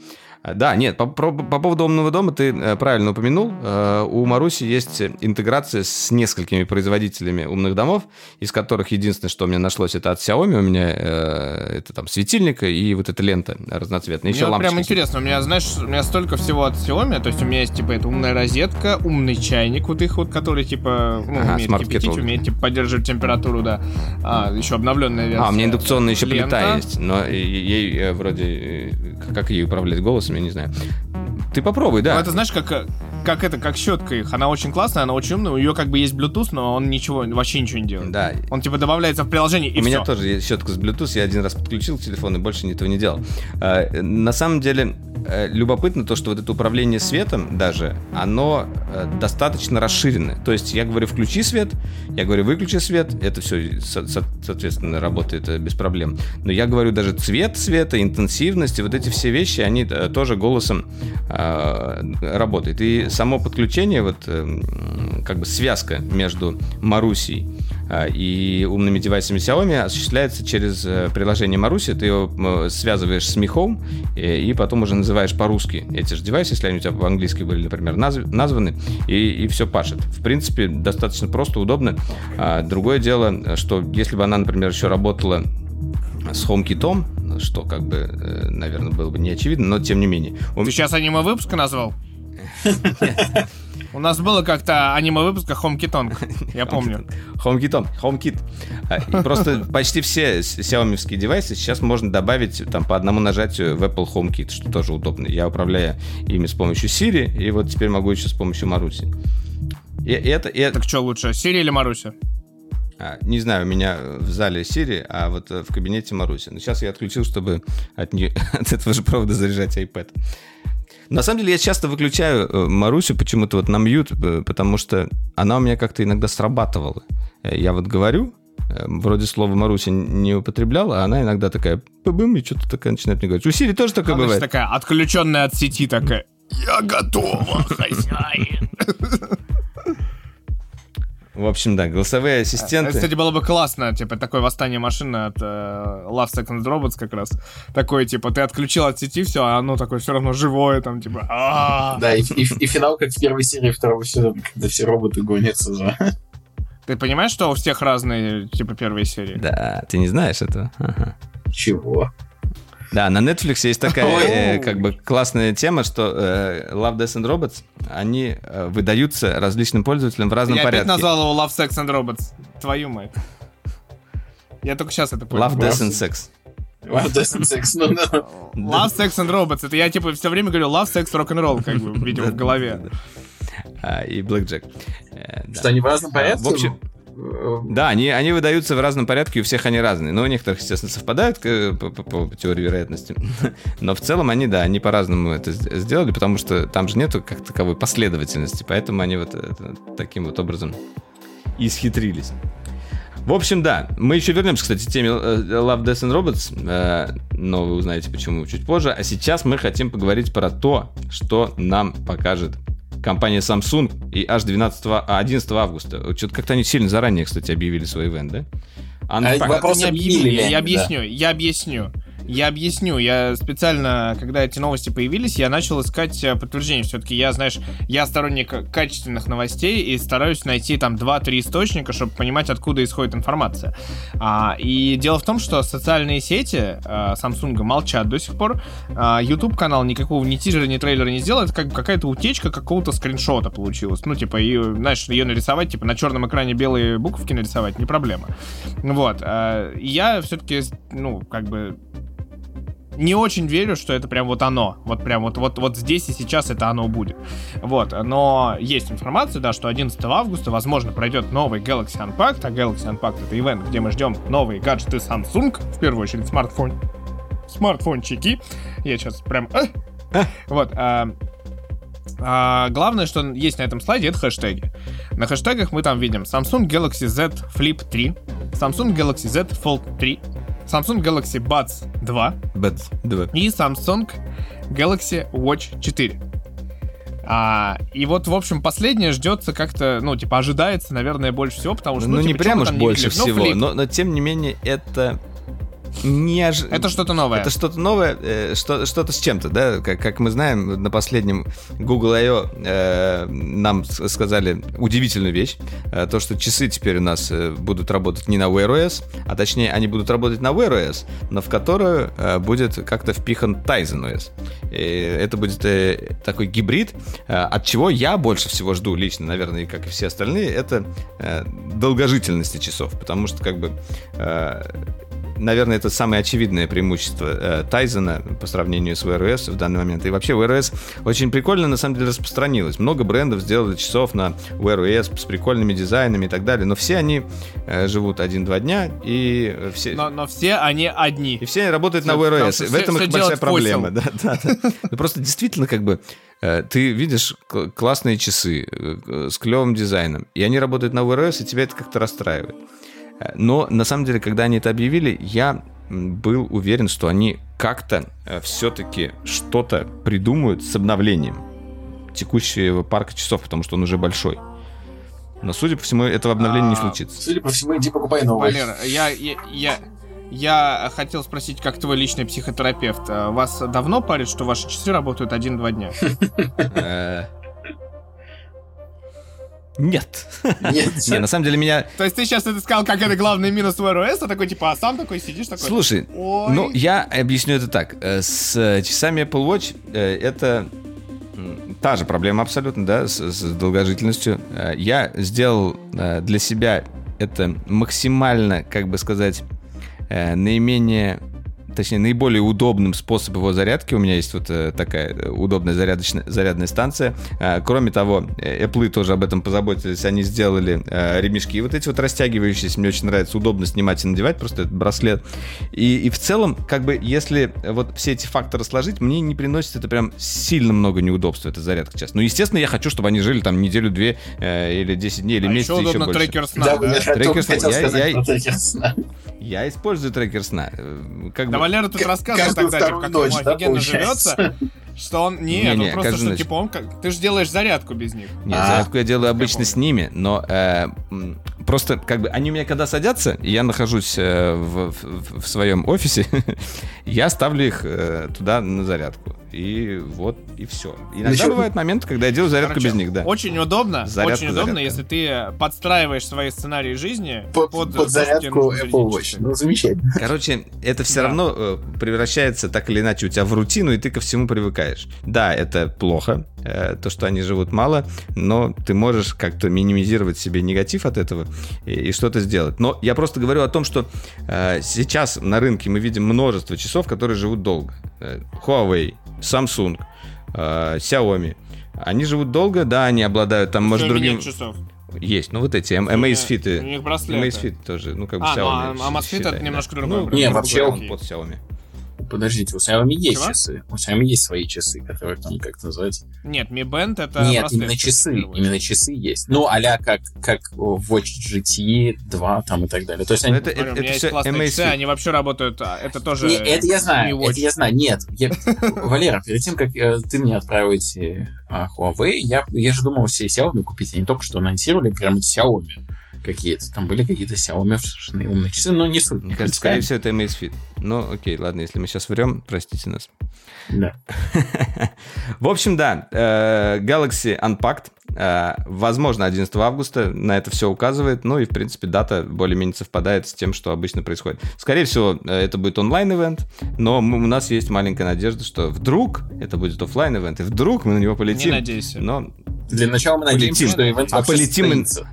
А, да, нет, по, по, по поводу умного дома ты э, правильно упомянул. Э, у Маруси есть интеграция с несколькими производителями умных домов, из которых единственное, что у меня нашлось, это от Xiaomi. У меня э, это там светильник и вот эта лента разноцветная. Еще Мне прям интересно, у меня, знаешь, у меня столько всего от Xiaomi, то есть у меня есть, типа, это умная розетка, умный чайник вот их вот, который, типа, ну, ага, умеет кипятить, умеет, типа, поддерживать температуру, да. А, еще обновленная версия. А, у меня индукционная еще лента. плита есть, но ей вроде, как ей управлять голосом, я не знаю. Ты попробуй, да. Ну, это знаешь, как, как это, как щетка их. Она очень классная, она очень умная. У нее как бы есть Bluetooth, но он ничего, вообще ничего не делает. Да. Он типа добавляется в приложение и У все. меня тоже есть щетка с Bluetooth, я один раз подключил к телефону и больше этого не делал. А, на самом деле, Э, любопытно то, что вот это управление светом даже, оно э, достаточно расширено. То есть я говорю, включи свет, я говорю, выключи свет, это все, соответственно, работает э, без проблем. Но я говорю даже цвет света, интенсивность, и вот эти все вещи, они тоже голосом э, работают. И само подключение, вот э, как бы связка между Марусей а, и умными девайсами Xiaomi осуществляется через э, приложение Маруси. Ты его связываешь с Mi Home и потом уже называешь по-русски эти же девайсы, если они у тебя по-английски были, например, названы, и, и все пашет. В принципе, достаточно просто, удобно. А другое дело, что если бы она, например, еще работала с HomeKit, что как бы, э, наверное, было бы не очевидно, но тем не менее. Ты сейчас аниме-выпуска назвал? У нас было как-то аниме-выпуска HomeKit я помню. HomeKit, HomeKit. Просто почти все Xiaomi девайсы сейчас можно добавить там по одному нажатию в Apple HomeKit, что тоже удобно. Я управляю ими с помощью Siri, и вот теперь могу еще с помощью Маруси. И это, и. Так что лучше, Siri или Маруся? А, не знаю, у меня в зале Siri, а вот в кабинете Маруси. Но сейчас я отключил, чтобы от, нее, от этого же провода заряжать iPad. На самом деле я часто выключаю э, Марусю почему-то вот на мьют, э, потому что она у меня как-то иногда срабатывала. Э, я вот говорю, вроде слова Маруся не употребляла, а она иногда такая бым и что-то такая начинает мне говорить. У Сири тоже такое она бывает. такая отключенная от сети такая. Я готова, хозяин. В общем, да, голосовые ассистенты. Это, кстати, было бы классно, типа, такое восстание машины от uh, Love, Sex and Robots как раз. Такое, типа, ты отключил от сети все, а оно такое все равно живое, там, типа, а Да, и, и, и финал, как в первой серии второго сезона, когда все роботы гонятся за... Ты понимаешь, что у всех разные, типа, первые серии? Да, ты не знаешь этого? Ага. Чего? Да, на Netflix есть такая э, как бы классная тема, что э, Love, Death and Robots, они э, выдаются различным пользователям в разном Я порядке. Я опять назвал его Love, Sex and Robots. Твою мать. Я только сейчас это понял. Love, Death and Sex. Love, Death and Sex, ну да. Love, Sex and Robots. Это я типа все время говорю Love, Sex, Rock-and-Roll, как бы, видимо, в голове. А, и Blackjack. Что, они в разном порядке? В общем, да, они, они выдаются в разном порядке, у всех они разные. Но у некоторых, естественно, совпадают по, по, по теории вероятности. Но в целом они, да, они по-разному это сделали, потому что там же нету как таковой последовательности. Поэтому они вот это, таким вот образом исхитрились. В общем, да, мы еще вернемся, кстати, к теме э, Love, Death and Robots, э, но вы узнаете почему чуть позже. А сейчас мы хотим поговорить про то, что нам покажет компания Samsung и аж 12, 11 августа. Что-то как-то они сильно заранее, кстати, объявили свой ивент, да? А, а вопрос не объявили, я, я объясню, да. я объясню. Я объясню. Я специально, когда эти новости появились, я начал искать э, подтверждение. Все-таки я, знаешь, я сторонник качественных новостей и стараюсь найти там 2-3 источника, чтобы понимать, откуда исходит информация. А, и дело в том, что социальные сети а, Samsung молчат до сих пор. А, YouTube канал никакого ни тизера, ни трейлера не сделал. Это как какая-то утечка какого-то скриншота получилась. Ну, типа, ее, знаешь, ее нарисовать, типа, на черном экране белые буковки нарисовать, не проблема. Вот. А, я все-таки, ну, как бы не очень верю, что это прям вот оно. Вот прям вот, вот, вот здесь и сейчас это оно будет. Вот. Но есть информация, да, что 11 августа, возможно, пройдет новый Galaxy Unpacked, а Galaxy Unpacked это ивент, где мы ждем новые гаджеты Samsung, в первую очередь смартфон, смартфончики. Я сейчас прям... Э, вот. А, а, главное, что есть на этом слайде, это хэштеги. На хэштегах мы там видим Samsung Galaxy Z Flip 3, Samsung Galaxy Z Fold 3, Samsung Galaxy Buds 2. Buds 2. И Samsung Galaxy Watch 4. А, и вот, в общем, последнее ждется как-то, ну, типа, ожидается, наверное, больше всего, потому что... Ну, ну не типа, прям уж больше всего, ну, но, но, тем не менее, это неож... Это что-то новое. Это что-то новое, э, что, что-то с чем-то, да? Как, как мы знаем, на последнем Google I.O. Э, нам сказали удивительную вещь. Э, то, что часы теперь у нас э, будут работать не на Wear OS, а точнее они будут работать на Wear OS, но в которую э, будет как-то впихан Tizen OS. И это будет э, такой гибрид, э, от чего я больше всего жду лично, наверное, как и все остальные, это э, долгожительности часов, потому что как бы э, наверное, это самое очевидное преимущество э, Тайзена по сравнению с OS в данный момент. И вообще OS очень прикольно, на самом деле, распространилось. Много брендов сделали часов на OS с прикольными дизайнами и так далее, но все они э, живут один-два дня, и все... Но, но все они одни. И все они работают все, на OS. В этом их большая проблема. Да, да, да. Ну, просто действительно, как бы, э, ты видишь классные часы с клевым дизайном, и они работают на OS, и тебя это как-то расстраивает. Но на самом деле, когда они это объявили, я был уверен, что они как-то э, все-таки что-то придумают с обновлением текущего парка часов, потому что он уже большой. Но, судя по всему, этого обновления а, не случится. Судя по всему, иди покупай новый. Валера, я, я, я, я хотел спросить, как твой личный психотерапевт, а вас давно парит, что ваши часы работают один-два дня? Э, нет. Нет. Не, на самом деле меня... То есть ты сейчас это сказал, как это главный минус Wear OS, а такой типа, а сам такой сидишь такой... Слушай, ну я объясню это так. Э, с часами Apple Watch э, это та же проблема абсолютно, да, с, с долгожительностью. Э, я сделал для себя это максимально, как бы сказать, наименее точнее, наиболее удобным способом его зарядки. У меня есть вот э, такая э, удобная зарядочная, зарядная станция. Э, кроме того, Apple тоже об этом позаботились. Они сделали ремешки вот эти вот растягивающиеся. Мне очень нравится, удобно снимать и надевать просто этот браслет. И, и в целом, как бы, если вот все эти факторы сложить, мне не приносит это прям сильно много неудобств, эта зарядка сейчас. Ну, естественно, я хочу, чтобы они жили там неделю-две э, или 10 дней, или а месяц, еще, удобно еще больше. трекер сна, да? да? Трекер сна. Я, я, я, я использую трекер сна. Как да, бы, Валера тут рассказывал тогда, типа, как ночь, ему да, офигенно живется. Что он... Нет, не, не, просто, что, ночь. типа, он как... Ты же делаешь зарядку без них. Нет, а, зарядку я делаю обычно с ними, но э, просто, как бы, они у меня когда садятся, я нахожусь э, в, в, в своем офисе, я ставлю их э, туда на зарядку. И вот, и все. Иногда Еще... бывают моменты, когда я делаю зарядку Короче, без них, да. Очень удобно, зарядка, очень удобно, зарядка. если ты подстраиваешь свои сценарии жизни под, под, под зарядку Apple Watch. Ну, замечательно. Короче, это все да. равно э, превращается так или иначе у тебя в рутину, и ты ко всему привыкаешь. Да, это плохо, э, то, что они живут мало, но ты можешь как-то минимизировать себе негатив от этого и, и что-то сделать. Но я просто говорю о том, что э, сейчас на рынке мы видим множество часов, которые живут долго. Э, Huawei, Samsung, э, Xiaomi. Они живут долго, да, они обладают там, может, другим... часов. Есть, ну вот эти Amazfit. У них браслеты. Amazfit тоже, ну как бы а, Xiaomi. Ну, а Amazfit это немножко другой ну, Не, вообще он под Xiaomi. Подождите, у Xiaomi есть Чего? часы. У Xiaomi есть свои часы, которые там как называется. Нет, Mi Band это Нет, именно часы. Именно часы есть. Ну, а как, как Watch GT 2 там и так далее. То есть они... Это, это, это все классные часы, они вообще работают, а, это тоже... Не, это я знаю, это я знаю. Нет, я... Валера, перед тем, как э, ты мне отправите а, Huawei, я, я же думал все Xiaomi купить, они только что анонсировали прямо Xiaomi. Какие-то. Там были какие-то Xiaomi умные часы, но не суть. Мне кажется, скорее всего, это Amazfit. Ну, окей, ладно, если мы сейчас врем, простите нас. Да. В общем, да, э, Galaxy Unpacked. Э, возможно, 11 августа на это все указывает. Ну и, в принципе, дата более-менее совпадает с тем, что обычно происходит. Скорее всего, э, это будет онлайн-ивент, но у нас есть маленькая надежда, что вдруг это будет офлайн ивент и вдруг мы на него полетим. Не надейся. Но Для начала мы надеемся, Полетим. что ивент А полетим мы- состоится.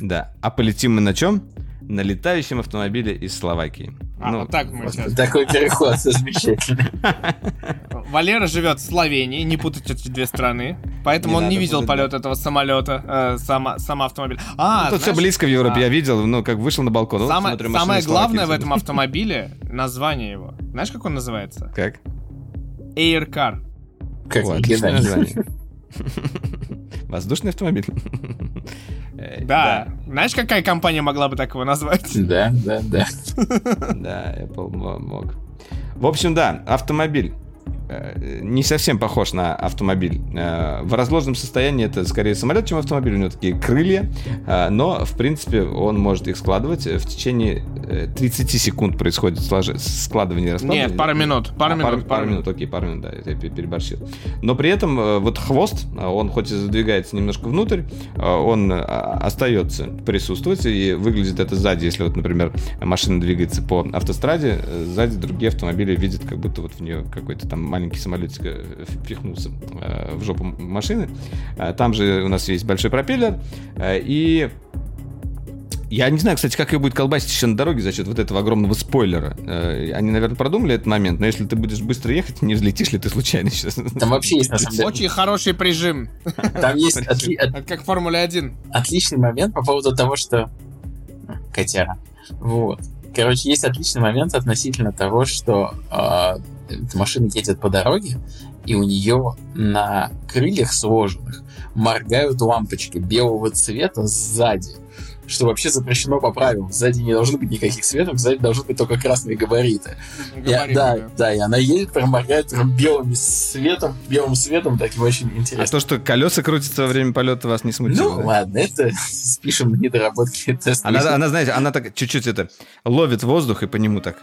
Да. А полетим мы на чем? На летающем автомобиле из Словакии. А, Ну, вот так мы Вот сейчас. Такой переход замечательный. Валера живет в Словении, не путать эти две страны. Поэтому Не он не видел путать, полет этого самолета, э, сама, сам автомобиль. А, Ну, тут все знаешь, близко в Европе, а, я видел, ну, как вышел на балкон. вот Самое, смотрю, машина самое главное в этом автомобиле название его. Знаешь, как он называется? Как? Air Car. Как О, отличное название. Воздушный автомобиль. Да. Знаешь, какая компания могла бы так его назвать? Да, да, да. Да, Apple мо- мог. В общем, да, автомобиль. Э, Не совсем похож на автомобиль. Э, В разложенном состоянии это скорее самолет, чем автомобиль. У него такие крылья. э, Но, в принципе, он может их складывать. В течение э, 30 секунд происходит складывание и раскладывание. Нет, пара минут. Пара А, минут. Пару, минут, окей, пару минут, да, я пе- переборщил. Но при этом вот хвост, он хоть и задвигается немножко внутрь, он остается присутствовать, и выглядит это сзади, если вот, например, машина двигается по автостраде, сзади другие автомобили видят, как будто вот в нее какой-то там маленький самолетик э, впихнулся э, в жопу машины. Э, Там же у нас есть большой пропеллер, и я не знаю, кстати, как ее будет колбасить еще на дороге за счет вот этого огромного спойлера. Они, наверное, продумали этот момент, но если ты будешь быстро ехать, не взлетишь ли ты случайно сейчас? Там вообще есть, на самом деле, Очень хороший прижим. там есть отли- от- Это как в Формуле 1. отличный момент по поводу того, что... Котяра. Вот. Короче, есть отличный момент относительно того, что э, эта машина едет по дороге, и у нее на крыльях сложенных моргают лампочки белого цвета сзади. Что вообще запрещено по правилам. Сзади не должно быть никаких светов, сзади должны быть только красные габариты. И- Габариты, да, да. да, и она едет, прям моргает прям белым светом, белым светом, таким очень А интересным. то, что колеса крутятся во время полета, вас не смутило? Ну, да? ладно, это спишем на недоработки. Она, она, знаете, она так чуть-чуть это ловит воздух и по нему так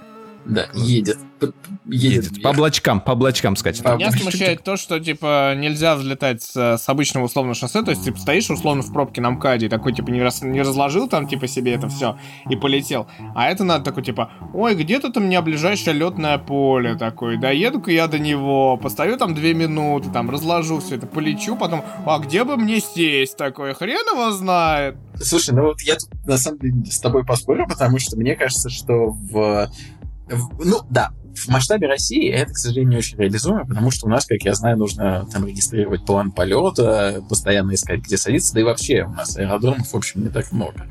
Да, едет. П- Едет. едет. По облачкам, по облачкам скачет. По Меня смущает то, что, типа, нельзя взлетать с, с обычного условного шоссе, то есть, типа, стоишь условно в пробке на МКАДе, и такой, типа, не, рас- не разложил там, типа, себе это все и полетел. А это надо такой, типа, ой, где-то там у меня ближайшее летное поле такой, доеду-ка я до него, постою там две минуты, там, разложу все это, полечу, потом, а где бы мне сесть такой, хрен его знает. Слушай, ну вот я тут на самом деле с тобой поспорю, потому что мне кажется, что в... ну, да, в масштабе России это, к сожалению, не очень реализуемо, потому что у нас, как я знаю, нужно там регистрировать план полета, постоянно искать, где садиться, да и вообще у нас аэродромов, в общем, не так много.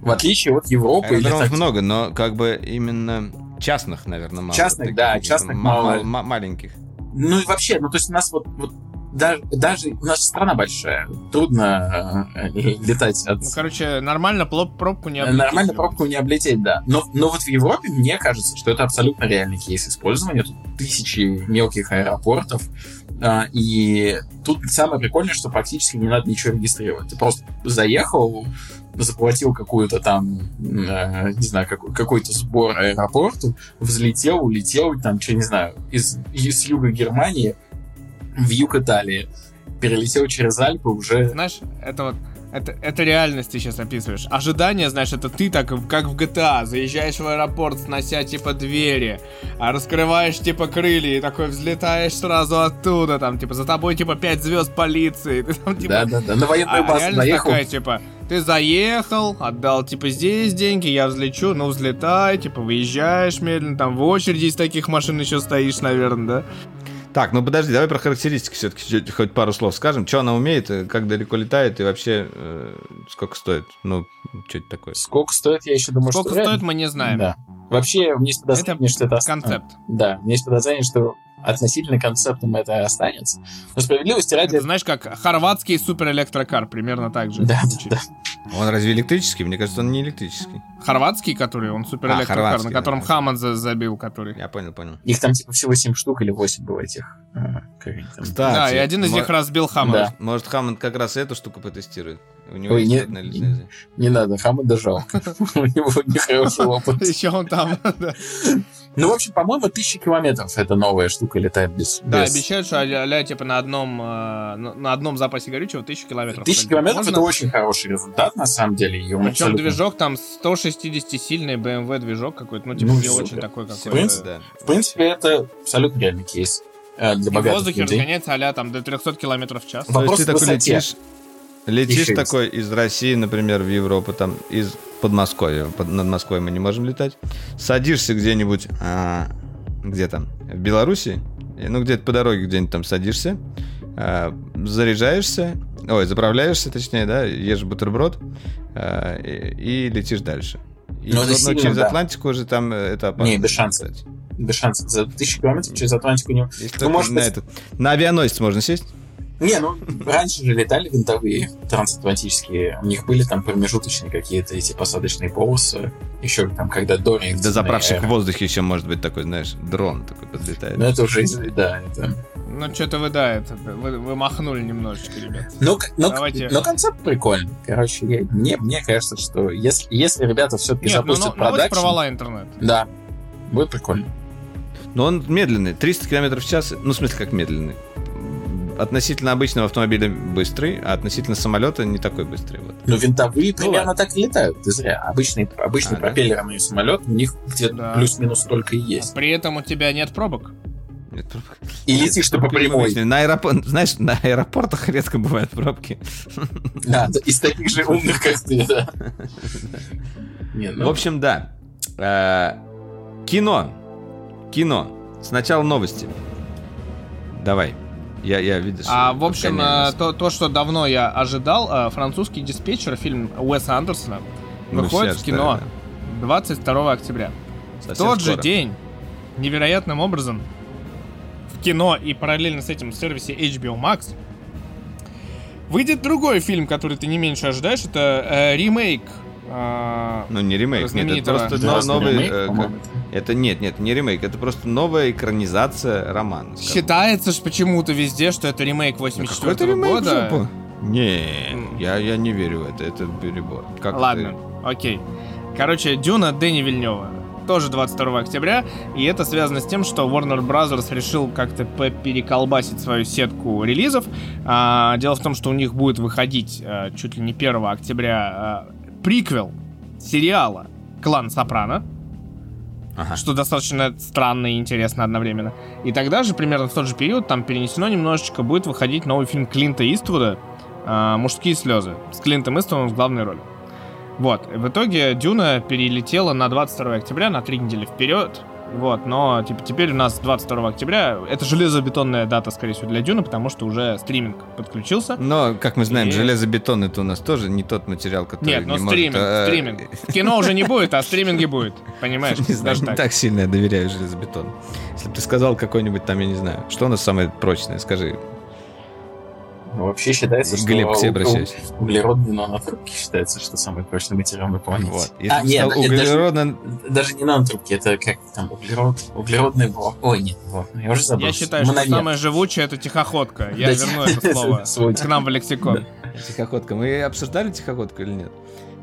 В отличие от Европы Аэродромов так- много, но как бы именно частных, наверное, мало. Частных, Таких да, частных ма- мало. ма- маленьких. Ну и вообще, ну то есть у нас вот, вот даже, даже нас страна большая, трудно э, летать от... Ну, короче, нормально пробку не облететь. Нормально пробку не облететь, да. Но, но вот в Европе мне кажется, что это абсолютно реальный кейс использования. Тут тысячи мелких аэропортов. а, и тут самое прикольное, что практически не надо ничего регистрировать. Ты просто заехал, заплатил какую-то там, э, не знаю, какой- какой-то сбор аэропорту, взлетел, улетел, там, что не знаю, из, из юга Германии в юг Италии. Перелетел через Альпы уже... Знаешь, это вот это, это реальность ты сейчас описываешь. Ожидание, знаешь, это ты так, как в GTA, заезжаешь в аэропорт, снося, типа, двери, а раскрываешь, типа, крылья, и такой взлетаешь сразу оттуда, там, типа, за тобой, типа, пять звезд полиции, ты там, типа... Да-да-да, на военную А базу реальность заехал. такая, типа, ты заехал, отдал, типа, здесь деньги, я взлечу, ну, взлетай, типа, выезжаешь медленно, там, в очереди из таких машин еще стоишь, наверное, да? Так, ну подожди, давай про характеристики все-таки хоть пару слов скажем. Что она умеет, как далеко летает и вообще э, сколько стоит? Ну, что это такое? Сколько стоит, я еще думаю, Сколько что... стоит, мы не знаем. Да. Вообще, есть подозрение, Это что это... Концепт. Да, меня есть подозрение, что относительно концептом это останется. Но справедливости ради... Это, знаешь, как хорватский суперэлектрокар, примерно так же. Да, да, Он разве электрический? Мне кажется, он не электрический. Хорватский, который, он супер а, на котором да. Хаммонд забил, который. Я понял, понял. Их там типа всего 7 штук или 8 было этих. А, Кстати, да, и один из них разбил Хаммонд. Да. Может, Хаммонд как раз эту штуку потестирует. У него Ой, есть не, не, не надо, Хаммонда жалко. У него нехороший опыт. Еще он там, Ну, в общем, по-моему, тысячи километров эта новая штука летает без... Да, без... обещают, что а типа на одном, э, на одном запасе горючего тысячу километров. Тысяча километров это очень хороший результат, на самом деле. И Причем абсолютно... движок там 160-сильный BMW движок какой-то, ну, типа, ну, не очень такой какой-то. В принципе, да. в принципе, это абсолютно реальный кейс э, для богатых И в воздухе людей. разгоняется а там до 300 километров в час. Вопрос То есть ты такой летишь, летишь такой из России, например, в Европу, там, из Подмосковья, под, над Москвой мы не можем летать, садишься где-нибудь а, где там, в Беларуси, ну, где-то по дороге где-нибудь там садишься, э, заряжаешься, ой, заправляешься, точнее, да, ешь бутерброд э, и, и летишь дальше. И ну, вот, через да. Атлантику уже там э, это опасно. Не, без шансов. Без шансов. За тысячу километров через Атлантику не... Ну, может, на, этот, на авианосец можно сесть? Не, ну, раньше же летали винтовые трансатлантические. У них были там промежуточные какие-то эти посадочные полосы. Еще там, когда до Да заправщик в воздухе еще может быть такой, знаешь, дрон такой подлетает. Ну, это уже, да, это... Ну, что-то вы, да, это, вы, вы махнули немножечко, ребят. Ну, ну, Давайте... но концепт прикольный. Короче, я, мне, мне кажется, что если, если ребята все-таки Нет, ну, запустят ну, продакшн... провала интернет. Да, будет прикольно. Но он медленный, 300 км в час, ну, в смысле, как медленный относительно обычного автомобиля быстрый, а относительно самолета не такой быстрый. Вот. Ну, винтовые ну, примерно ладно. так и летают, ты зря. Обычный, обычный а, пропеллерный да? самолет, у них где-то да. плюс-минус столько и есть. А при этом у тебя нет пробок. Нет пробок. И летишь ты по прямой. На аэропорт, знаешь, на аэропортах редко бывают пробки. Да, из таких же умных, как ты, да. Ну. В общем, да. Э, кино. Кино. Сначала новости. Давай. Я, я видишь. А, в общем, э, то, то, что давно я ожидал, э, французский диспетчер, фильм Уэса Андерсона, Мы выходит в кино да. 22 октября. Совсем в тот скоро. же день, невероятным образом, в кино и параллельно с этим в сервисе HBO Max выйдет другой фильм, который ты не меньше ожидаешь. Это э, ремейк а, ну, не ремейк, нет, это просто да, новый... Ремейк, э, как, это нет, нет, не ремейк, это просто новая экранизация романа. Считается же почему-то везде, что это ремейк 84 -го ремейк года. Жопу. Не, я, я не верю в это, это перебор. Как Ладно, ты... окей. Короче, Дюна Дэнни Вильнева. Тоже 22 октября, и это связано с тем, что Warner Bros. решил как-то переколбасить свою сетку релизов. А, дело в том, что у них будет выходить а, чуть ли не 1 октября а, приквел сериала «Клан Сопрано», Ага. Что достаточно странно и интересно одновременно. И тогда же, примерно в тот же период, там перенесено немножечко, будет выходить новый фильм Клинта Иствуда э, «Мужские слезы» с Клинтом Иствудом в главной роли. Вот. В итоге Дюна перелетела на 22 октября, на три недели вперед. Вот, но типа, теперь у нас 22 октября. Это железобетонная дата, скорее всего, для Дюна, потому что уже стриминг подключился. Но, как мы знаем, и... железобетон это у нас тоже не тот материал, который Нет, но не стриминг, может... А... стриминг. Кино уже не будет, а стриминге будет. Понимаешь? Не знаю, не так сильно я доверяю железобетону. Если бы ты сказал какой-нибудь там, я не знаю, что у нас самое прочное, скажи. Ну, вообще считается, Глеб, что обращаюсь. углеродные нанотрубки считается, что самый прочный материал на планете. Вот. а, нет, углеродно... даже, даже не нанотрубки, это как там углерод, углеродный блок. Ой, нет, вот, я уже забыл. Я считаю, что самое живучее это тихоходка. Я верну это слово к нам в лексикон. Тихоходка. Мы обсуждали тихоходку или нет?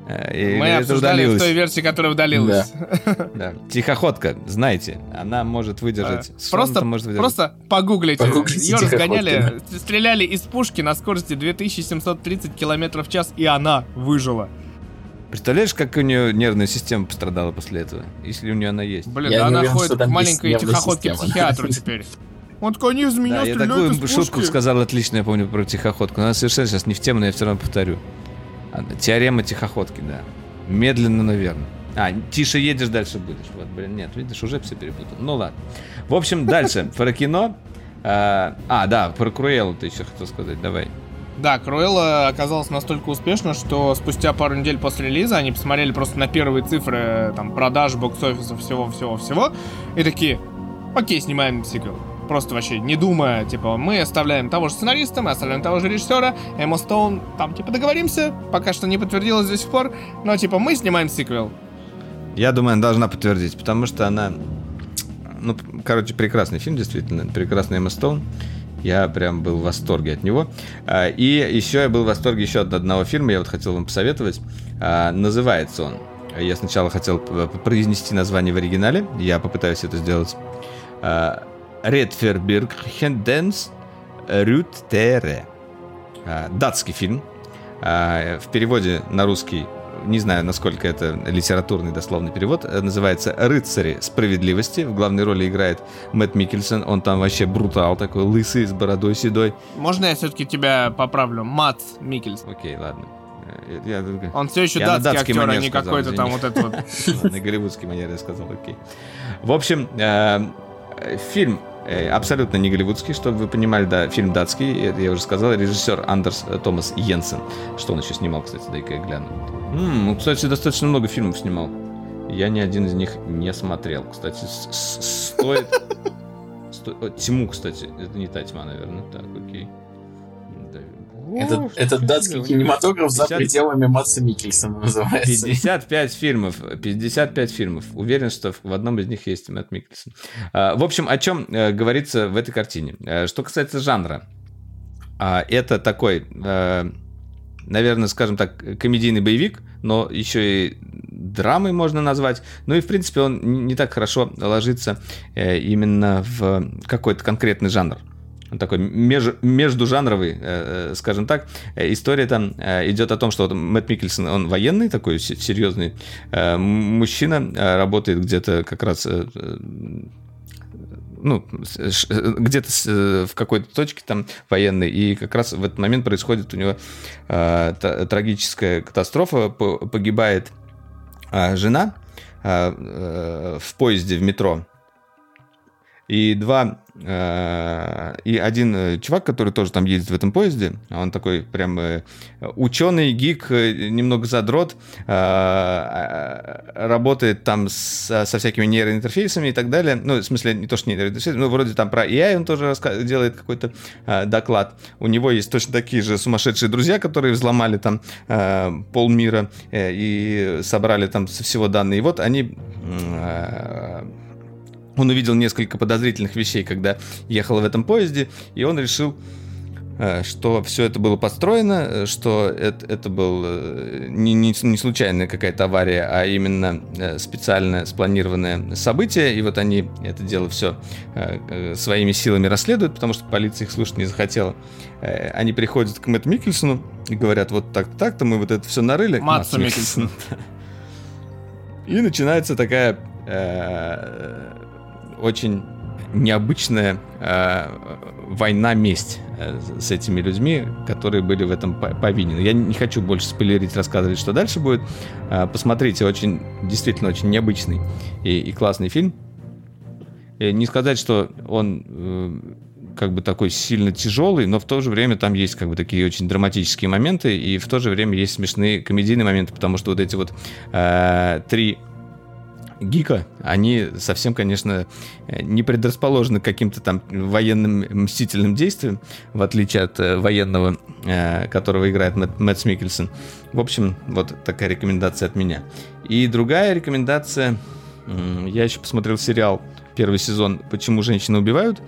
Э, и Мы обсуждали удалилось. в той версии, которая удалилась. Да. да. Тихоходка, знаете, она может выдержать. А, просто, может выдержать. просто погуглите. погуглите Ее разгоняли, стреляли из пушки на скорости 2730 км в час, и она выжила. Представляешь, как у нее нервная система пострадала после этого, если у нее она есть? Блин, я да она уверен, ходит к маленькой тихоходке к психиатру теперь. Он такой, они из меня да, Я такую шутку сказал отлично, я помню, про тихоходку. Она совершенно сейчас не в тему, но я все равно повторю. Теорема тихоходки, да. Медленно, наверное. А, тише едешь, дальше будешь. Вот, блин, нет, видишь, уже все перепутал. Ну ладно. В общем, дальше. Про кино. А, а, да, про Круэллу ты еще хотел сказать, давай. Да, Круэлла оказалась настолько успешна, что спустя пару недель после релиза они посмотрели просто на первые цифры там продаж, бокс-офиса, всего-всего-всего, и такие, окей, снимаем сиквел. Просто вообще не думая, типа, мы оставляем того же сценариста, мы оставляем того же режиссера, Эмма Стоун, там, типа, договоримся, пока что не подтвердилось до сих пор, но, типа, мы снимаем сиквел. Я думаю, она должна подтвердить, потому что она, ну, короче, прекрасный фильм, действительно, прекрасный Эмма Стоун. Я прям был в восторге от него. А, и еще я был в восторге еще от одного фильма, я вот хотел вам посоветовать. А, называется он я сначала хотел произнести название в оригинале, я попытаюсь это сделать. Редферберг Хенденс Рютере. Датский фильм. А, в переводе на русский не знаю, насколько это литературный дословный перевод, называется «Рыцари справедливости». В главной роли играет Мэтт Микельсон, он там вообще брутал, такой лысый, с бородой седой. Можно я все-таки тебя поправлю? Мат Микельсон. Окей, ладно. Я, Он все еще я датский, актер, а не какой-то там вот этот вот. На голливудский манер я сказал, окей. В общем, э, фильм э, абсолютно не голливудский, чтобы вы понимали, да, фильм датский, я уже сказал, режиссер Андерс Томас Йенсен. Что он еще снимал, кстати, дай-ка я гляну. Ну, кстати, достаточно много фильмов снимал. Я ни один из них не смотрел. Кстати, стоит... Тьму, кстати, это не та тьма, наверное. Так, окей. Этот, этот датский кинематограф 50... за пределами Матса Микельсона называется. 55 фильмов. 55 фильмов. Уверен, что в одном из них есть Мэтт Микельсон. А, в общем, о чем э, говорится в этой картине? Э, что касается жанра. А, это такой, э, наверное, скажем так, комедийный боевик, но еще и драмой можно назвать. Ну и, в принципе, он не так хорошо ложится именно в какой-то конкретный жанр такой меж, междужанровый, э, э, скажем так. История там э, идет о том, что вот Мэтт Микельсон, он военный такой серьезный мужчина, работает где-то как раз ну, где-то в какой-то точке там военной, и как раз в этот момент происходит у него трагическая катастрофа, погибает жена в поезде в метро, и два э, и один э, чувак, который тоже там ездит в этом поезде, он такой прям э, ученый, гик, немного задрот, работает там со, со всякими нейроинтерфейсами и так далее. Ну, в смысле, не то, что нейроинтерфейсы, но вроде там про AI он тоже делает какой-то доклад. У него есть точно такие же сумасшедшие друзья, которые взломали там полмира и собрали там со всего данные. И вот они он увидел несколько подозрительных вещей, когда ехал в этом поезде, и он решил, э, что все это было построено, э, что это, это был э, не, не, не случайная какая-то авария, а именно специально спланированное событие. И вот они это дело все своими силами расследуют, потому что полиция их слушать не захотела. Они приходят к Мэтту Микельсону и говорят, вот так-то, так-то мы вот это все нарыли. Матсу Микельсону. И начинается такая очень необычная э, война-месть э, с этими людьми, которые были в этом повинены. Я не хочу больше спойлерить, рассказывать, что дальше будет. Э, посмотрите, очень, действительно очень необычный и, и классный фильм. И не сказать, что он э, как бы такой сильно тяжелый, но в то же время там есть как бы такие очень драматические моменты, и в то же время есть смешные комедийные моменты, потому что вот эти вот э, три гика, они совсем, конечно, не предрасположены к каким-то там военным мстительным действиям, в отличие от э, военного, э, которого играет Мэтт, Мэтт. В общем, вот такая рекомендация от меня. И другая рекомендация, я еще посмотрел сериал первый сезон «Почему женщины убивают»,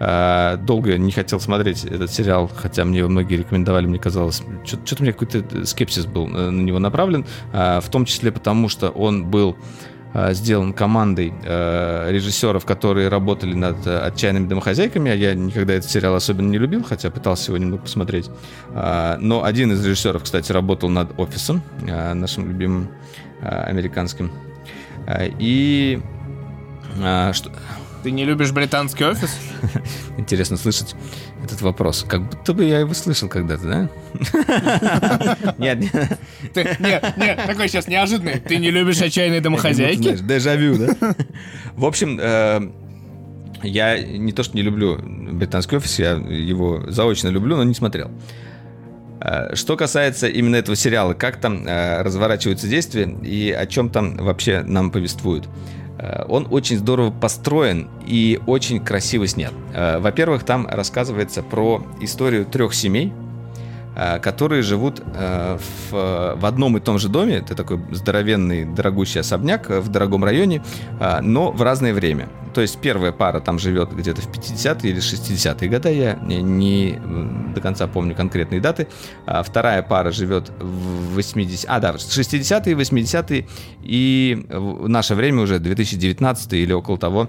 э, долго не хотел смотреть этот сериал, хотя мне его многие рекомендовали, мне казалось, что-то у меня какой-то скепсис был на него направлен, в том числе потому, что он был Э, сделан командой э, режиссеров, которые работали над э, «Отчаянными домохозяйками». Я никогда этот сериал особенно не любил, хотя пытался его немного посмотреть. Но один из режиссеров, кстати, работал над «Офисом», нашим любимым американским. И... Что... Ты не любишь британский офис? Интересно слышать этот вопрос. Как будто бы я его слышал когда-то, да? Нет, нет. Нет, нет, такой сейчас неожиданный. Ты не любишь отчаянные домохозяйки? Дежавю, да? В общем, э, я не то, что не люблю британский офис, я его заочно люблю, но не смотрел. Э, что касается именно этого сериала, как там э, разворачиваются действия и о чем там вообще нам повествуют. Э, он очень здорово построен и очень красиво снят. Э, во-первых, там рассказывается про историю трех семей, которые живут э, в, в одном и том же доме. Это такой здоровенный, дорогущий особняк в дорогом районе, э, но в разное время. То есть первая пара там живет где-то в 50-е или 60-е годы, я не, не до конца помню конкретные даты. А вторая пара живет в 80 А, да, 60-е, 80-е, и в наше время уже 2019 или около того,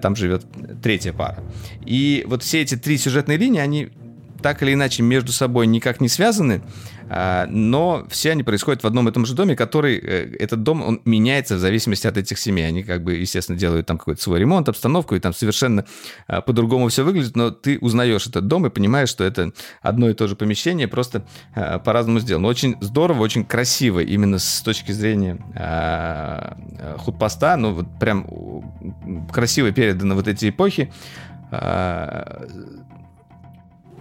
там живет третья пара. И вот все эти три сюжетные линии, они так или иначе между собой никак не связаны, а, но все они происходят в одном и том же доме, который, э, этот дом, он меняется в зависимости от этих семей. Они как бы, естественно, делают там какой-то свой ремонт, обстановку, и там совершенно а, по-другому все выглядит, но ты узнаешь этот дом и понимаешь, что это одно и то же помещение, просто а, по-разному сделано. Очень здорово, очень красиво, именно с точки зрения худпоста, ну вот прям красиво переданы вот эти эпохи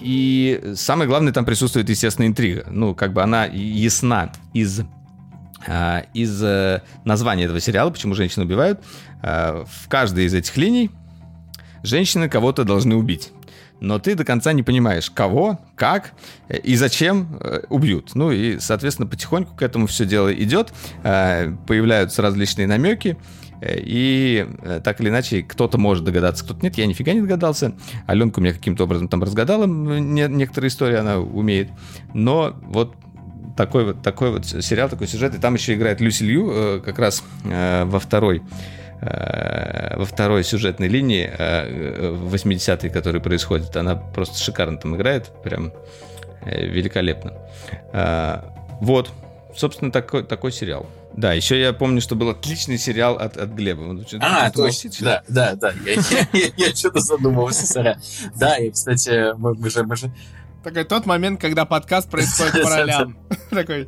и самое главное, там присутствует, естественно, интрига. Ну, как бы она ясна из а, из э, названия этого сериала, почему женщины убивают. А, в каждой из этих линий женщины кого-то должны убить. Но ты до конца не понимаешь, кого, как и зачем э, убьют. Ну и, соответственно, потихоньку к этому все дело идет. А, появляются различные намеки. И э, так или иначе, кто-то может догадаться, кто-то нет. Я нифига не догадался. Аленка у меня каким-то образом там разгадала некоторые истории, она умеет. Но вот такой вот, такой вот сериал, такой сюжет. И там еще играет Люси Лью э, как раз э, во второй во второй сюжетной линии в 80-е, который происходит. Она просто шикарно там играет, прям великолепно. Вот, собственно, такой, такой сериал. Да, еще я помню, что был отличный сериал от, от Глеба. А, точно, да, да, да, я, я, я, я что-то задумывался, сорян. Да, и, кстати, мы, мы же, мы же такой тот момент, когда подкаст происходит по ролям. Такой.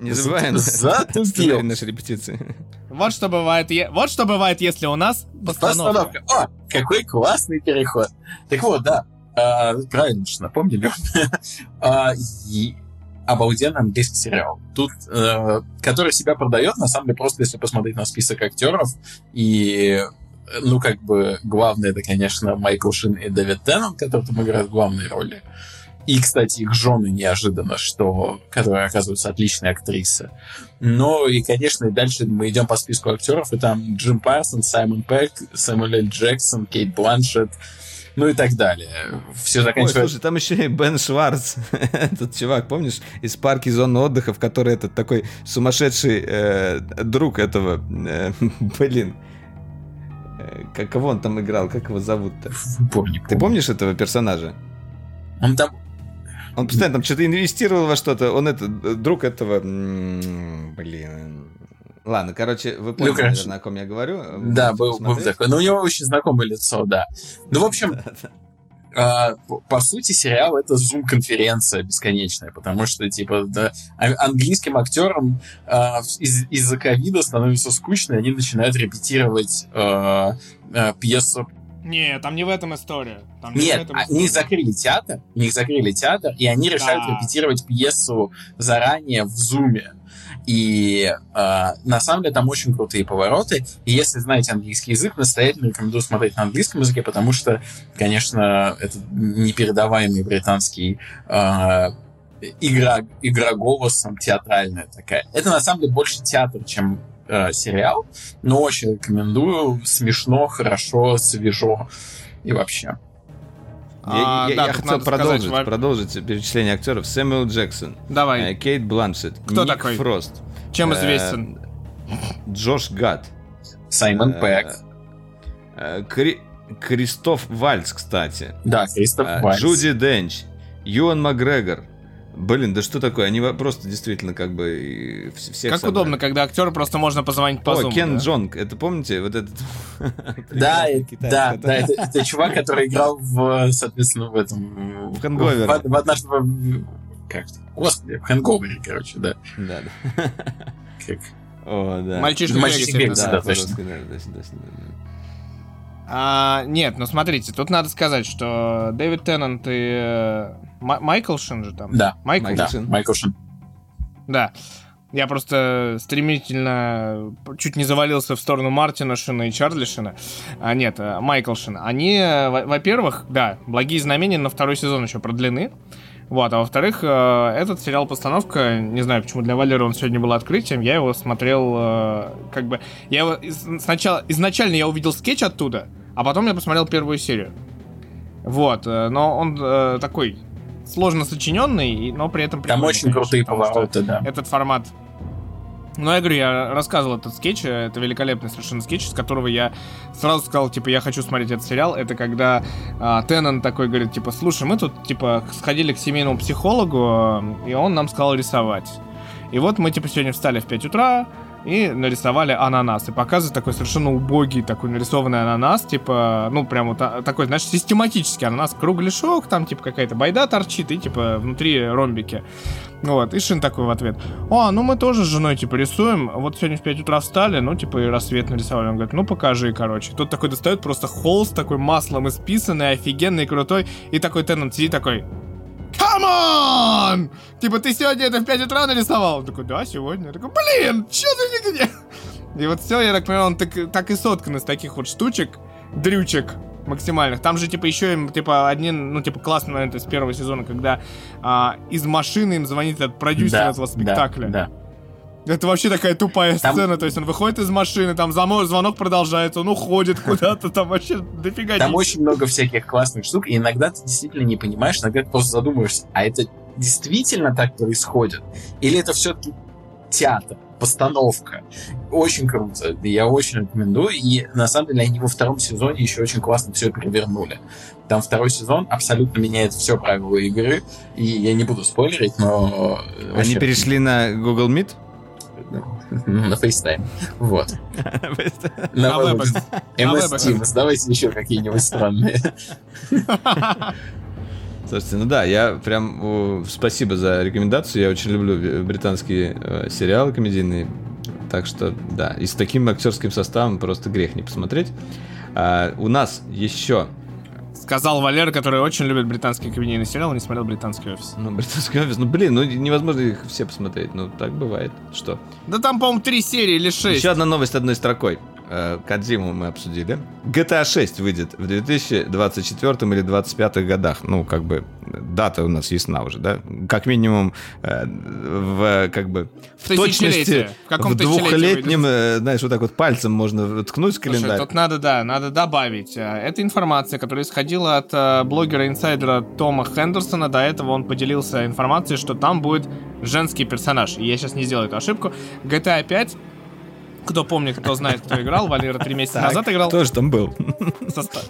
Не забываем затупил наши репетиции. Вот что бывает, вот что бывает, если у нас постановка. О, какой классный переход. Так вот, да, а, правильно что напомнили. Обалденный английский сериал. Тут, э, который себя продает, на самом деле, просто если посмотреть на список актеров, и ну, как бы, главное, это, конечно, Майкл Шин и Дэвид Теннон, которые там играют главные роли. И, кстати, их жены неожиданно, что, которые оказываются отличные актрисы. Но и, конечно, и дальше мы идем по списку актеров, и там Джим Парсон, Саймон Пэк, Сэмюэл Л. Джексон, Кейт Бланшетт, ну и так далее. Все заканчивается... Ой, слушай, там еще и Бен Шварц, этот чувак, помнишь, из парки зоны отдыха, в которой этот такой сумасшедший э, друг этого, э, блин, э, как, кого он там играл, как его зовут-то? Помню, Ты помнишь этого персонажа? Он там... Он постоянно там что-то инвестировал во что-то, он это, друг этого, блин, Ладно, короче, вы поняли, ну, наверное, о ком я говорю. Да, был, был такой. Но ну, у него очень знакомое лицо, да. Ну, в общем, Uh, по, сути, сериал это зум-конференция бесконечная, потому что, типа, да, а, английским актерам uh, из- из-за ковида становится скучно, и они начинают репетировать uh, пьесу. Не, там не в этом история. Там не Нет, этом история. они закрыли театр, у них закрыли театр, и они решают да. репетировать пьесу заранее в зуме. И э, на самом деле там очень крутые повороты. И если знаете английский язык, настоятельно рекомендую смотреть на английском языке, потому что, конечно, это непередаваемый британский э, игра, игра голосом театральная такая. Это на самом деле больше театр, чем э, сериал, но очень рекомендую. Смешно, хорошо, свежо и вообще. Я, а, я, да, я хотел продолжить, сказать, продолжить перечисление актеров. Сэмюэл Джексон. Давай. Э, Кейт Бланшет. Кто Ник такой? Фрост. Чем э, известен? Джош Гад. Саймон э, Пэк. Кри... Кристоф Вальц, кстати. Да, Кристоф Вальц. Джуди Денч. Юан Макгрегор. Блин, да что такое? Они просто действительно как бы все. Как собрали. удобно, когда актер просто можно позвонить по О, Кен да? Джонг, это помните? Вот этот... Да, да, да, это чувак, который играл в, соответственно, в этом... В Хэнговере. В однажды... Как Господи, в Хэнговере, короче, да. Да, да. Как? О, да. Мальчишка Мальчишка да, точно. А, нет, ну смотрите, тут надо сказать, что Дэвид Теннант и э, Майкл Шин же там. Да, Майкл да, Шин. Майкл Шин. Да. Я просто стремительно чуть не завалился в сторону Мартина Шина и Чарли Шина. А, нет, э, Майкл Шина. Они, во-первых, да, благие знамения на второй сезон еще продлены. Вот, а во-вторых, э, этот сериал постановка, не знаю, почему для Валеры он сегодня был открытием, я его смотрел, э, как бы, я его сначала, изначально я увидел скетч оттуда, а потом я посмотрел первую серию. Вот, но он такой сложно сочиненный, но при этом Там очень крутые повороты, да. Этот формат ну, я говорю, я рассказывал этот скетч, это великолепный совершенно скетч, с которого я сразу сказал, типа, я хочу смотреть этот сериал. Это когда а, Теннант такой говорит, типа, слушай, мы тут, типа, сходили к семейному психологу, и он нам сказал рисовать. И вот мы, типа, сегодня встали в 5 утра, и нарисовали ананас. И показывают такой совершенно убогий, такой нарисованный ананас, типа, ну, прям вот а, такой, знаешь, систематический ананас, кругляшок, там, типа, какая-то байда торчит, и, типа, внутри ромбики. Вот, и Шин такой в ответ, о, ну мы тоже с женой, типа, рисуем, вот сегодня в 5 утра встали, ну, типа, и рассвет нарисовали. Он говорит, ну, покажи, короче. Тут такой достает просто холст такой маслом исписанный, офигенный, крутой, и такой Теннант сидит такой, Come on! Типа, ты сегодня это в 5 утра нарисовал? Он такой, да, сегодня. Я такой, блин, что за фигня? И вот все, я так понимаю, он так, так и соткан из таких вот штучек, дрючек максимальных. Там же, типа, еще им, типа, один, ну, типа, классный момент из первого сезона, когда а, из машины им звонит этот продюсер да, этого спектакля. Да, да. Это вообще такая тупая там... сцена, то есть он выходит из машины, там звонок продолжается, он уходит куда-то, там вообще дофига Там очень много всяких классных штук, и иногда ты действительно не понимаешь, иногда ты просто задумываешься, а это действительно так происходит? Или это все-таки театр, постановка? Очень круто, я очень рекомендую, и на самом деле они во втором сезоне еще очень классно все перевернули. Там второй сезон абсолютно меняет все правила игры, и я не буду спойлерить, но... Они перешли на Google Meet? на FaceTime. Вот. На WebEx. MS Teams. Давайте еще какие-нибудь странные. Слушайте, ну да, я прям спасибо за рекомендацию. Я очень люблю британские э, сериалы комедийные. Так что, да, и с таким актерским составом просто грех не посмотреть. А, у нас еще Сказал Валера, который очень любит британские комедийные сериалы, не смотрел британский офис. Ну, британский офис, ну блин, ну невозможно их все посмотреть. Ну, так бывает. Что? Да там, по-моему, три серии или шесть. Еще одна новость одной строкой. Э, Кадзиму мы обсудили. GTA 6 выйдет в 2024 или 2025 годах. Ну, как бы, дата у нас ясна уже, да? Как минимум, э, в, как бы, в, в точности, в, в двухлетнем, э, знаешь, вот так вот пальцем можно ткнуть в календарь. Слушай, тут надо, да, надо добавить. Это информация, которая исходила от блогера-инсайдера Тома Хендерсона. До этого он поделился информацией, что там будет женский персонаж. И я сейчас не сделаю эту ошибку. GTA 5 кто помнит, кто знает, кто играл, Валера три месяца так, назад играл. Кто же там был? Состо...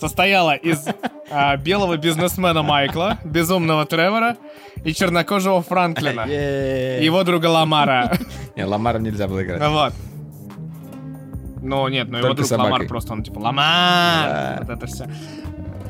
Состояла из а, белого бизнесмена Майкла, безумного Тревора и чернокожего Франклина. Его друга Ламара. Не, Ламара нельзя было играть. Вот. Ну, нет, но его друг Ламар просто, он типа, Ламар! Вот это все.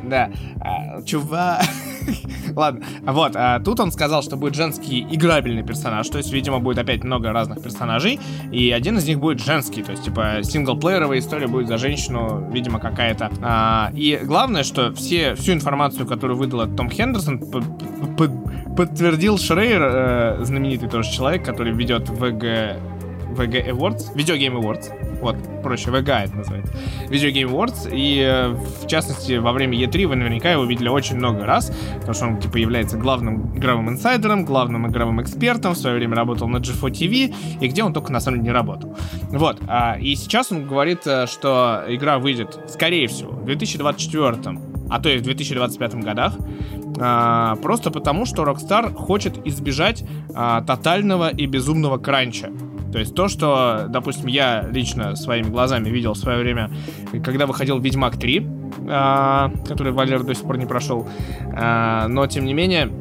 Да. А, чувак. Ладно. Вот. А, тут он сказал, что будет женский играбельный персонаж. То есть, видимо, будет опять много разных персонажей. И один из них будет женский. То есть, типа, синглплееровая история будет за женщину, видимо, какая-то. А, и главное, что все, всю информацию, которую выдал Том Хендерсон, подтвердил Шрейер, э, знаменитый тоже человек, который ведет ВГ VG Awards, Video Game Awards, вот, проще, VGA это называется, Video Game Awards, и э, в частности во время E3 вы наверняка его видели очень много раз, потому что он типа является главным игровым инсайдером, главным игровым экспертом, в свое время работал на G4 TV, и где он только на самом деле не работал. Вот, а, и сейчас он говорит, э, что игра выйдет, скорее всего, в 2024, а то и в 2025 годах, а, просто потому, что Rockstar хочет избежать а, тотального и безумного кранча. То есть то, что, допустим, я лично своими глазами видел в свое время, когда выходил Ведьмак 3, а, который Валер до сих пор не прошел, а, но тем не менее,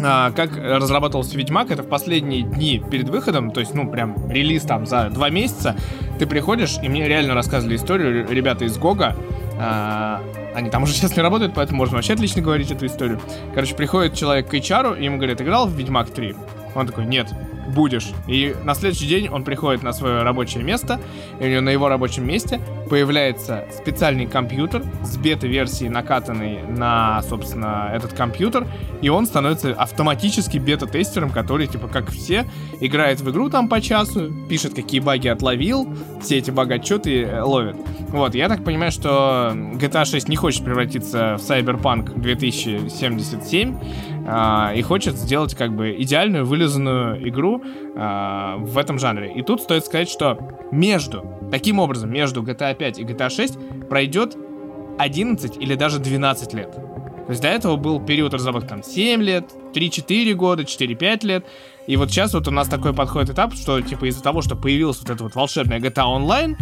а, как разрабатывался Ведьмак, это в последние дни перед выходом, то есть, ну, прям релиз там за два месяца, ты приходишь, и мне реально рассказывали историю ребята из Гога, а, они там уже сейчас не работают, поэтому можно вообще отлично говорить эту историю. Короче, приходит человек к HR, и ему говорят, играл в Ведьмак 3? Он такой, нет. Будешь. И на следующий день он приходит на свое рабочее место, и у него на его рабочем месте появляется специальный компьютер с бета-версией, накатанной на, собственно, этот компьютер, и он становится автоматически бета-тестером, который, типа, как все, играет в игру там по часу, пишет, какие баги отловил, все эти баг-отчеты э, ловит. Вот, я так понимаю, что GTA 6 не хочет превратиться в Cyberpunk 2077, а, и хочет сделать как бы идеальную вылизанную игру а, в этом жанре. И тут стоит сказать, что между, таким образом, между GTA 5 и GTA 6 пройдет 11 или даже 12 лет. То есть до этого был период разработки там 7 лет, 3-4 года, 4-5 лет. И вот сейчас вот у нас такой подходит этап, что типа из-за того, что появилась вот эта вот волшебная GTA Online,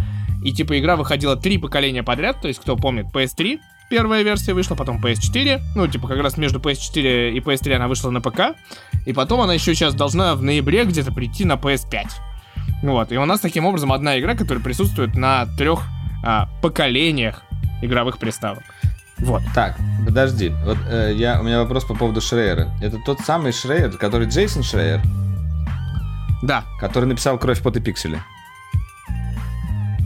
и типа игра выходила три поколения подряд, то есть кто помнит PS3, первая версия вышла, потом PS4, ну, типа, как раз между PS4 и PS3 она вышла на ПК, и потом она еще сейчас должна в ноябре где-то прийти на PS5. Вот, и у нас таким образом одна игра, которая присутствует на трех а, поколениях игровых приставок. Вот. Так, подожди. Вот э, я, у меня вопрос по поводу Шрейера. Это тот самый Шрейер, который Джейсон Шрейер? Да. Который написал «Кровь, пот и пиксели».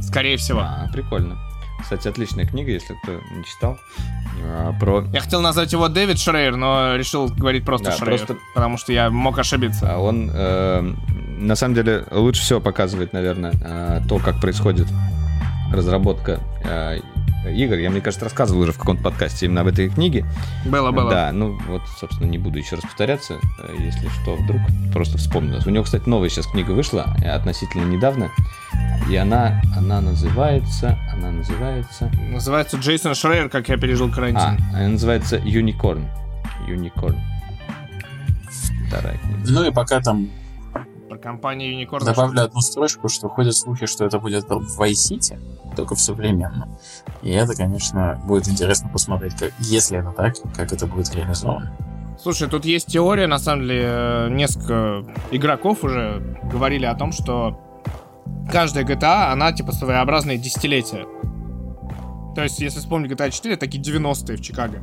Скорее всего. А, прикольно. Кстати, отличная книга, если кто не читал. А, про... Я хотел назвать его Дэвид Шрейер, но решил говорить просто да, Шрейер, просто... потому что я мог ошибиться. А он, э, на самом деле, лучше всего показывает, наверное, э, то, как происходит разработка э, игр. Я, мне кажется, рассказывал уже в каком-то подкасте именно об этой книге. Было, было. Да, ну вот, собственно, не буду еще раз повторяться, э, если что, вдруг просто вспомнилось. У него, кстати, новая сейчас книга вышла э, относительно недавно, и она, она называется, она называется... Называется Джейсон Шрейер, как я пережил карантин. А, она называется Unicorn. Unicorn. Вторая книга. Ну и пока там про компанию Unicorn. Добавлю одну строчку, что ходят слухи, что это будет в Vice City, только в современном. И это, конечно, будет интересно посмотреть, как, если это так, как это будет реализовано. Слушай, тут есть теория, на самом деле, э, несколько игроков уже говорили о том, что каждая GTA, она типа своеобразное десятилетие. То есть, если вспомнить GTA 4, такие 90-е в Чикаго,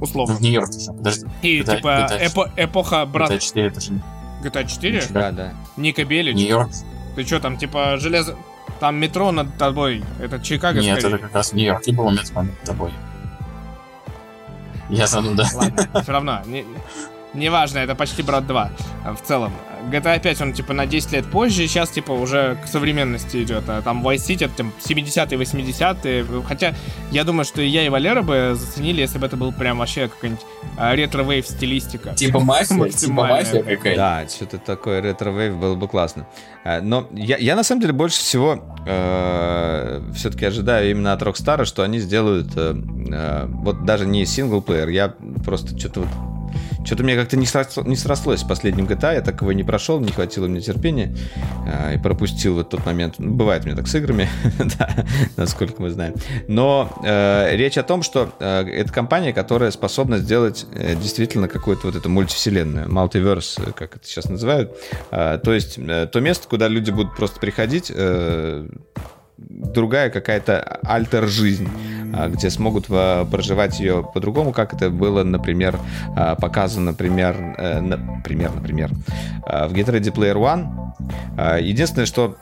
условно. В Нью-Йорке же, подожди. И GTA, типа GTA, эпо эпоха брат... GTA 4 это же GTA 4? Да, да. Ника Белич? Нью-Йорк. Ты что, там типа железо... Там метро над тобой. Это Чикаго, Нет, скорее. это как раз Нью-Йорк. И было метро над тобой. Я зануда. Ладно, все равно. Не, неважно, это почти Брат 2 в целом. GTA 5, он, типа, на 10 лет позже, сейчас, типа, уже к современности идет. А там Vice City, это, там, 70-е, 80-е. Хотя, я думаю, что я и Валера бы заценили, если бы это был прям вообще какая-нибудь а, retrowave стилистика. Типа мафия? Типа мафия какая-то? Да, что-то такое retrowave было бы классно. А, но я, я на самом деле больше всего э, все-таки ожидаю именно от Rockstar, что они сделают э, э, вот даже не single-player, я просто что-то вот что-то мне как-то не, сросло, не срослось с последним GTA, я так его не прошел, не хватило мне терпения э, и пропустил вот тот момент. Ну, бывает меня так с играми, да, насколько мы знаем. Но э, речь о том, что э, это компания, которая способна сделать э, действительно какую-то вот эту мультивселенную, мультиверс, как это сейчас называют. Э, то есть э, то место, куда люди будут просто приходить, э, другая какая-то альтер-жизнь, а, где смогут а, проживать ее по-другому, как это было, например, а, показано, например, э, например, например, в Get Ready Player One, единственное, что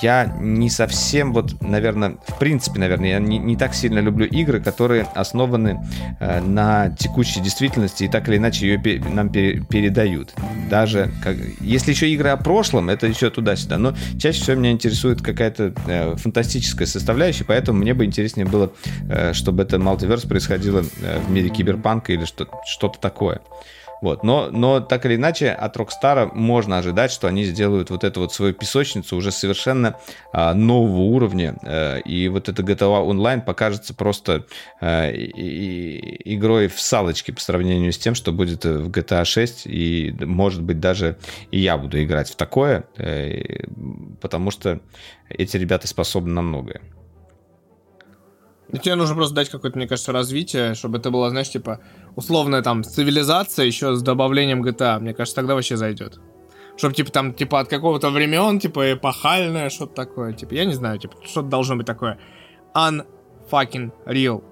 я не совсем, вот, наверное, в принципе, наверное, я не, не так сильно люблю игры, которые основаны на текущей действительности и так или иначе ее нам передают. Даже как, если еще игры о прошлом, это еще туда-сюда. Но чаще всего меня интересует какая-то э, фантастическая составляющая, поэтому мне бы интереснее было, э, чтобы это мультиверс происходило э, в мире киберпанка или что- что-то такое. Вот. Но, но так или иначе, от Rockstar можно ожидать, что они сделают вот эту вот свою песочницу уже совершенно а, нового уровня. А, и вот эта GTA Online покажется просто а, и, и, игрой в салочке по сравнению с тем, что будет в GTA 6. И, может быть, даже и я буду играть в такое, э, потому что эти ребята способны на многое. Ну, тебе нужно просто дать какое-то, мне кажется, развитие, чтобы это было, знаешь, типа, условная там цивилизация еще с добавлением GTA. Мне кажется, тогда вообще зайдет. Чтобы, типа, там, типа, от какого-то времен, типа, эпохальное, что-то такое. Типа, я не знаю, типа, что-то должно быть такое. Unfucking real.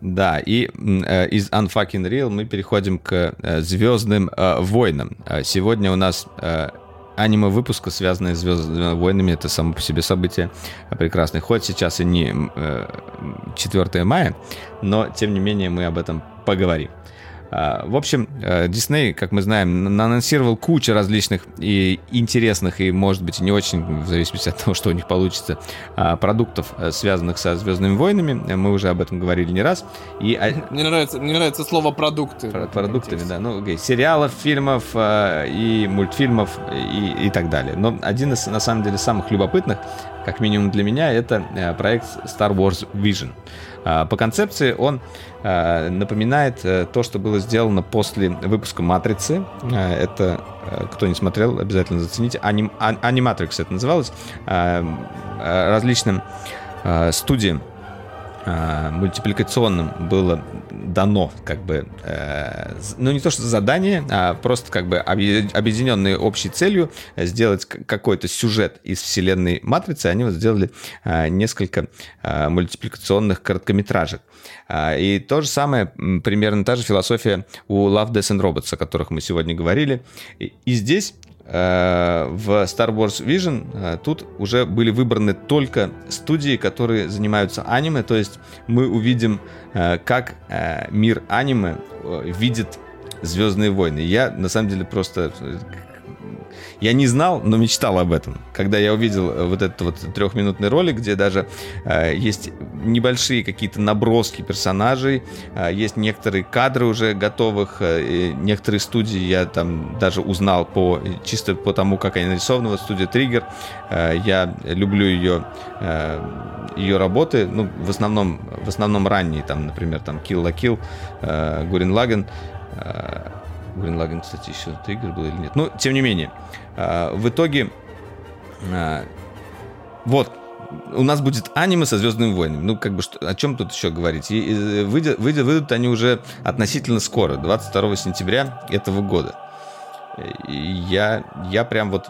Да, и э, из Unfucking Real мы переходим к э, Звездным э, войнам. Э, сегодня у нас э, аниме-выпуска, связанное с «Звездными войнами». Это само по себе событие прекрасное. Хоть сейчас и не 4 мая, но, тем не менее, мы об этом поговорим. А, в общем, Дисней, как мы знаем, анонсировал кучу различных и интересных, и, может быть, не очень, в зависимости от того, что у них получится, а, продуктов, э, связанных со «Звездными войнами». Мы уже об этом говорили не раз. И... Мне, нравится, мне нравится слово «продукты». Про продуктами, да. Ну, окей. Сериалов, фильмов э, и мультфильмов и, и так далее. Но один из, на самом деле, самых любопытных, как минимум для меня, это э, проект Star Wars Vision. А, по концепции он а, напоминает э, то, что было сделано после выпуска «Матрицы». А, это, э, кто не смотрел, обязательно зацените. «Аниматрикс» это называлось. Различным студиям э, мультипликационным было дано как бы, э, ну не то что задание, а просто как бы объединенные общей целью сделать какой-то сюжет из вселенной Матрицы, они вот сделали э, несколько э, мультипликационных короткометражек. Э, и то же самое, примерно та же философия у Love, Death and Robots, о которых мы сегодня говорили. И, и здесь Э, в Star Wars Vision э, тут уже были выбраны только студии, которые занимаются аниме, то есть мы увидим, э, как мир аниме видит Звездные войны. Я на самом деле просто я не знал, но мечтал об этом. Когда я увидел э, вот этот вот трехминутный ролик, где даже э, есть небольшие какие-то наброски персонажей, э, есть некоторые кадры уже готовых, э, некоторые студии я там даже узнал по чисто по тому, как они нарисованы. Вот студия Триггер, э, я люблю ее э, ее работы, ну в основном в основном ранние, там, например, там Kill la Kill, э, Гурин Лаген. Гурин Лаген, кстати, еще Триггер был или нет. Но тем не менее. А, в итоге, а, вот, у нас будет аниме со Звездными войнами. Ну, как бы, что, о чем тут еще говорить? И, и выйдет, выйдет, выйдут они уже относительно скоро, 22 сентября этого года. И я, я прям вот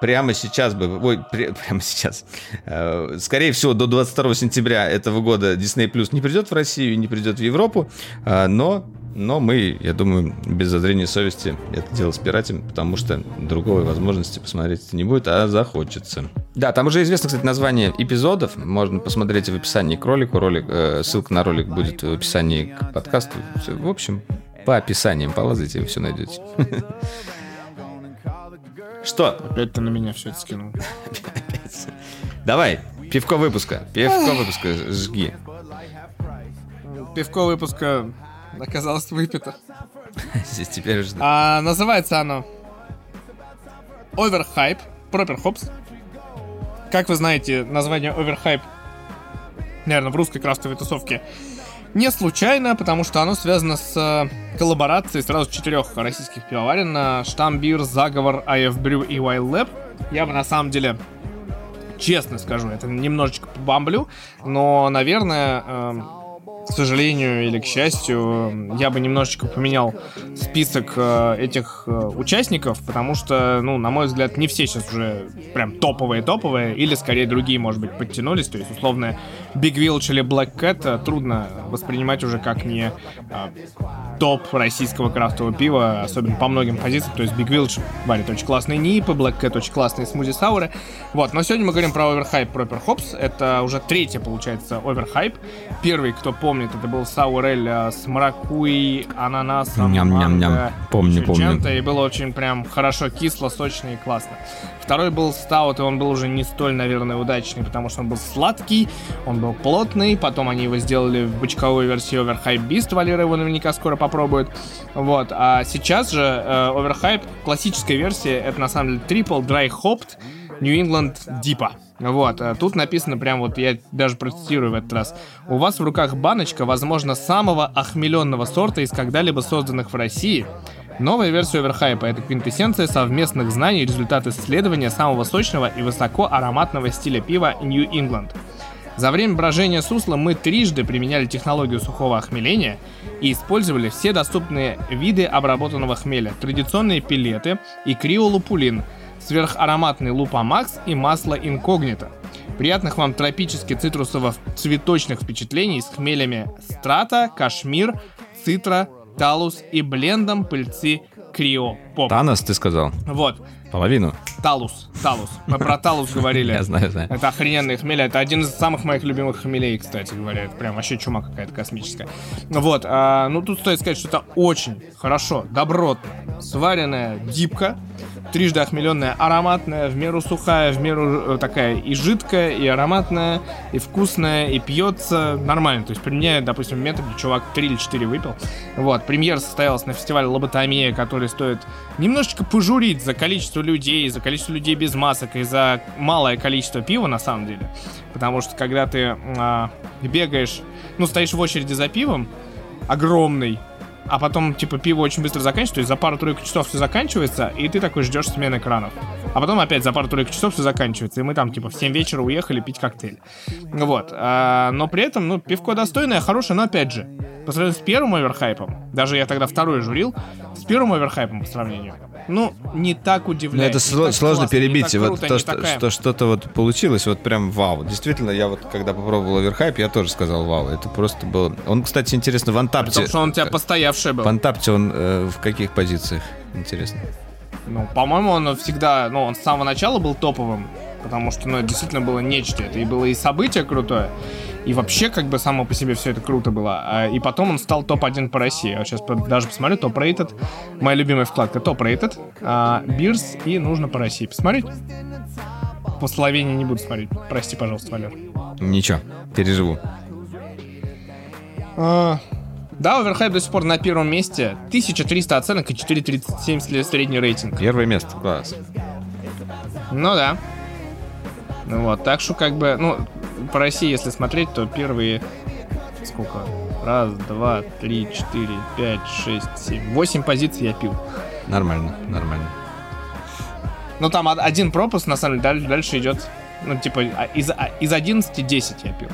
прямо сейчас бы, ой, при, прямо сейчас, э, скорее всего, до 22 сентября этого года Disney Plus не придет в Россию, не придет в Европу, э, но но мы, я думаю, без зазрения совести это дело спиратим, потому что другой возможности посмотреть это не будет, а захочется. Да, там уже известно, кстати, название эпизодов. Можно посмотреть в описании к ролику. Ролик, э, ссылка на ролик будет в описании к подкасту. В общем, по описаниям полазайте, вы все найдете. Что? Опять ты на меня все это скинул. Давай, пивко выпуска. Пивко выпуска жги. Пивко выпуска оказалось выпито. Здесь теперь уже... А, называется оно Overhype Proper Hops. Как вы знаете, название Overhype, наверное, в русской крафтовой тусовке не случайно, потому что оно связано с э, коллаборацией сразу четырех российских пивоварен. Штамбир, Заговор, IF Brew и Wild Lab. Я бы на самом деле честно скажу, это немножечко побамблю, но, наверное, э, к сожалению или к счастью, я бы немножечко поменял список э, этих э, участников, потому что, ну, на мой взгляд, не все сейчас уже прям топовые-топовые, или скорее другие, может быть, подтянулись, то есть, условно, Big Village или Black Cat э, трудно воспринимать уже как не топ российского крафтового пива, особенно по многим позициям, то есть Big Village варит очень классные нипы, Black Cat очень классные смузи сауры, вот, но сегодня мы говорим про Overhype Proper Hops, это уже третья, получается, Overhype, первый, кто помнит помнит, это был саурель э, с маракуей, ананасом, Ням-ням-ням. Помню, помню. И было очень прям хорошо, кисло, сочно и классно. Второй был стаут, и он был уже не столь, наверное, удачный, потому что он был сладкий, он был плотный, потом они его сделали в версии Overhype Beast, Валера его наверняка скоро попробует. Вот, а сейчас же э, Overhype, классическая версия, это на самом деле Dry Hopped New England Deepa. Вот, а тут написано прям вот, я даже процитирую в этот раз. У вас в руках баночка, возможно, самого охмеленного сорта из когда-либо созданных в России. Новая версия Оверхайпа — это квинтэссенция совместных знаний и результат исследования самого сочного и высоко ароматного стиля пива New England. За время брожения сусла мы трижды применяли технологию сухого охмеления и использовали все доступные виды обработанного хмеля, традиционные пилеты и криолупулин — сверхароматный Лупа Макс и масло Инкогнито. Приятных вам тропических цитрусово-цветочных впечатлений с хмелями Страта, Кашмир, Цитра, Талус и блендом пыльцы Крио Поп. Танос, ты сказал? Вот. Половину. Талус. Талус. Мы про Талус говорили. Я знаю, знаю. Это охрененные хмели. Это один из самых моих любимых хмелей, кстати говоря. Это прям вообще чума какая-то космическая. Вот. А, ну, тут стоит сказать, что это очень хорошо, добротно сваренная дипка трижды охмеленная, ароматная, в меру сухая, в меру э, такая и жидкая, и ароматная, и вкусная, и пьется нормально. То есть при мне, допустим, методе чувак 3 или 4 выпил. Вот, премьера состоялась на фестивале Лоботомия, который стоит немножечко пожурить за количество людей, за количество людей без масок и за малое количество пива на самом деле. Потому что когда ты э, бегаешь, ну, стоишь в очереди за пивом, огромный, а потом, типа, пиво очень быстро заканчивается, то есть за пару-тройку часов все заканчивается, и ты такой ждешь смены экранов. А потом опять за пару-тройку часов все заканчивается, и мы там, типа, в 7 вечера уехали пить коктейль. Вот. А, но при этом, ну, пивко достойное, хорошее, но опять же, по сравнению с первым оверхайпом, даже я тогда второй журил, с первым оверхайпом по сравнению, ну, не так удивляет. Но это сло- сложно классно, перебить. вот круто, то, что, такая... что что-то вот получилось, вот прям вау. Действительно, я вот когда попробовал оверхайп, я тоже сказал вау. Это просто было... Он, кстати, интересно, в Антапте... Потому что он у тебя постоявший был. В Антапте он э, в каких позициях? Интересно. Ну, по-моему, он всегда... Ну, он с самого начала был топовым. Потому что, ну, это действительно было нечто. Это и было и событие крутое, и вообще, как бы, само по себе все это круто было. А, и потом он стал топ-1 по России. Вот сейчас даже посмотрю, топ-рейтед. Моя любимая вкладка топ-рейтед. Бирс и нужно по России посмотреть. По Словении не буду смотреть. Прости, пожалуйста, Валер. Ничего, переживу. А, да, Оверхайп до сих пор на первом месте. 1300 оценок и 4.37 средний рейтинг. Первое место, класс. Ну да. Ну вот, так что как бы, ну, по России, если смотреть, то первые сколько? Раз, два, три, четыре, пять, шесть, семь. Восемь позиций я пил. Нормально, нормально. Ну там один пропуск, на самом деле, дальше идет, ну типа а, из, а, из 11 10 я пил.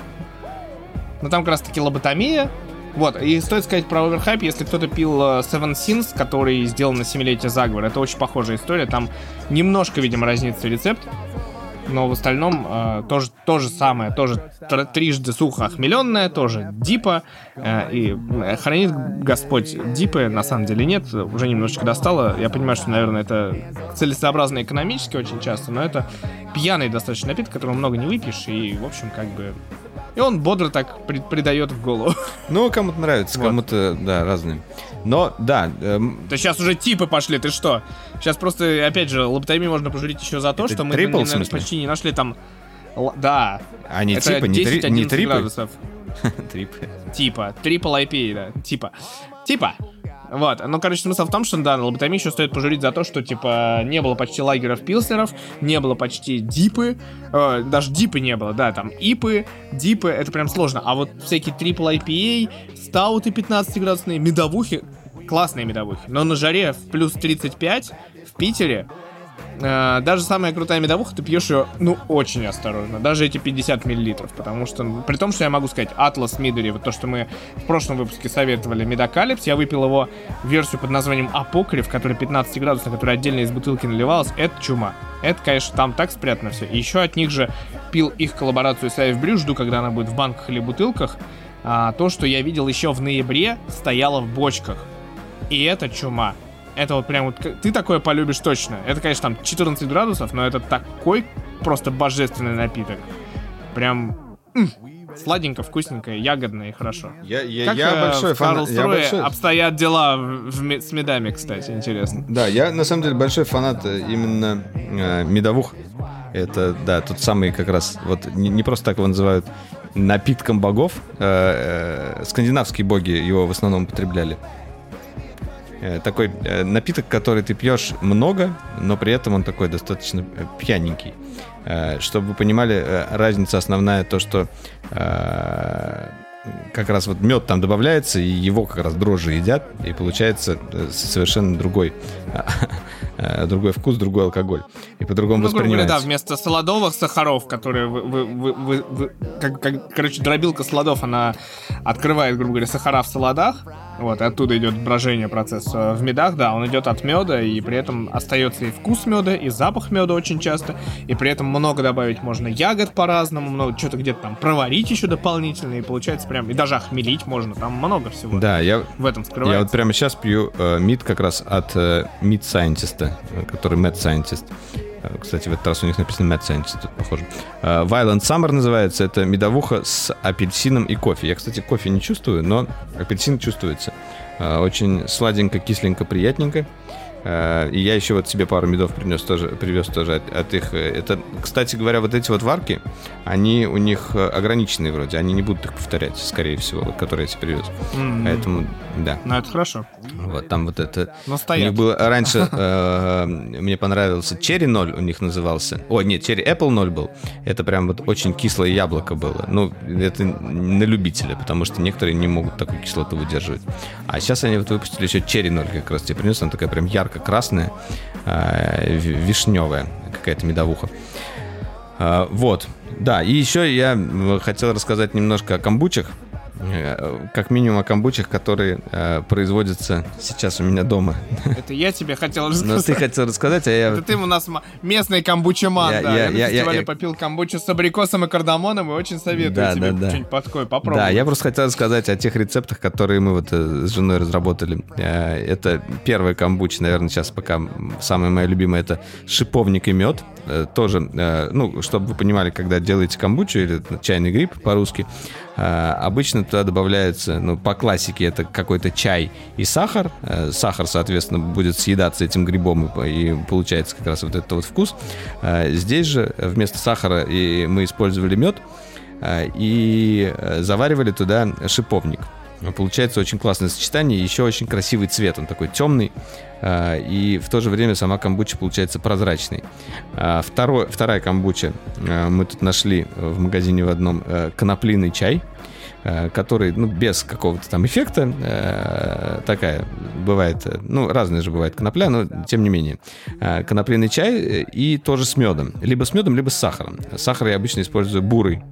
Ну там как раз таки лоботомия. Вот, и стоит сказать про оверхайп, если кто-то пил э, Seven Sins, который сделан на 7-летие заговора, это очень похожая история, там немножко, видимо, разнится рецепт, но в остальном э, тоже то же самое, тоже трижды сухо охмеленное, тоже дипа. Э, и э, хранит Господь дипы, на самом деле нет, уже немножечко достало. Я понимаю, что, наверное, это целесообразно экономически очень часто, но это пьяный достаточно напиток, которого много не выпьешь, и, в общем, как бы и он бодро так при- придает в голову. Ну, кому-то нравится, вот. кому-то, да, разные. Но, да. Эм... Да сейчас уже типы пошли, ты что? Сейчас просто, опять же, лоботомию можно пожурить еще за то, Это что мы трипл, не, почти не нашли там... Л- да. А не типа, не, три, не трипы? градусов. Трипы. Типа. Трипл IP, да. Типа. Типа. Вот, ну, короче, смысл в том, что, да, на лоботомии еще стоит пожурить за то, что, типа, не было почти лагеров пилснеров, не было почти дипы, э, даже дипы не было, да, там, ипы, дипы, это прям сложно, а вот всякие трипл IPA, стауты 15-градусные, медовухи, классные медовухи, но на жаре в плюс 35 в Питере Э, даже самая крутая медовуха, ты пьешь ее, ну, очень осторожно. Даже эти 50 миллилитров. Потому что, при том, что я могу сказать, Атлас Мидори, вот то, что мы в прошлом выпуске советовали, Медокалипс, я выпил его версию под названием Апокриф, который 15 градусов, которая отдельно из бутылки наливалась. Это чума. Это, конечно, там так спрятано все. И еще от них же пил их коллаборацию с Айв Брю, жду, когда она будет в банках или бутылках. А, то, что я видел еще в ноябре, стояло в бочках. И это чума. Это вот прям вот ты такое полюбишь точно. Это, конечно, там 14 градусов, но это такой просто божественный напиток. Прям сладенько, вкусненько, ягодно и хорошо. Я, я, как, я э, большой фанат. Я большой... обстоят дела в, в, с медами, кстати, интересно. Да, я на самом деле большой фанат э, именно э, медовух. Это, да, тот самый как раз, вот не, не просто так его называют напитком богов. Э, э, скандинавские боги его в основном употребляли. Э, такой э, напиток, который ты пьешь много, но при этом он такой достаточно э, пьяненький. Чтобы вы понимали, разница основная то, что как раз вот мед там добавляется, и его как раз дрожжи едят, и получается совершенно другой, другой вкус, другой алкоголь. И по-другому ну, воспринимается. Говоря, да, вместо солодовых сахаров, которые вы, вы, вы, вы, вы как, как, короче, дробилка солодов, она открывает, грубо говоря, сахара в солодах, вот, и оттуда идет брожение процесса. В медах, да, он идет от меда, и при этом остается и вкус меда, и запах меда очень часто, и при этом много добавить можно ягод по-разному, много что-то где-то там проварить еще дополнительно, и получается прям, и даже охмелить можно, там много всего. Да, я в этом скрывается. Я вот прямо сейчас пью э, мид как раз от э, Scientist, э, который Scientist. Кстати, в этот раз у них написано Mad Scientist, тут похоже. Violent Summer называется. Это медовуха с апельсином и кофе. Я, кстати, кофе не чувствую, но апельсин чувствуется. Очень сладенько, кисленько, приятненько. Э, и я еще вот себе пару медов принес тоже, привез тоже от, от их. Э, это, кстати говоря, вот эти вот варки, они у них э, ограниченные вроде, они не будут их повторять, скорее всего, вот, которые я тебе привез. Mm-hmm. Поэтому, да. Ну, это хорошо. Вот там вот это... Но стоят. У них было раньше, мне понравился Cherry 0 у них назывался. О, нет, Cherry Apple 0 был. Это прям вот очень кислое яблоко было. Ну, это на любителя, потому что некоторые не могут такую кислоту выдерживать. А сейчас они вот выпустили еще Cherry 0 как раз тебе принес, она такая прям яркая ярко-красная, э, вишневая какая-то медовуха. Э, вот, да, и еще я хотел рассказать немножко о камбучах. Э, как минимум о камбучах, которые э, производятся сейчас у меня дома. Это я тебе хотел рассказать. Ну, ты хотел рассказать, а я... Это ты у нас местный камбучеман, я, да. Я, я, я на фестивале я, попил камбучу с абрикосом и кардамоном, и очень советую да, тебе да, да. что-нибудь подкой попробовать. Да, я просто хотел рассказать о тех рецептах, которые мы вот э, с женой разработали. Э, это первая камбуча, наверное, сейчас пока самая моя любимая, это шиповник и мед. Тоже, ну, чтобы вы понимали, когда делаете камбучу или чайный гриб по-русски, обычно туда добавляется, ну, по классике, это какой-то чай и сахар. Э, сахар, соответственно, будет съедаться этим грибом, и получается как раз вот этот вот вкус. Э, здесь же вместо сахара и мы использовали мед э, и заваривали туда шиповник. Получается очень классное сочетание, еще очень красивый цвет, он такой темный, и в то же время сама камбуча получается прозрачной. Второй, вторая камбуча мы тут нашли в магазине в одном коноплиный чай, Э, который, ну, без какого-то там эффекта, э, такая бывает, э, ну, разная же бывает конопля, но тем не менее. Конопляный чай и тоже с медом. Либо с медом, либо с сахаром. Сахар я обычно использую бурый.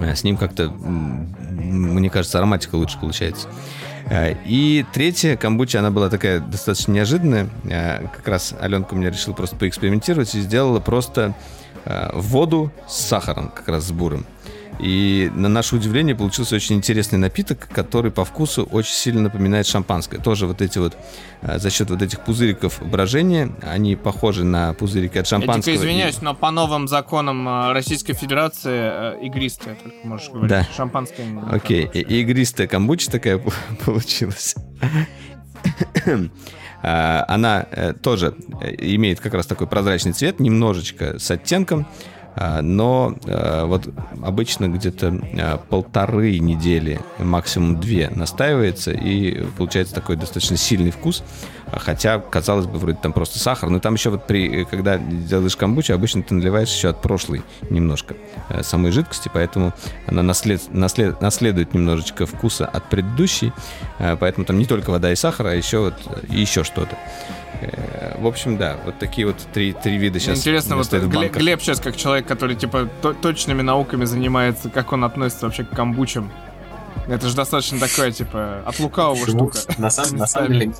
С ним как-то, мне кажется, ароматика лучше получается. И третья камбуча, она была такая достаточно неожиданная. Как раз Аленка у меня решила просто поэкспериментировать и сделала просто воду с сахаром, как раз с бурым. И на наше удивление получился очень интересный напиток, который по вкусу очень сильно напоминает шампанское. Тоже вот эти вот, э, за счет вот этих пузыриков брожения, они похожи на пузырики от шампанского. Я дико извиняюсь, и... но по новым законам э, Российской Федерации э, игристая, только можешь говорить. Да. Шампанское Окей, и, и игристая камбуча такая получилась. Она тоже имеет как раз такой прозрачный цвет, немножечко с оттенком. А, но а, вот обычно где-то а, полторы недели, максимум две настаивается, и получается такой достаточно сильный вкус. Хотя, казалось бы, вроде там просто сахар, но там еще вот при, когда делаешь камбучу, обычно ты наливаешь еще от прошлой немножко э, самой жидкости, поэтому она наслед, наслед, наследует немножечко вкуса от предыдущей, поэтому там не только вода и сахар, а еще вот и еще что-то. Э, в общем, да, вот такие вот три, три вида сейчас. Интересно, вот Глеб, Глеб сейчас как человек, который типа точными науками занимается, как он относится вообще к камбучам. Это же достаточно такое, типа, от лукавого Почему? штука. На, сам, на самом деле...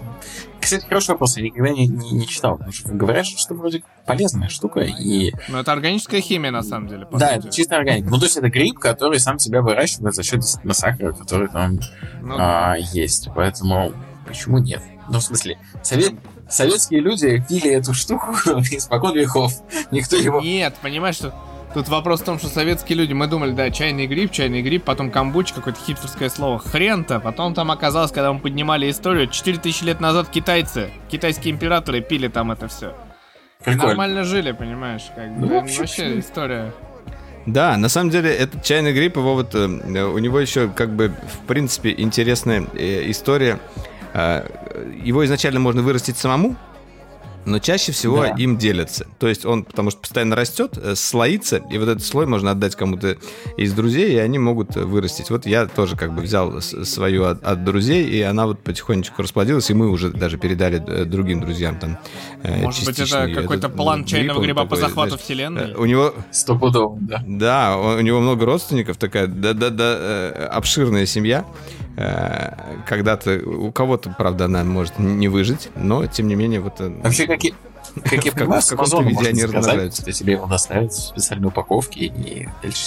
Кстати, хороший вопрос, я никогда не, не, не читал. Потому что говорят, что вроде полезная штука и... Ну, это органическая химия, на самом деле. Да, сути. это чисто органика. Ну, то есть это гриб, который сам себя выращивает за счет действительно сахара, который там ну, а, есть. Поэтому почему нет? Ну, в смысле, совет, советские люди пили эту штуку испокон веков. Никто его... Нет, понимаешь, что Тут вопрос в том, что советские люди, мы думали, да, чайный гриб, чайный гриб, потом камбуч, какое-то хипстерское слово, хрен-то. Потом там оказалось, когда мы поднимали историю, 4000 лет назад китайцы, китайские императоры пили там это все. Прикольно. Нормально жили, понимаешь, как бы. Ну, вообще, вообще история. Да, на самом деле этот чайный гриб, его вот, э, у него еще как бы в принципе интересная э, история его изначально можно вырастить самому, но чаще всего да. им делятся. То есть он, потому что постоянно растет, э, слоится, и вот этот слой можно отдать кому-то из друзей, и они могут вырастить. Вот я тоже как бы взял свою от, от друзей, и она вот потихонечку расплодилась, и мы уже даже передали э, другим друзьям там э, Может быть, это какой-то план чайного гриба по захвату знаешь, вселенной? У него... Стопудово, да. Да, у него много родственников, такая да-да-да обширная семья. Когда-то у кого-то, правда, она может не выжить, но тем не менее вот... Вообще, какие, как я понимаю, с Амазона виде они размножаются. Что тебе его доставят в специальной упаковке и дальше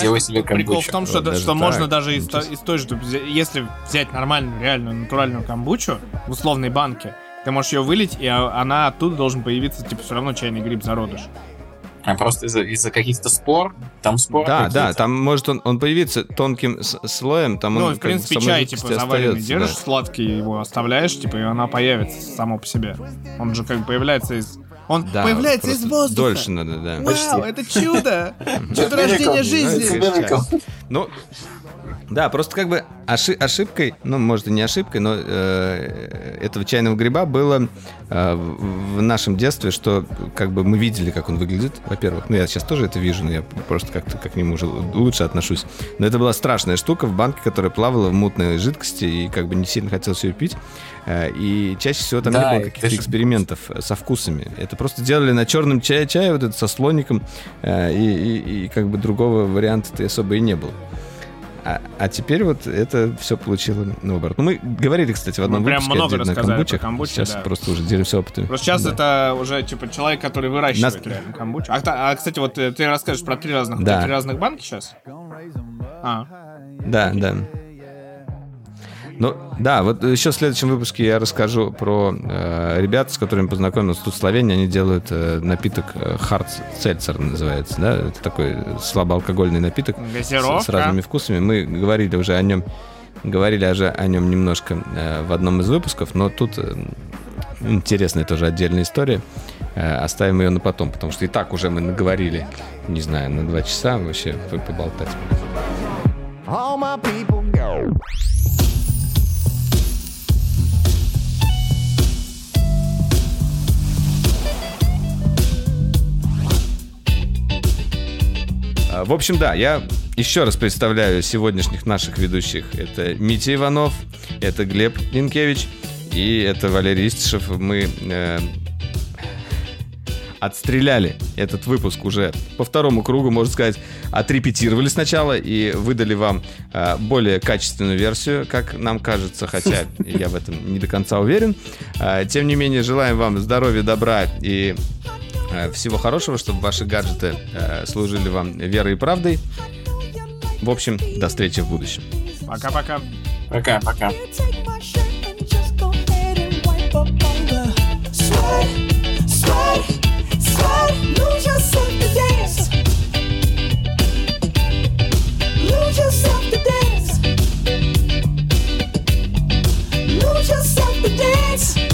делай себе камбучу. Прикол в том, что, да, что можно даже из, из той же, если взять нормальную, реальную, натуральную камбучу в условной банке, Ты можешь ее вылить, и она оттуда должен появиться, типа, все равно чайный гриб зародыш. А просто из-за из каких-то спор? Там спор Да, да, там может он, он появиться тонким слоем, там ну, он в принципе, как чай, типа, заваренный держишь, да. сладкий его оставляешь, типа, и она появится само по себе. Он же как бы появляется из... Он да, появляется из воздуха. Дольше надо, да. Вау, Почти. это чудо! Чудо рождения жизни! Ну, да, просто как бы оши- ошибкой, ну, может, и не ошибкой, но э, этого чайного гриба было э, в нашем детстве, что как бы мы видели, как он выглядит, во-первых. Ну, я сейчас тоже это вижу, но я просто как-то как к нему уже лучше отношусь. Но это была страшная штука в банке, которая плавала в мутной жидкости, и как бы не сильно хотелось ее пить. Э, и чаще всего там да, не было каких-то экспериментов со вкусами. Это просто делали на черном чае чае, вот это со слоником, э, и, и, и как бы другого варианта-то особо и не было. А, а теперь вот это все получило наоборот. Ну, мы говорили, кстати, в одном мы прям выпуске много рассказали камбучах. про камбучу, Сейчас да. просто уже делимся опытами. Просто сейчас да. это уже, типа, человек, который выращивает Нас... реально камбучу. А, а, кстати, вот э, ты расскажешь про три разных, да. три разных банки сейчас? А. Да, да. Ну, да, вот еще в следующем выпуске я расскажу про э, ребят, с которыми познакомился тут в Словении. Они делают э, напиток э, Hard Seltzer называется, да? Это такой слабоалкогольный напиток с, с разными вкусами. Мы говорили уже о нем, говорили уже о нем немножко э, в одном из выпусков, но тут э, интересная тоже отдельная история. Э, оставим ее на потом, потому что и так уже мы наговорили, не знаю, на два часа вообще поболтать. All my people go. В общем, да, я еще раз представляю сегодняшних наших ведущих. Это Митя Иванов, это Глеб Янкевич и это Валерий Истишев. Мы э, отстреляли этот выпуск уже по второму кругу, можно сказать, отрепетировали сначала и выдали вам э, более качественную версию, как нам кажется, хотя я в этом не до конца уверен. Э, тем не менее, желаем вам здоровья, добра и Э, всего хорошего, чтобы ваши гаджеты э, служили вам верой и правдой. В общем, до встречи в будущем. Пока-пока. Пока-пока. Lose